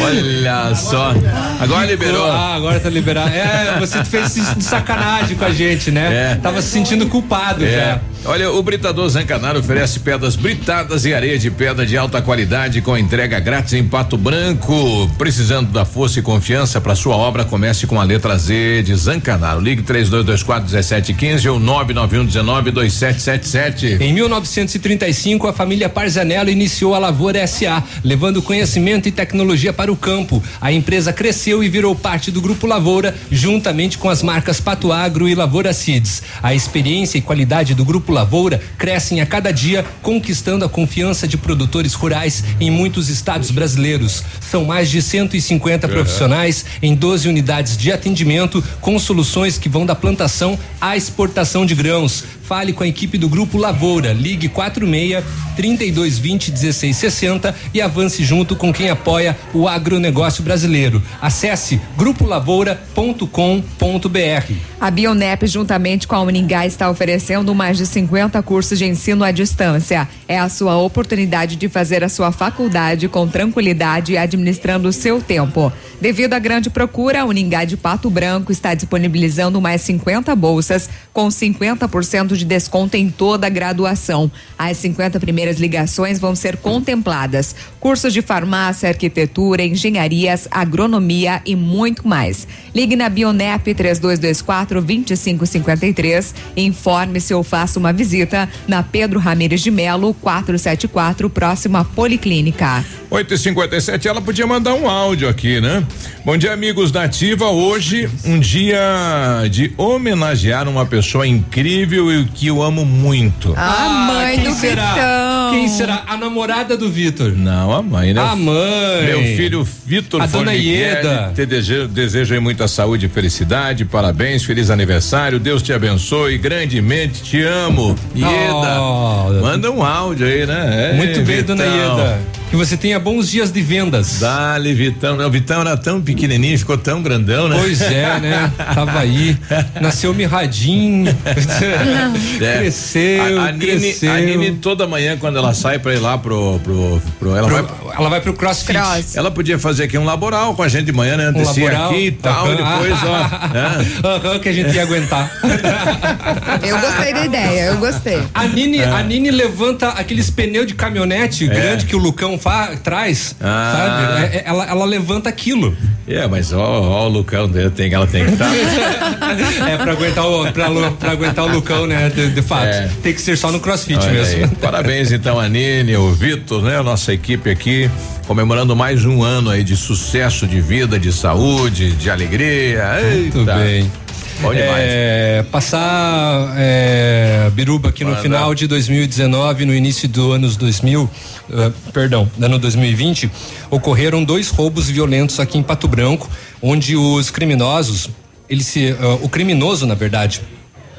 Olha só. Agora liberou.
Ah, agora tá liberado. É, você fez isso de sacanagem com a gente, né? Tava se sentindo culpado
É.
já.
Olha, o Britador Zancanaro oferece pedras britadas e areia de pedra de alta qualidade com entrega grátis em Pato Branco. Precisando da força e confiança para sua obra, comece com a letra Z de Zancanaro. Ligue 3224 1715 ou 99119 2777.
Em 1935, a família Parzanello iniciou a Lavoura SA, levando conhecimento e tecnologia para o campo. A empresa cresceu e virou parte do Grupo Lavoura, juntamente com as marcas Pato Agro e Lavoura Seeds. A experiência e qualidade do Grupo Lavoura Lavoura crescem a cada dia, conquistando a confiança de produtores rurais em muitos estados brasileiros. São mais de 150
Uhum.
profissionais em 12 unidades de atendimento com soluções que vão da plantação à exportação de grãos. Fale com a equipe do Grupo Lavoura. Ligue 46 3220 1660 e avance junto com quem apoia o agronegócio brasileiro. Acesse grupolavoura.com.br.
A Bionep, juntamente com a Uningá, está oferecendo mais de 50 cursos de ensino à distância. É a sua oportunidade de fazer a sua faculdade com tranquilidade e administrando o seu tempo. Devido à grande procura, a Uningá de Pato Branco está disponibilizando mais 50 bolsas com 50% de desconto em toda a graduação. As 50 primeiras ligações vão ser contempladas. Cursos de farmácia, arquitetura, engenharias, agronomia e muito mais. Ligue na Bionep 3224 2553. Informe-se ou faça uma visita na Pedro Ramires de Melo 474, próxima à Policlínica.
8 e 57 ela podia mandar um áudio aqui, né? Bom dia, amigos da Ativa. Hoje, um dia de homenagear uma pessoa incrível e que eu amo muito.
A mãe
quem
do
será?
Vitão.
Quem será? A namorada do Vitor.
Não, a mãe, né?
A mãe.
Meu filho Vitor
A dona Ieda.
Te desejo, desejo aí muita saúde e felicidade. Parabéns, feliz aniversário. Deus te abençoe grandemente. Te amo. Ieda.
Oh.
Manda um áudio aí, né? É,
Muito bem,
Vitão.
dona Ieda. Que você tenha bons dias de vendas.
Dale, Vitão. Não, O Vitão era tão pequenininho, ficou tão grandão, né?
Pois é, né? Tava aí. Nasceu mirradinho.
É.
Cresceu,
a, a Nini,
cresceu.
a Nini toda manhã quando ela sai pra ir lá pro, pro, pro- ela
Pro-
vai
ela vai pro crossfit.
Cross.
ela podia fazer aqui um laboral com a gente de manhã, né?
Um
Descer
laboral.
aqui e tal,
Aham.
depois, ó. né?
Aham, que a gente ia aguentar.
Eu gostei da ideia, eu gostei.
A Nini, a Nini levanta aqueles pneus de caminhonete grande que o Lucão fa- traz,
É. Ah.
sabe? É- é- ela, ela levanta aquilo.
É, mas ó, ó, o Lucão dele tem, ela tem que estar.
É pra aguentar o, pra, pra aguentar o Lucão, né? De, de fato.
É.
Tem que ser só no crossfit
Olha
mesmo.
aí. Parabéns então a Nini, o Vitor, né? A nossa equipe aqui comemorando mais um ano aí de sucesso de vida, de saúde, de alegria.
Muito
Eita.
bem.
Bom demais.
É, passar é, Biruba aqui no final de 2019, no início do anos 2000, eh, perdão, ano 2020, ocorreram dois roubos violentos aqui em Pato Branco, onde os criminosos, ele se, eh, o criminoso, na verdade,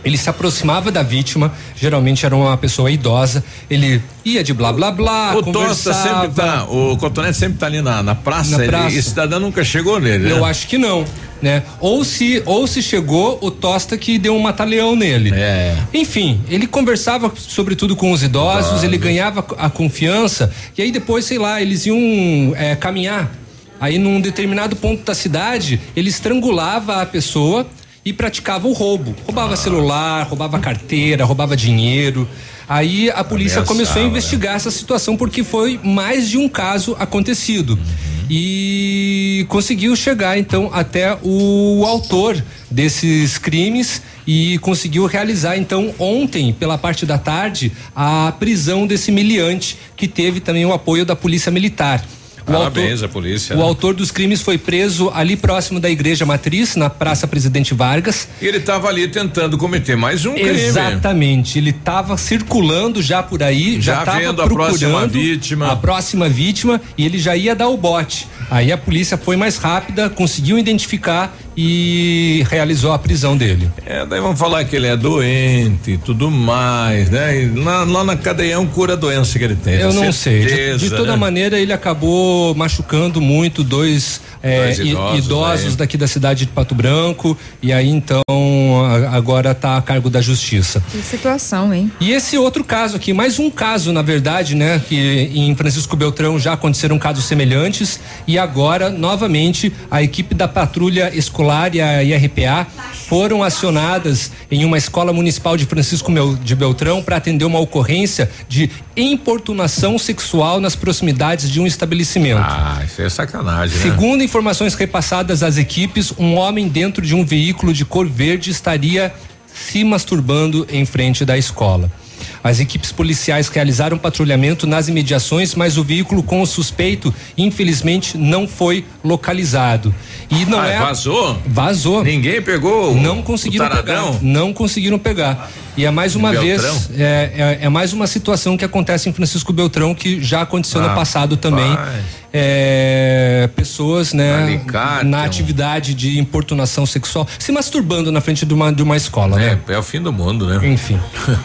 ele se aproximava da vítima, geralmente era uma pessoa idosa, ele ia de blá blá blá,
O Tosta sempre tá, o Cotonete sempre tá ali na, na praça,
Na
ele-
praça.
e esse cidadão nunca chegou nele, né?
Eu acho que não, né? Ou se ou se chegou o Tosta que deu um mataleão nele.
É.
Enfim, ele conversava sobretudo com os idosos, ele ganhava a confiança e aí depois, sei lá, eles iam é, caminhar. Aí num determinado ponto da cidade, ele estrangulava a pessoa e praticava o roubo. Roubava celular, roubava carteira, roubava dinheiro. Aí a polícia
Ameaçava,
começou a
né?
investigar essa situação porque foi mais de um caso acontecido. E conseguiu chegar então até o autor desses crimes e conseguiu realizar então ontem, pela parte da tarde, a prisão desse miliante que teve também o apoio da Polícia Militar. O
Parabéns
autor-
à polícia.
o
né?
autor dos crimes foi preso ali próximo da Igreja Matriz, na Praça Presidente Vargas.
E ele tava ali tentando cometer mais um crime.
Exatamente, ele estava circulando já por aí, já
Já
estava
vendo a
procurando
próxima vítima.
a próxima vítima e ele já ia dar o bote. Aí a polícia foi mais rápida, conseguiu identificar e realizou a prisão dele.
É, daí vamos falar que ele é doente e tudo mais, né? Lá, lá na cadeião cura a doença que ele tem.
Eu não sei. De,
certeza,
de toda
né?
maneira, ele acabou machucando muito dois, é,
idosos
idosos,
aí.
daqui da cidade de Pato Branco. E aí, então, agora está a cargo da justiça.
Que situação, hein?
E esse outro caso aqui, mais um caso, na verdade, né? Que em Francisco Beltrão já aconteceram casos semelhantes e agora, novamente, a equipe da patrulha escolar e a IRPA foram acionadas em uma escola municipal de Francisco Mel- de Beltrão para atender uma ocorrência de importunação sexual nas proximidades de um estabelecimento.
Ah, isso é sacanagem, né?
Informações repassadas às equipes, um homem dentro de um veículo de cor verde estaria se masturbando em frente da escola. As equipes policiais realizaram patrulhamento nas imediações, mas o veículo com o suspeito, infelizmente, não foi localizado. E não
Ah,
é
vazou?
Vazou.
Ninguém pegou?
Não conseguiram pegar. Não conseguiram pegar. E é mais uma
Beltrão?
vez, é, é, é mais uma situação que acontece em Francisco Beltrão que já aconteceu no
Ah,
passado também. É, pessoas, né,
Alicate,
na atividade de importunação sexual, se masturbando na frente de uma, de uma escola, né?
É, é o fim do mundo, né?
Enfim.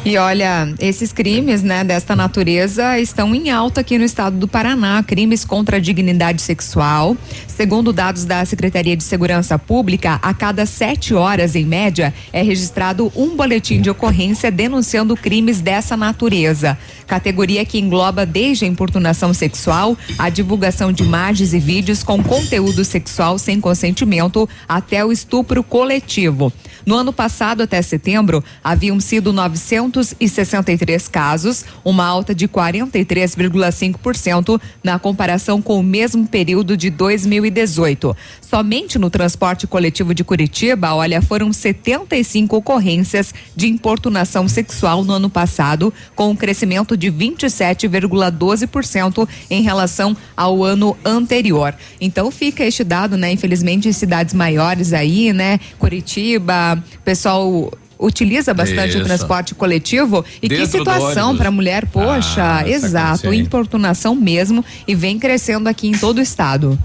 E olha, esses crimes, né, desta natureza estão em alta aqui no estado do Paraná. Crimes contra a dignidade sexual. Segundo dados da Secretaria de Segurança Pública, a cada sete horas, em média, é registrado um boletim de ocorrência denunciando crimes dessa natureza. Categoria que engloba desde a importunação sexual, a divulgação de imagens e vídeos com conteúdo sexual sem consentimento, até o estupro coletivo. No ano passado, até setembro, haviam sido 963 casos, uma alta de 43,5% na comparação com o mesmo período de 2018. Somente no transporte coletivo de Curitiba, olha, foram 75 ocorrências de importunação sexual no ano passado, com um crescimento de 27,12% em relação ao ano anterior. Então fica este dado, né? Infelizmente, em cidades maiores aí, né? Curitiba, pessoal utiliza bastante
Isso.
o transporte coletivo e que
Dentro do
situação para mulher, poxa,
Ah, essa
exato, importunação mesmo e vem crescendo aqui em todo o estado.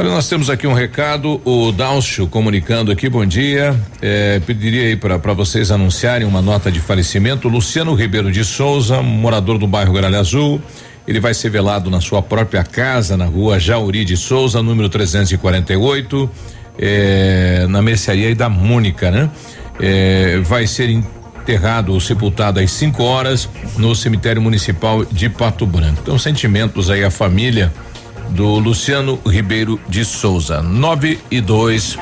Olha, nós temos aqui um recado, o Dálcio comunicando aqui, bom dia. É, pediria aí para vocês anunciarem uma nota de falecimento. Luciano Ribeiro de Souza, morador do bairro Gralha Azul. Ele vai ser velado na sua própria casa, na rua Jauri de Souza, número 348, é, na mercearia da Mônica, né? É, vai ser enterrado ou sepultado às 5 horas no cemitério municipal de Pato Branco. Então, sentimentos aí à família do Luciano Ribeiro de Souza. 9 e 2.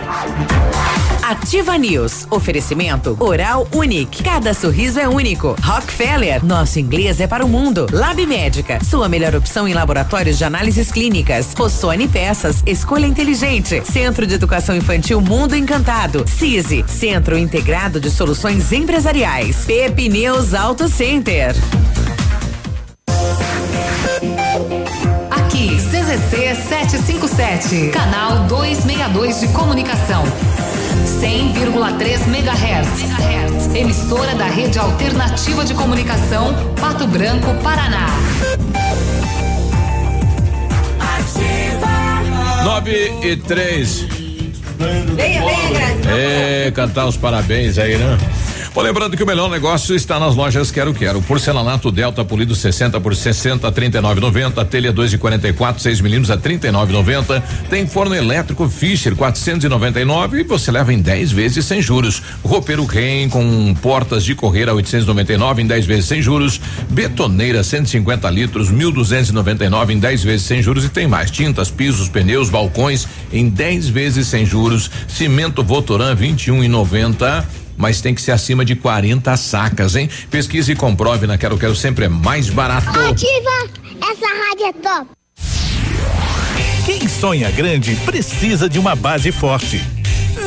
Ativa News. Oferecimento Oral Unique. Cada sorriso é único. Rockefeller. Nosso inglês é para o mundo. Lab Médica. Sua melhor opção em laboratórios de análises clínicas. Rossoni Peças. Escolha inteligente. Centro de Educação Infantil Mundo Encantado. CISI. Centro Integrado de Soluções Empresariais. Pepineus Auto Center.
Aqui, CZC 757, canal 262 de comunicação. 100,3 MHz. Emissora da Rede Alternativa de Comunicação, Pato Branco, Paraná.
9 e 3.
Venha, venha,
É, cantar os parabéns aí, né? Bom, lembrando que o melhor negócio está nas lojas Quero Quero. Porcelanato Delta polido 60 por 60, 39,90. Telha 2 de 44, 6 milímetros a 39,90. Tem forno elétrico Fischer 499 e você leva em 10 vezes sem juros. Roupeiro Ren com portas de correr a 899 em 10 vezes sem juros. Betoneira 150 litros 1.299 em 10 vezes sem juros e tem mais tintas, pisos, pneus, balcões em 10 vezes sem juros. Cimento Votoran 21,90 mas tem que ser acima de 40 sacas, hein? Pesquise e comprove na Quero Quero sempre é mais barato.
Ativa! Essa rádio é top!
Quem sonha grande precisa de uma base forte.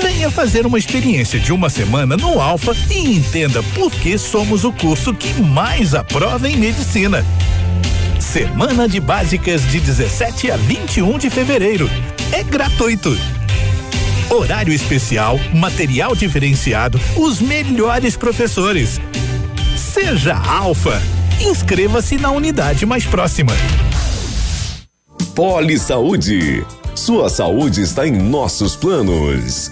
Venha fazer uma experiência de uma semana no Alfa e entenda por que somos o curso que mais aprova em medicina. Semana de Básicas de 17 a 21 de fevereiro. É gratuito. Horário especial, material diferenciado, os melhores professores. Seja Alfa. Inscreva-se na unidade mais próxima.
Poli Saúde. Sua saúde está em nossos planos.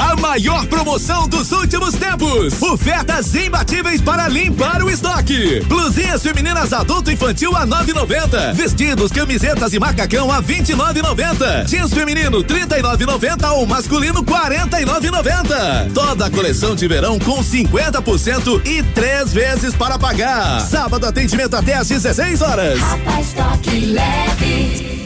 A maior promoção dos últimos tempos. Ofertas imbatíveis para limpar o estoque. Blusinhas femininas adulto infantil a 9,90. Vestidos, camisetas e macacão a 29,90. Jeans feminino 39,90 ou masculino 49,90. Toda a coleção de verão com 50% e três vezes para pagar. Sábado atendimento até às 16 horas.
Rapa Estoque leve.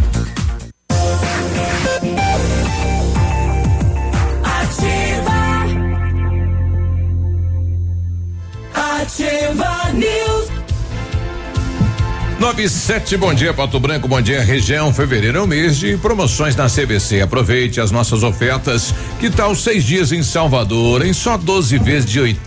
Ativa News.
97, bom dia Pato Branco, bom dia região. Fevereiro é o mês de promoções na CVC. Aproveite as nossas ofertas. Que tal seis dias em Salvador em só 12 vezes de R$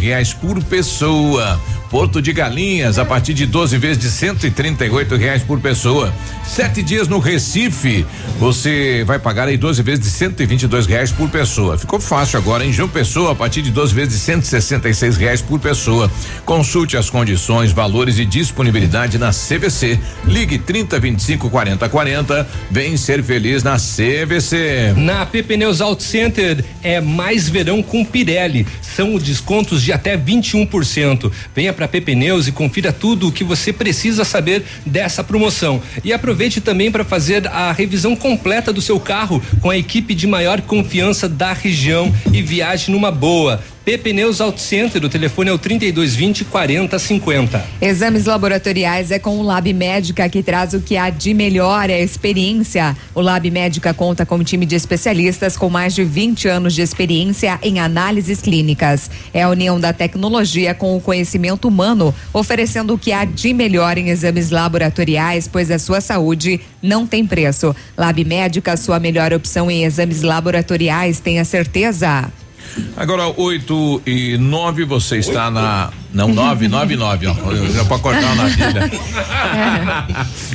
reais por pessoa. Porto de Galinhas a partir de 12 vezes de R$ reais por pessoa. Sete dias no Recife, você vai pagar aí 12 vezes de R$ reais por pessoa. Ficou fácil agora em João Pessoa a partir de 12 vezes de R$ reais por pessoa. Consulte as condições, valores e disponibilidade na CVC. Ligue 30 25 40 40. Vem ser feliz na CVC.
Na PP Neus Auto Center é mais verão com Pirelli. São descontos de até 21%. Venha para PP Neus e confira tudo o que você precisa saber dessa promoção. E aproveite também para fazer a revisão completa do seu carro com a equipe de maior confiança da região e viaje numa boa. PP Neus Auto Center, o telefone é o 3220 4050.
Exames laboratoriais é com o Lab Médica que traz o que há de melhor é experiência. O Lab Médica conta com um time de especialistas com mais de 20 anos de experiência em análises clínicas. É a união da tecnologia com o conhecimento humano, oferecendo o que há de melhor em exames laboratoriais, pois a sua saúde não tem preço. Lab Médica, sua melhor opção em exames laboratoriais, tenha certeza.
Agora, 8 e 9, você está na. Não, 9, 9, 9, ó. Já pode cortar na vida.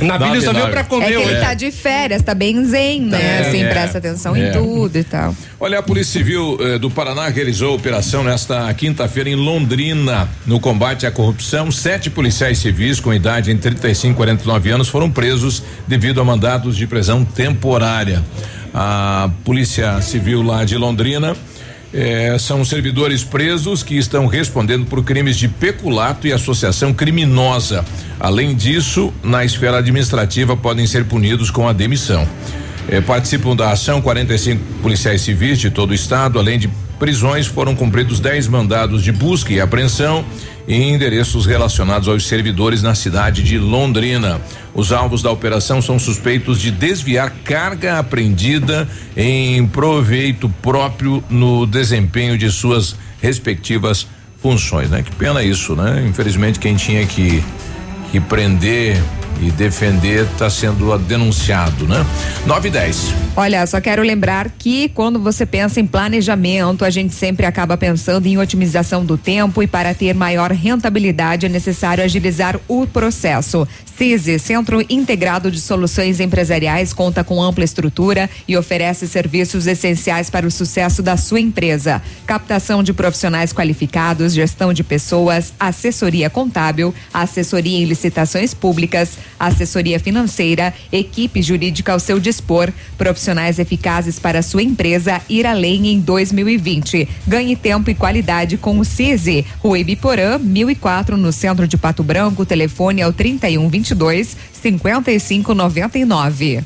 Nabilho só veio pra comer
É que ele
hoje.
tá de férias, tá bem zen, né?
É,
assim,
é.
presta atenção
É.
em tudo e tal.
Olha, a Polícia Civil eh, do Paraná realizou operação nesta quinta-feira em Londrina. No combate à corrupção, sete policiais civis com idade entre 35 e 49 anos foram presos devido a mandados de prisão temporária. A Polícia Civil lá de Londrina. Eh, são servidores presos que estão respondendo por crimes de peculato e associação criminosa. Além disso, na esfera administrativa podem ser punidos com a demissão. Eh, participam da ação 45 policiais civis de todo o estado, além de prisões, foram cumpridos 10 mandados de busca e apreensão em endereços relacionados aos servidores na cidade de Londrina. Os alvos da operação são suspeitos de desviar carga apreendida em proveito próprio no desempenho de suas respectivas funções, né? Que pena isso, né? Infelizmente quem tinha que que prender e defender está sendo denunciado, né? 9 e 10.
Olha, só quero lembrar que quando você pensa em planejamento, a gente sempre acaba pensando em otimização do tempo e para ter maior rentabilidade é necessário agilizar o processo. CISI, Centro Integrado de Soluções Empresariais, conta com ampla estrutura e oferece serviços essenciais para o sucesso da sua empresa. Captação de profissionais qualificados, gestão de pessoas, assessoria contábil, assessoria em licitações públicas, assessoria financeira, equipe jurídica ao seu dispor, profissionais eficazes para sua empresa ir além em 2020. Ganhe tempo e qualidade com o CISI. Rua Ibiporã, 1004, no centro de Pato Branco. Telefone é o 3122 5599.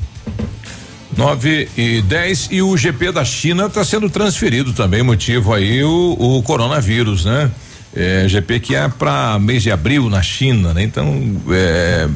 9 e 10 e o GP da China está sendo transferido também, motivo aí o, o coronavírus, né? É, GP que é para mês de abril na China, né? Então é,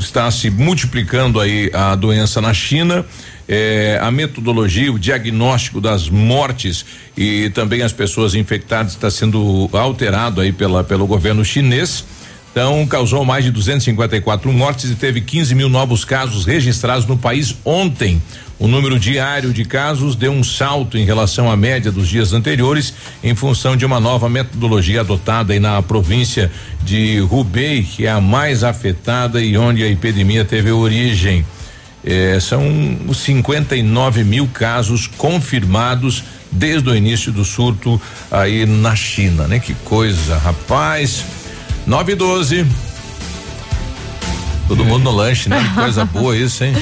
está se multiplicando aí a doença na China. É, a metodologia, o diagnóstico das mortes e também as pessoas infectadas está sendo alterado aí pela, pelo governo chinês. Então, causou mais de 254 mortes e teve 15 mil novos casos registrados no país ontem. O número diário de casos deu um salto em relação à média dos dias anteriores, em função de uma nova metodologia adotada na província de Hubei, que é a mais afetada e onde a epidemia teve origem. Eh, são 59 mil casos confirmados desde o início do surto aí na China, né? Que coisa, rapaz. 9 e 12. Todo mundo no lanche, né? Que coisa boa isso, hein?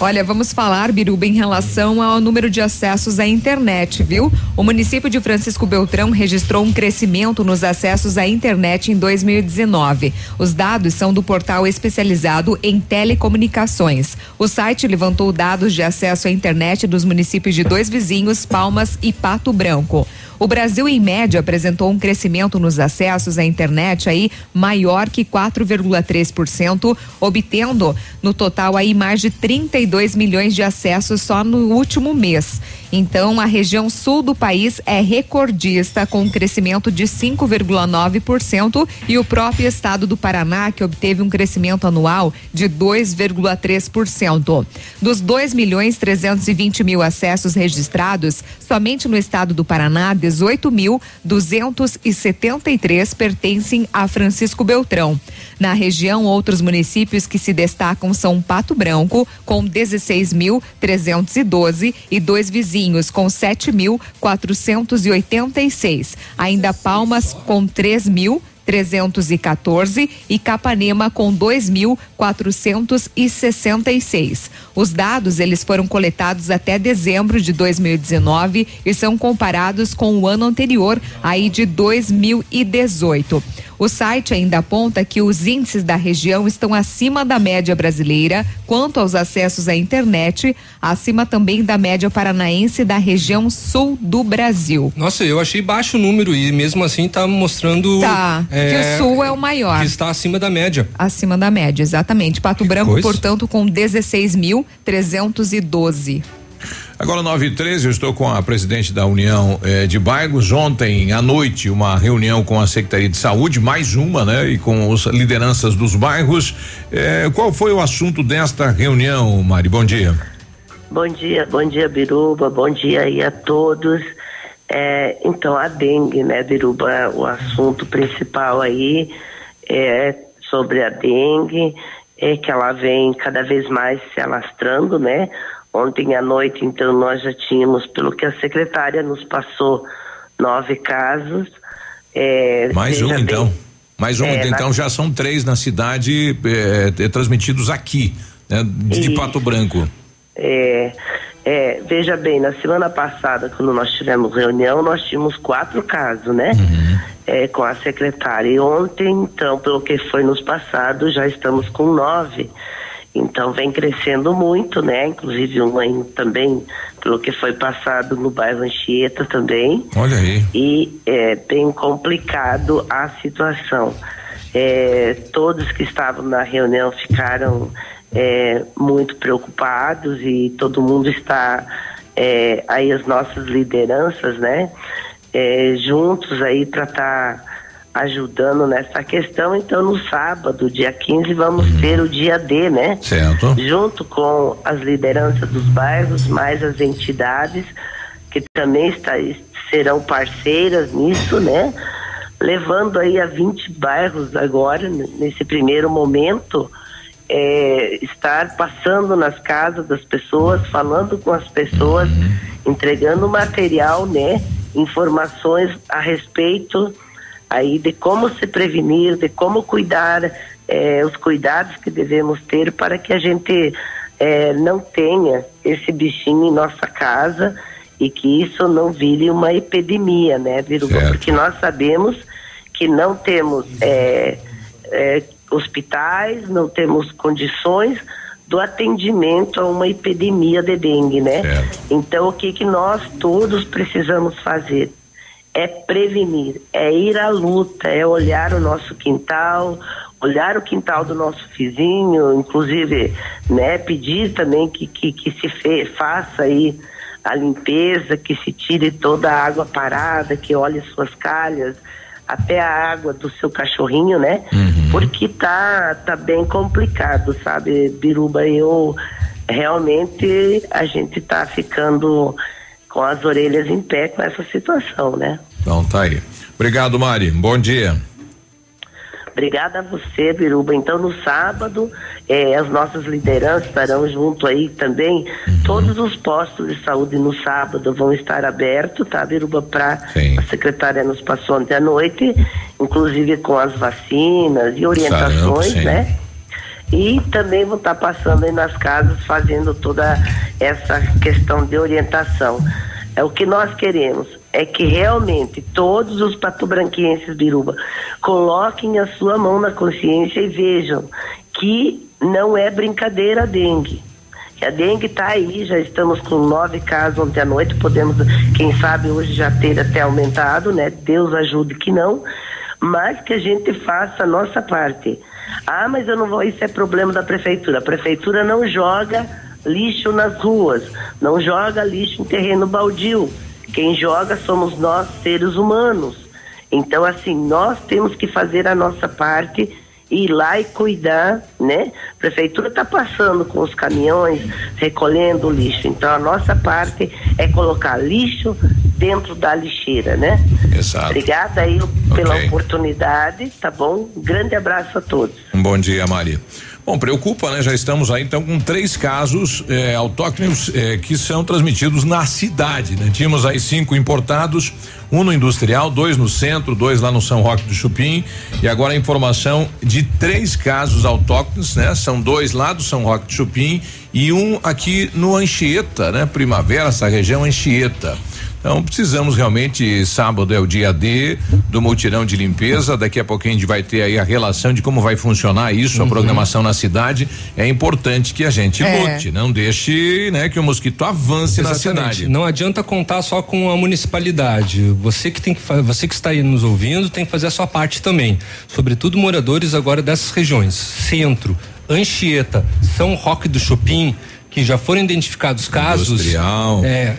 Olha, vamos falar, Biruba, em relação ao número de acessos à internet, viu? O município de Francisco Beltrão registrou um crescimento nos acessos à internet em 2019. Os dados são do portal especializado em telecomunicações. O site levantou dados de acesso à internet dos municípios de dois vizinhos, Palmas e Pato Branco. O Brasil, em média, apresentou um crescimento nos acessos à internet aí maior que 4,3%, obtendo no total aí mais de 32 milhões de acessos só no último mês. Então, a região sul do país é recordista com um crescimento de 5,9% e o próprio estado do Paraná que obteve um crescimento anual de 2,3%. Dos 2 milhões 320 mil acessos registrados, somente no estado do Paraná, 18.273 pertencem a Francisco Beltrão. Na região, outros municípios que se destacam são Pato Branco, com 16.312 e dois vizinhos com 7.486. Ainda Palmas com 3 mil 314 e Capanema com 2.466. Os dados eles foram coletados até dezembro de 2019 e são comparados com o ano anterior, aí de 2018. O site ainda aponta que os índices da região estão acima da média brasileira quanto aos acessos à internet, acima também da média paranaense da região sul do Brasil.
Nossa, eu achei baixo o número e mesmo assim está mostrando
tá, é, que o sul é o maior.
Que está acima da média.
Acima da média, exatamente. Pato que Branco, coisa? portanto, com 16.312.
Agora, 9 e 13, eu estou com a presidente da União eh, de Bairros. Ontem à noite, uma reunião com a Secretaria de Saúde, mais uma, né? E com as lideranças dos bairros. Eh, qual foi o assunto desta reunião, Mari? Bom dia.
Bom dia, bom dia, Biruba. Bom dia aí a todos. É, então, a dengue, né, Biruba? O assunto principal aí é sobre a dengue, é que ela vem cada vez mais se alastrando, né? Ontem à noite, então, nós já tínhamos, pelo que a secretária nos passou, nove casos. É,
Mais um, bem, então. Mais um, é, então na... já são três na cidade é, transmitidos aqui, né, de Pato Branco.
É, é, veja bem, na semana passada, quando nós tivemos reunião, nós tínhamos quatro casos, né? Uhum. É, com a secretária. E ontem, então, pelo que foi nos passado, já estamos com nove. Então vem crescendo muito, né? Inclusive um também, pelo que foi passado no bairro Anchieta também.
Olha aí.
E é bem complicado a situação. É, todos que estavam na reunião ficaram é, muito preocupados e todo mundo está é, aí as nossas lideranças, né? É, juntos aí para estar tá ajudando nessa questão. Então, no sábado, dia 15, vamos ter o dia D, né?
Certo.
Junto com as lideranças dos bairros, mais as entidades que também está, serão parceiras nisso, né? Levando aí a 20 bairros agora, nesse primeiro momento, é, estar passando nas casas das pessoas, falando com as pessoas, uhum. entregando material, né? Informações a respeito aí de como se prevenir, de como cuidar, eh, os cuidados que devemos ter para que a gente eh, não tenha esse bichinho em nossa casa e que isso não vire uma epidemia, né, Viruba? Porque nós sabemos que não temos eh, hospitais, não temos condições do atendimento a uma epidemia de dengue, né? Então, o que que nós todos precisamos fazer? É prevenir, é ir à luta, é olhar o nosso quintal, olhar o quintal do nosso vizinho, inclusive, né, pedir também que, que, que se fe, faça aí a limpeza, que se tire toda a água parada, que olhe suas calhas, até a água do seu cachorrinho, né? Porque tá, tá bem complicado, sabe, Biruba? Eu realmente a gente tá ficando com as orelhas em pé com essa situação, né?
Então tá aí. Obrigado, Mari. Bom dia.
Obrigada a você, Biruba. Então, no sábado, eh, as nossas lideranças estarão junto aí também. Todos os postos de saúde no sábado vão estar abertos, tá, Biruba? Para a secretária nos passou ontem à noite, inclusive com as vacinas e orientações,
Sarampo,
né? E também vão estar passando aí nas casas fazendo toda essa questão de orientação. É o que nós queremos é que realmente todos os patobranquenses Biruba coloquem a sua mão na consciência e vejam que não é brincadeira a dengue. A dengue está aí, já estamos com nove casos ontem à noite, podemos, quem sabe, hoje já ter até aumentado, né? Deus ajude que não, mas que a gente faça a nossa parte. Ah, mas eu não vou, isso é problema da prefeitura. A prefeitura não joga lixo nas ruas, não joga lixo em terreno baldio. Quem joga somos nós, seres humanos. Então, assim, nós temos que fazer a nossa parte ir lá e cuidar, né? A prefeitura está passando com os caminhões, recolhendo o lixo. Então, a nossa parte é colocar lixo dentro da lixeira, né?
Exato.
Obrigada aí pela
Ok.
oportunidade, tá bom? Um grande abraço a todos.
Um bom dia, Mari. Bom, preocupa, né? Já estamos aí então com três casos eh, autóctones eh, que são transmitidos na cidade, né? Tínhamos aí cinco importados, um no industrial, dois no centro, dois lá no São Roque do Chupim e agora a informação de três casos autóctones, né? São dois lá do São Roque do Chupim e um aqui no Anchieta, né? Primavera, essa região Anchieta. Então precisamos realmente, sábado é o dia D do mutirão de limpeza, daqui a pouquinho a gente vai ter aí a relação de como vai funcionar isso, a programação na cidade. É importante que a gente
É.
lute, não deixe, né, que o mosquito avance na
Exatamente.
cidade.
Não adianta contar só com a municipalidade. Você que tem que você que está aí nos ouvindo tem que fazer a sua parte também. Sobretudo moradores agora dessas regiões, Centro, Anchieta, São Roque do Chupim, que já foram identificados casos.
Industrial.
É,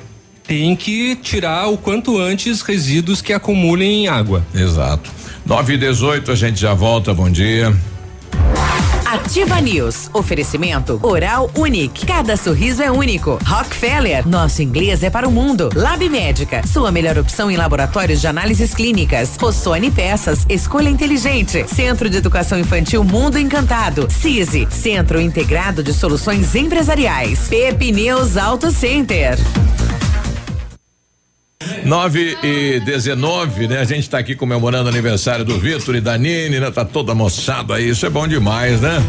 tem que tirar o quanto antes resíduos que acumulem em água.
Exato. 9 e 18 a gente já volta, bom dia.
Ativa News. Oferecimento Oral Unique. Cada sorriso é único. Rockefeller. Nosso inglês é para o mundo. Lab Médica. Sua melhor opção em laboratórios de análises clínicas. Rossoni Peças. Escolha inteligente. Centro de Educação Infantil Mundo Encantado. CISI. Centro Integrado de Soluções Empresariais. Pepineus Auto Center.
9 e 19, né? A gente está aqui comemorando o aniversário do Vitor e da Nini, né? Tá toda moçada aí, isso é bom demais, né?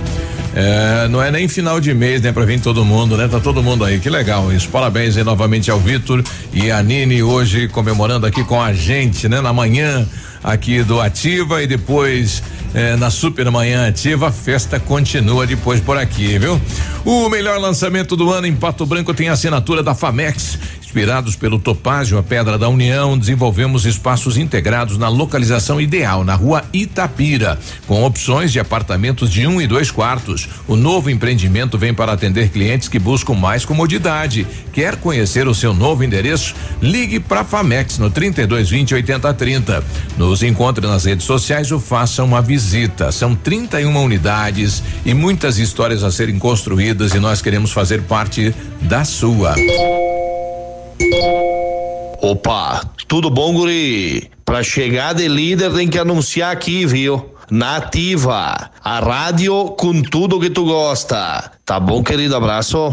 É, não é nem final de mês, né? Pra vir todo mundo, né? Tá todo mundo aí, que legal isso. Parabéns aí novamente ao Vitor e a Nini hoje comemorando aqui com a gente, né? Na manhã aqui do Ativa e depois eh, na Super Manhã Ativa, a festa continua depois por aqui, viu? O melhor lançamento do ano em Pato Branco tem assinatura da Famex. Inspirados pelo Topázio, a Pedra da União, desenvolvemos espaços integrados na localização ideal, na rua Itapira, com opções de apartamentos de um e dois quartos. O novo empreendimento vem para atender clientes que buscam mais comodidade. Quer conhecer o seu novo endereço? Ligue para Famex no 3220 8030. Nos encontre nas redes sociais ou faça uma visita. São 31 unidades e muitas histórias a serem construídas e nós queremos fazer parte da sua.
Opa, tudo bom, guri? Pra chegar de líder tem que anunciar aqui, viu? Nativa, a rádio com tudo que tu gosta. Tá bom, querido? Abraço.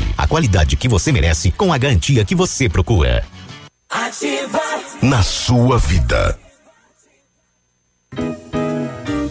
a qualidade que você merece com a garantia que você procura.
Ativa.
Na sua vida.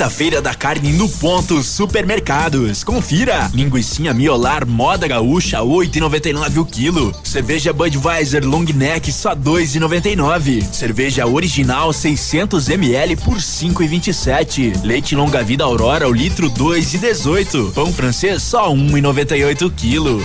Quinta-feira da carne no ponto Supermercados. Confira. Linguiça miolar moda gaúcha 8,99 o quilo. Cerveja Budweiser long neck só 2,99. Cerveja original 600 ml por 5,27. Leite longa vida Aurora o litro 2,18. Pão francês só 1,98 o quilo.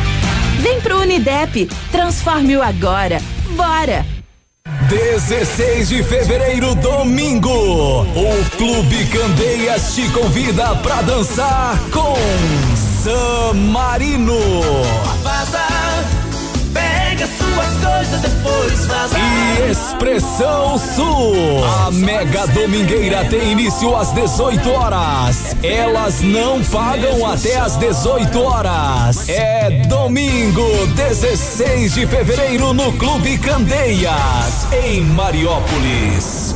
Vem pro Unidep, transforme-o agora. Bora!
16 de fevereiro, domingo, o Clube Candeias te convida pra dançar com San Marino.
Vaza, pega suas coisas depois vaza.
E Expressão Sul. A Mega Domingueira tem início às 18 horas. Elas não pagam até às 18 horas. É domingo, 16 de fevereiro, no Clube Candeias, em Mariópolis.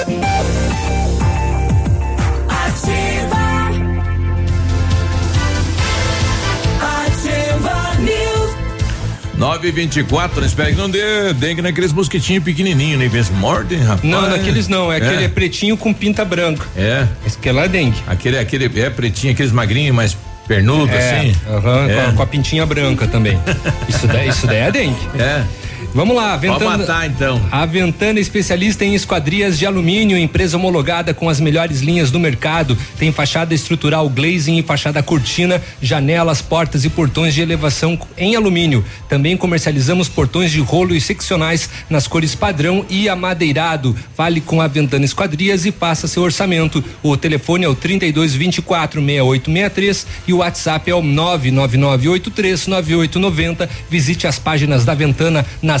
924, espera que não dê dengue naqueles mosquitinhos pequenininhos, né? Vê se mordem, rapaz.
Não, naqueles não, é, aquele pretinho com pinta branca.
É.
Esse que é lá é dengue.
Aquele, aquele, é pretinho, aqueles magrinhos, mais pernudo,
É,
assim. É.
com, a, com a pintinha branca também. Isso daí, isso daí é dengue.
É.
Vamos lá,
Pode matar, então.
A Ventana é especialista em esquadrias de alumínio, empresa homologada com as melhores linhas do mercado. Tem fachada estrutural glazing e fachada cortina, janelas, portas e portões de elevação em alumínio. Também comercializamos portões de rolo e seccionais nas cores padrão e amadeirado. Fale com a Ventana Esquadrias e faça seu orçamento. O telefone é o 32 24 6863 e o WhatsApp é o 99983 9890. Visite as páginas da Ventana nas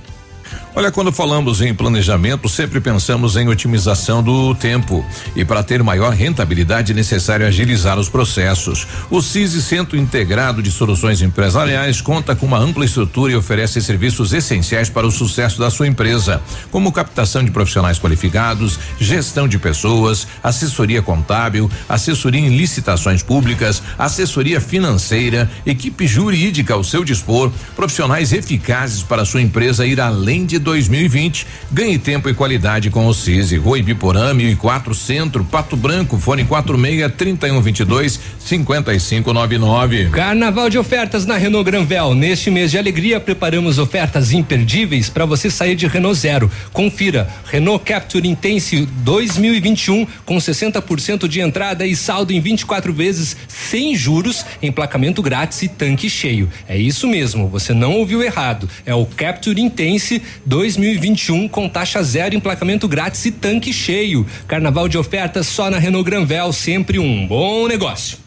Olha, quando falamos em planejamento, sempre pensamos em otimização do tempo. E para ter maior rentabilidade, é necessário agilizar os processos. O CISI, Centro Integrado de Soluções Empresariais, conta com uma ampla estrutura e oferece serviços essenciais para o sucesso da sua empresa, como captação de profissionais qualificados, gestão de pessoas, assessoria contábil, assessoria em licitações públicas, assessoria financeira, equipe jurídica ao seu dispor, profissionais eficazes para a sua empresa ir além de 2020. Ganhe tempo e qualidade com o CISI. Rua Ibiporã, 1004 Centro, Pato Branco, fone 46 3122 5599.
Carnaval de ofertas na Renault Granvel. Neste mês de alegria, preparamos ofertas imperdíveis para você sair de Renault Zero. Confira: Renault Capture Intense 2021 com 60% de entrada e saldo em 24 vezes sem juros, emplacamento grátis e tanque cheio. É isso mesmo, você não ouviu errado. É o Capture Intense 2021 com taxa zero, emplacamento grátis e tanque cheio. Carnaval de ofertas só na Renault Granvel, sempre um bom negócio.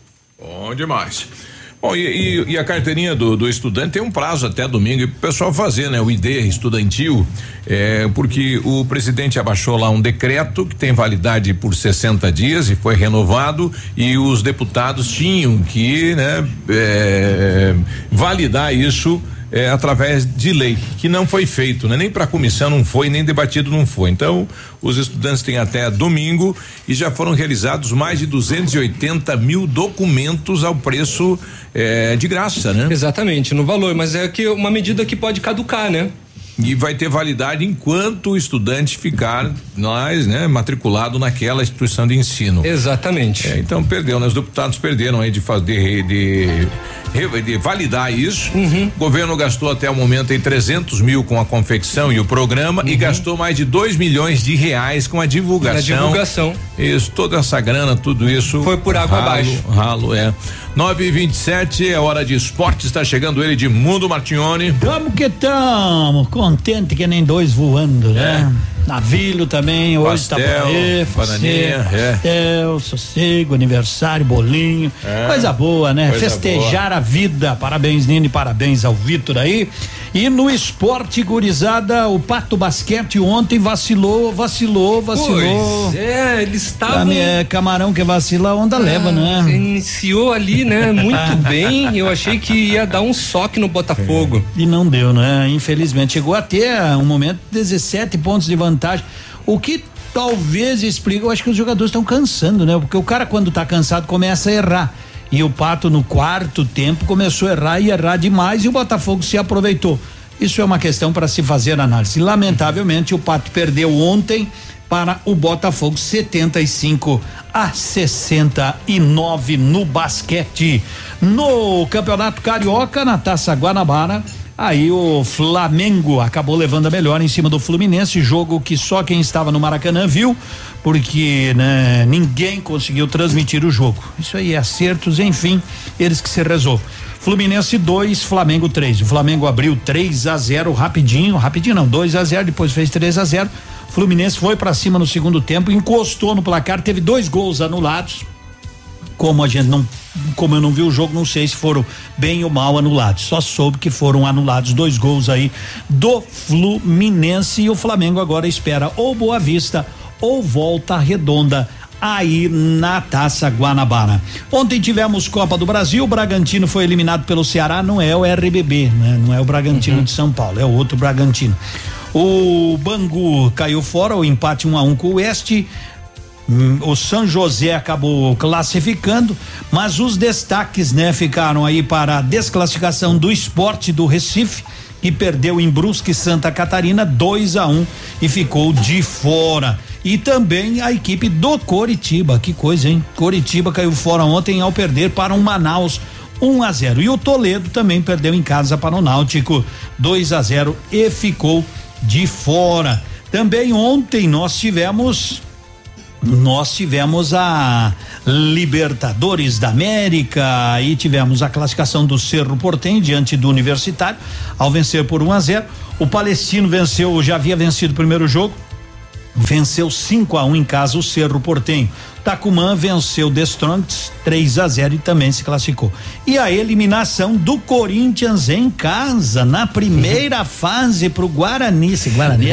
Bom demais. Bom, e, e, e a carteirinha do, do, estudante tem um prazo até domingo e o pessoal fazer, né? O ID estudantil, é, porque o presidente abaixou lá um decreto que tem validade por 60 dias e foi renovado e os deputados tinham que, né, é, validar isso é, através de lei, que não foi feito, né? Nem para a comissão não foi, nem debatido não foi. Então, os estudantes têm até domingo e já foram realizados mais de 280 mil documentos ao preço é, de graça, né?
Exatamente, no valor, mas é que uma medida que pode caducar, né?
E vai ter validade enquanto o estudante ficar nós, né, matriculado naquela instituição de ensino.
Exatamente.
É, então perdeu, né? Os deputados perderam aí de fazer de, de, de, validar isso.
Uhum.
O governo gastou até o momento em 300 mil com a confecção e o programa uhum. e gastou mais de 2 milhões de reais com a divulgação. A
divulgação.
Isso, toda essa grana, tudo isso.
Foi por água ralo, abaixo.
Ralo, é. 9 e 27 é hora de esporte, está chegando ele de Mundo Martione.
Tamo que tamo, contente que nem dois voando, né? É. Navilho também, hoje tá
Pastel, tá por aí, bananinha,
é. pastel, sossego, aniversário, bolinho, é. coisa boa, né? Coisa Festejar boa. a vida, parabéns Nini, parabéns ao Vitor aí. E no esporte gurizada, o Pato Basquete ontem vacilou, vacilou, vacilou.
Pois é, eles estavam.
É camarão que vacila, onda ah, leva, né?
Iniciou ali, né? Muito bem. Eu achei que ia dar um soque no Botafogo.
É. E não deu, né? Infelizmente. Chegou a ter um momento 17 pontos de vantagem. O que talvez explique, eu acho que os jogadores estão cansando, né? Porque o cara, quando tá cansado, começa a errar. E o Pato, no quarto tempo, começou a errar e errar demais e o Botafogo se aproveitou. Isso é uma questão para se fazer análise. Lamentavelmente, o Pato perdeu ontem para o Botafogo 75 a 69 no basquete. No Campeonato Carioca, na Taça Guanabara, Aí o Flamengo acabou levando a melhor em cima do Fluminense, jogo que só quem estava no Maracanã viu, porque né, ninguém conseguiu transmitir o jogo. Isso aí, acertos, enfim, eles que se resolvem. Fluminense 2, Flamengo 3. O Flamengo abriu 3 a 0 rapidinho, rapidinho não, 2 a 0 depois fez 3 a 0 Fluminense foi para cima no segundo tempo, encostou no placar, teve dois gols anulados. Como a gente não como eu não vi o jogo, não sei se foram bem ou mal anulados. Só soube que foram anulados dois gols aí do Fluminense e o Flamengo agora espera ou Boa Vista ou Volta Redonda aí na Taça Guanabara. Ontem tivemos Copa do Brasil, o Bragantino foi eliminado pelo Ceará, não é o RBB, né? Não é o Bragantino uhum. de São Paulo, é o outro Bragantino. O Bangu caiu fora, o empate 1 um a 1 um com o Oeste. Hum, o São José acabou classificando, mas os destaques, né, ficaram aí para a desclassificação do esporte do Recife, que perdeu em Brusque Santa Catarina 2 a 1 um, e ficou de fora. E também a equipe do Coritiba, que coisa, hein? Coritiba caiu fora ontem ao perder para um Manaus 1 um a 0. E o Toledo também perdeu em casa para o Náutico 2 a 0 e ficou de fora. Também ontem nós tivemos nós tivemos a Libertadores da América e tivemos a classificação do Cerro Portem diante do Universitário ao vencer por 1 um a 0. O Palestino venceu, já havia vencido o primeiro jogo venceu 5 a 1 em casa o Cerro Portenho. Tacumã venceu The Strongs 3 a 0 e também se classificou. E a eliminação do Corinthians em casa na primeira fase pro Guarani, esse Guarani.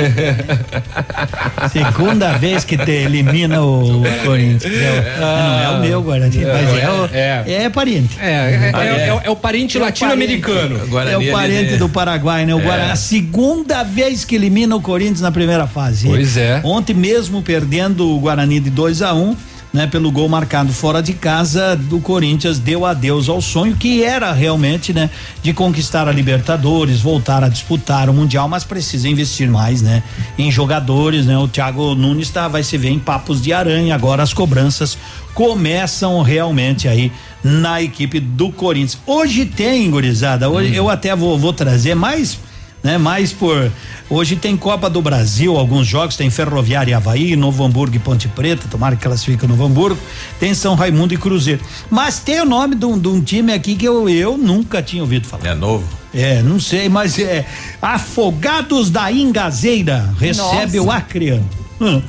Segunda vez que te elimina o, Corinthians. É, o- não é o meu Guarani, mas é, o, é, pariente.
É, é, é, é o- é o parente latino-americano.
É o parente do Paraguai, né? O
É.
Guarani, a segunda vez que elimina o Corinthians na primeira fase.
Pois é.
Ontem mesmo perdendo o Guarani de 2 a 1 um, né? Pelo gol marcado fora de casa do Corinthians, deu adeus ao sonho que era realmente, né? De conquistar a Libertadores, voltar a disputar o Mundial, mas precisa investir mais, né? Em jogadores, né? O Thiago Nunes tá, vai se ver em papos de aranha, agora as cobranças começam realmente aí na equipe do Corinthians. Hoje tem, gurizada, hoje eu até vou, vou trazer mais né? Mais por hoje tem Copa do Brasil, alguns jogos tem Ferroviária e Havaí, Novo Hamburgo e Ponte Preta, tomara que classifique o Novo Hamburgo, tem São Raimundo e Cruzeiro. Mas tem o nome de um, de um time aqui que eu, eu nunca tinha ouvido falar.
É novo.
É, não sei, mas é Afogados da Ingazeira recebe
Nossa.
o Acreano. Hum.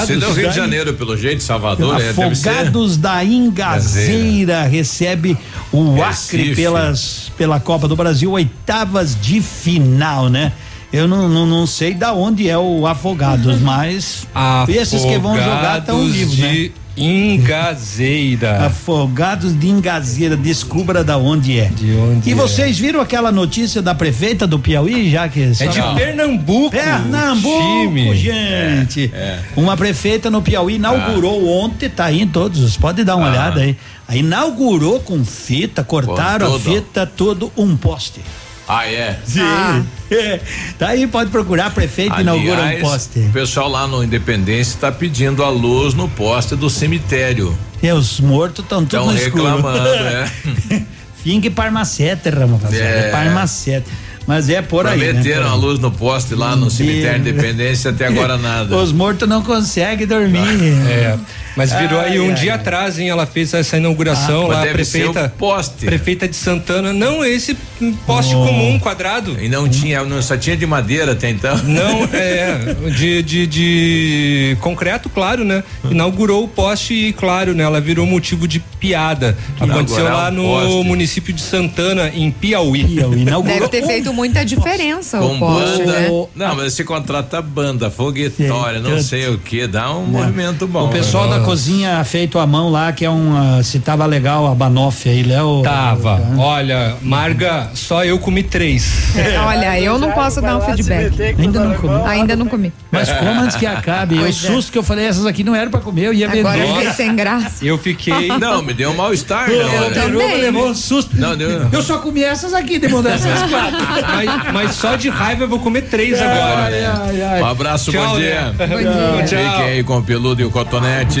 Você deu Rio de Janeiro, pelo jeito, Salvador, é.
Afogados da Ingazeira recebe o Acre
Recife.
pelas, pela Copa do Brasil, oitavas de final, né? Eu não, não, não sei da onde é o Afogados, mas esses que vão jogar estão
Afogados
vivos,
de
né?
Ingazeira.
Afogados de Ingazeira, descubra da onde é.
De onde
e
é.
vocês viram aquela notícia da prefeita do Piauí, já que
É de Pernambuco.
Pernambuco,
time.
gente.
É,
Uma prefeita no Piauí inaugurou
Ah.
ontem, tá aí em todos, pode dar uma olhada aí. Aí inaugurou com fita, cortaram a fita, todo um poste.
Ah, é?
Sim. É. Tá aí, pode procurar, a prefeita inaugura um
Aliás,
poste.
O pessoal lá no Independência está pedindo a luz no poste do cemitério.
E os mortos estão tudo
Estão
escuro.
reclamando, é.
Finque Parmacete,
É.
é. Parmacete. Mas é por aí. né?
Prometeram
Por
a
aí.
luz no poste lá no cemitério
Deus.
Independência, até agora nada.
Os mortos não conseguem dormir.
É, mas virou aí
Ai,
um
ai,
dia
ai.
atrás, hein? Ela fez essa inauguração
Ah,
lá, a prefeita.
o poste.
Prefeita de Santana. Não, esse poste
Oh.
comum, quadrado.
E não tinha, não, só tinha de madeira até então.
Não, é, de, de, de concreto, claro, né? Inaugurou o poste e, claro, né? Ela virou motivo de piada. Aconteceu lá no
poste.
município de Santana, em Piauí.
Piauí
Deve ter feito muita diferença o
Com
poste,
banda.
né?
Não, mas você contrata banda, foguetória, não sei o que, dá um movimento bom.
O pessoal
né?
da cozinha feito à mão lá, que é um. ah, se tava legal a banoffee aí, Léo.
Tava. Olha, Marga, só eu comi três.
É, Olha, eu não posso dar um feedback.
Ainda não comi.
Ainda não comi.
Mas como antes que acabe? o
Pois é.
susto que eu falei, essas aqui não eram pra comer, eu ia vender.
Agora eu fiquei sem graça.
Eu fiquei.
Não, me deu um mal-estar,
Eu
não. né?
também. levou um susto.
Não, deu.
Eu só comi essas aqui, demorou essas quatro.
Mas, mas só de raiva eu vou comer três agora.
Ai, ai, ai.
Um abraço,
Tchau,
bom dia.
né? Bom dia. Tchau.
Fiquem aí com o peludo e o cotonete.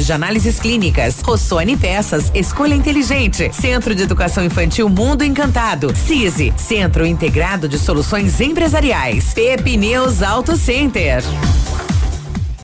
laboratórios de análises clínicas. Rossoni Peças. Escolha inteligente. Centro de Educação Infantil Mundo Encantado. CISI. Centro Integrado de Soluções Empresariais. Pepineus Auto Center.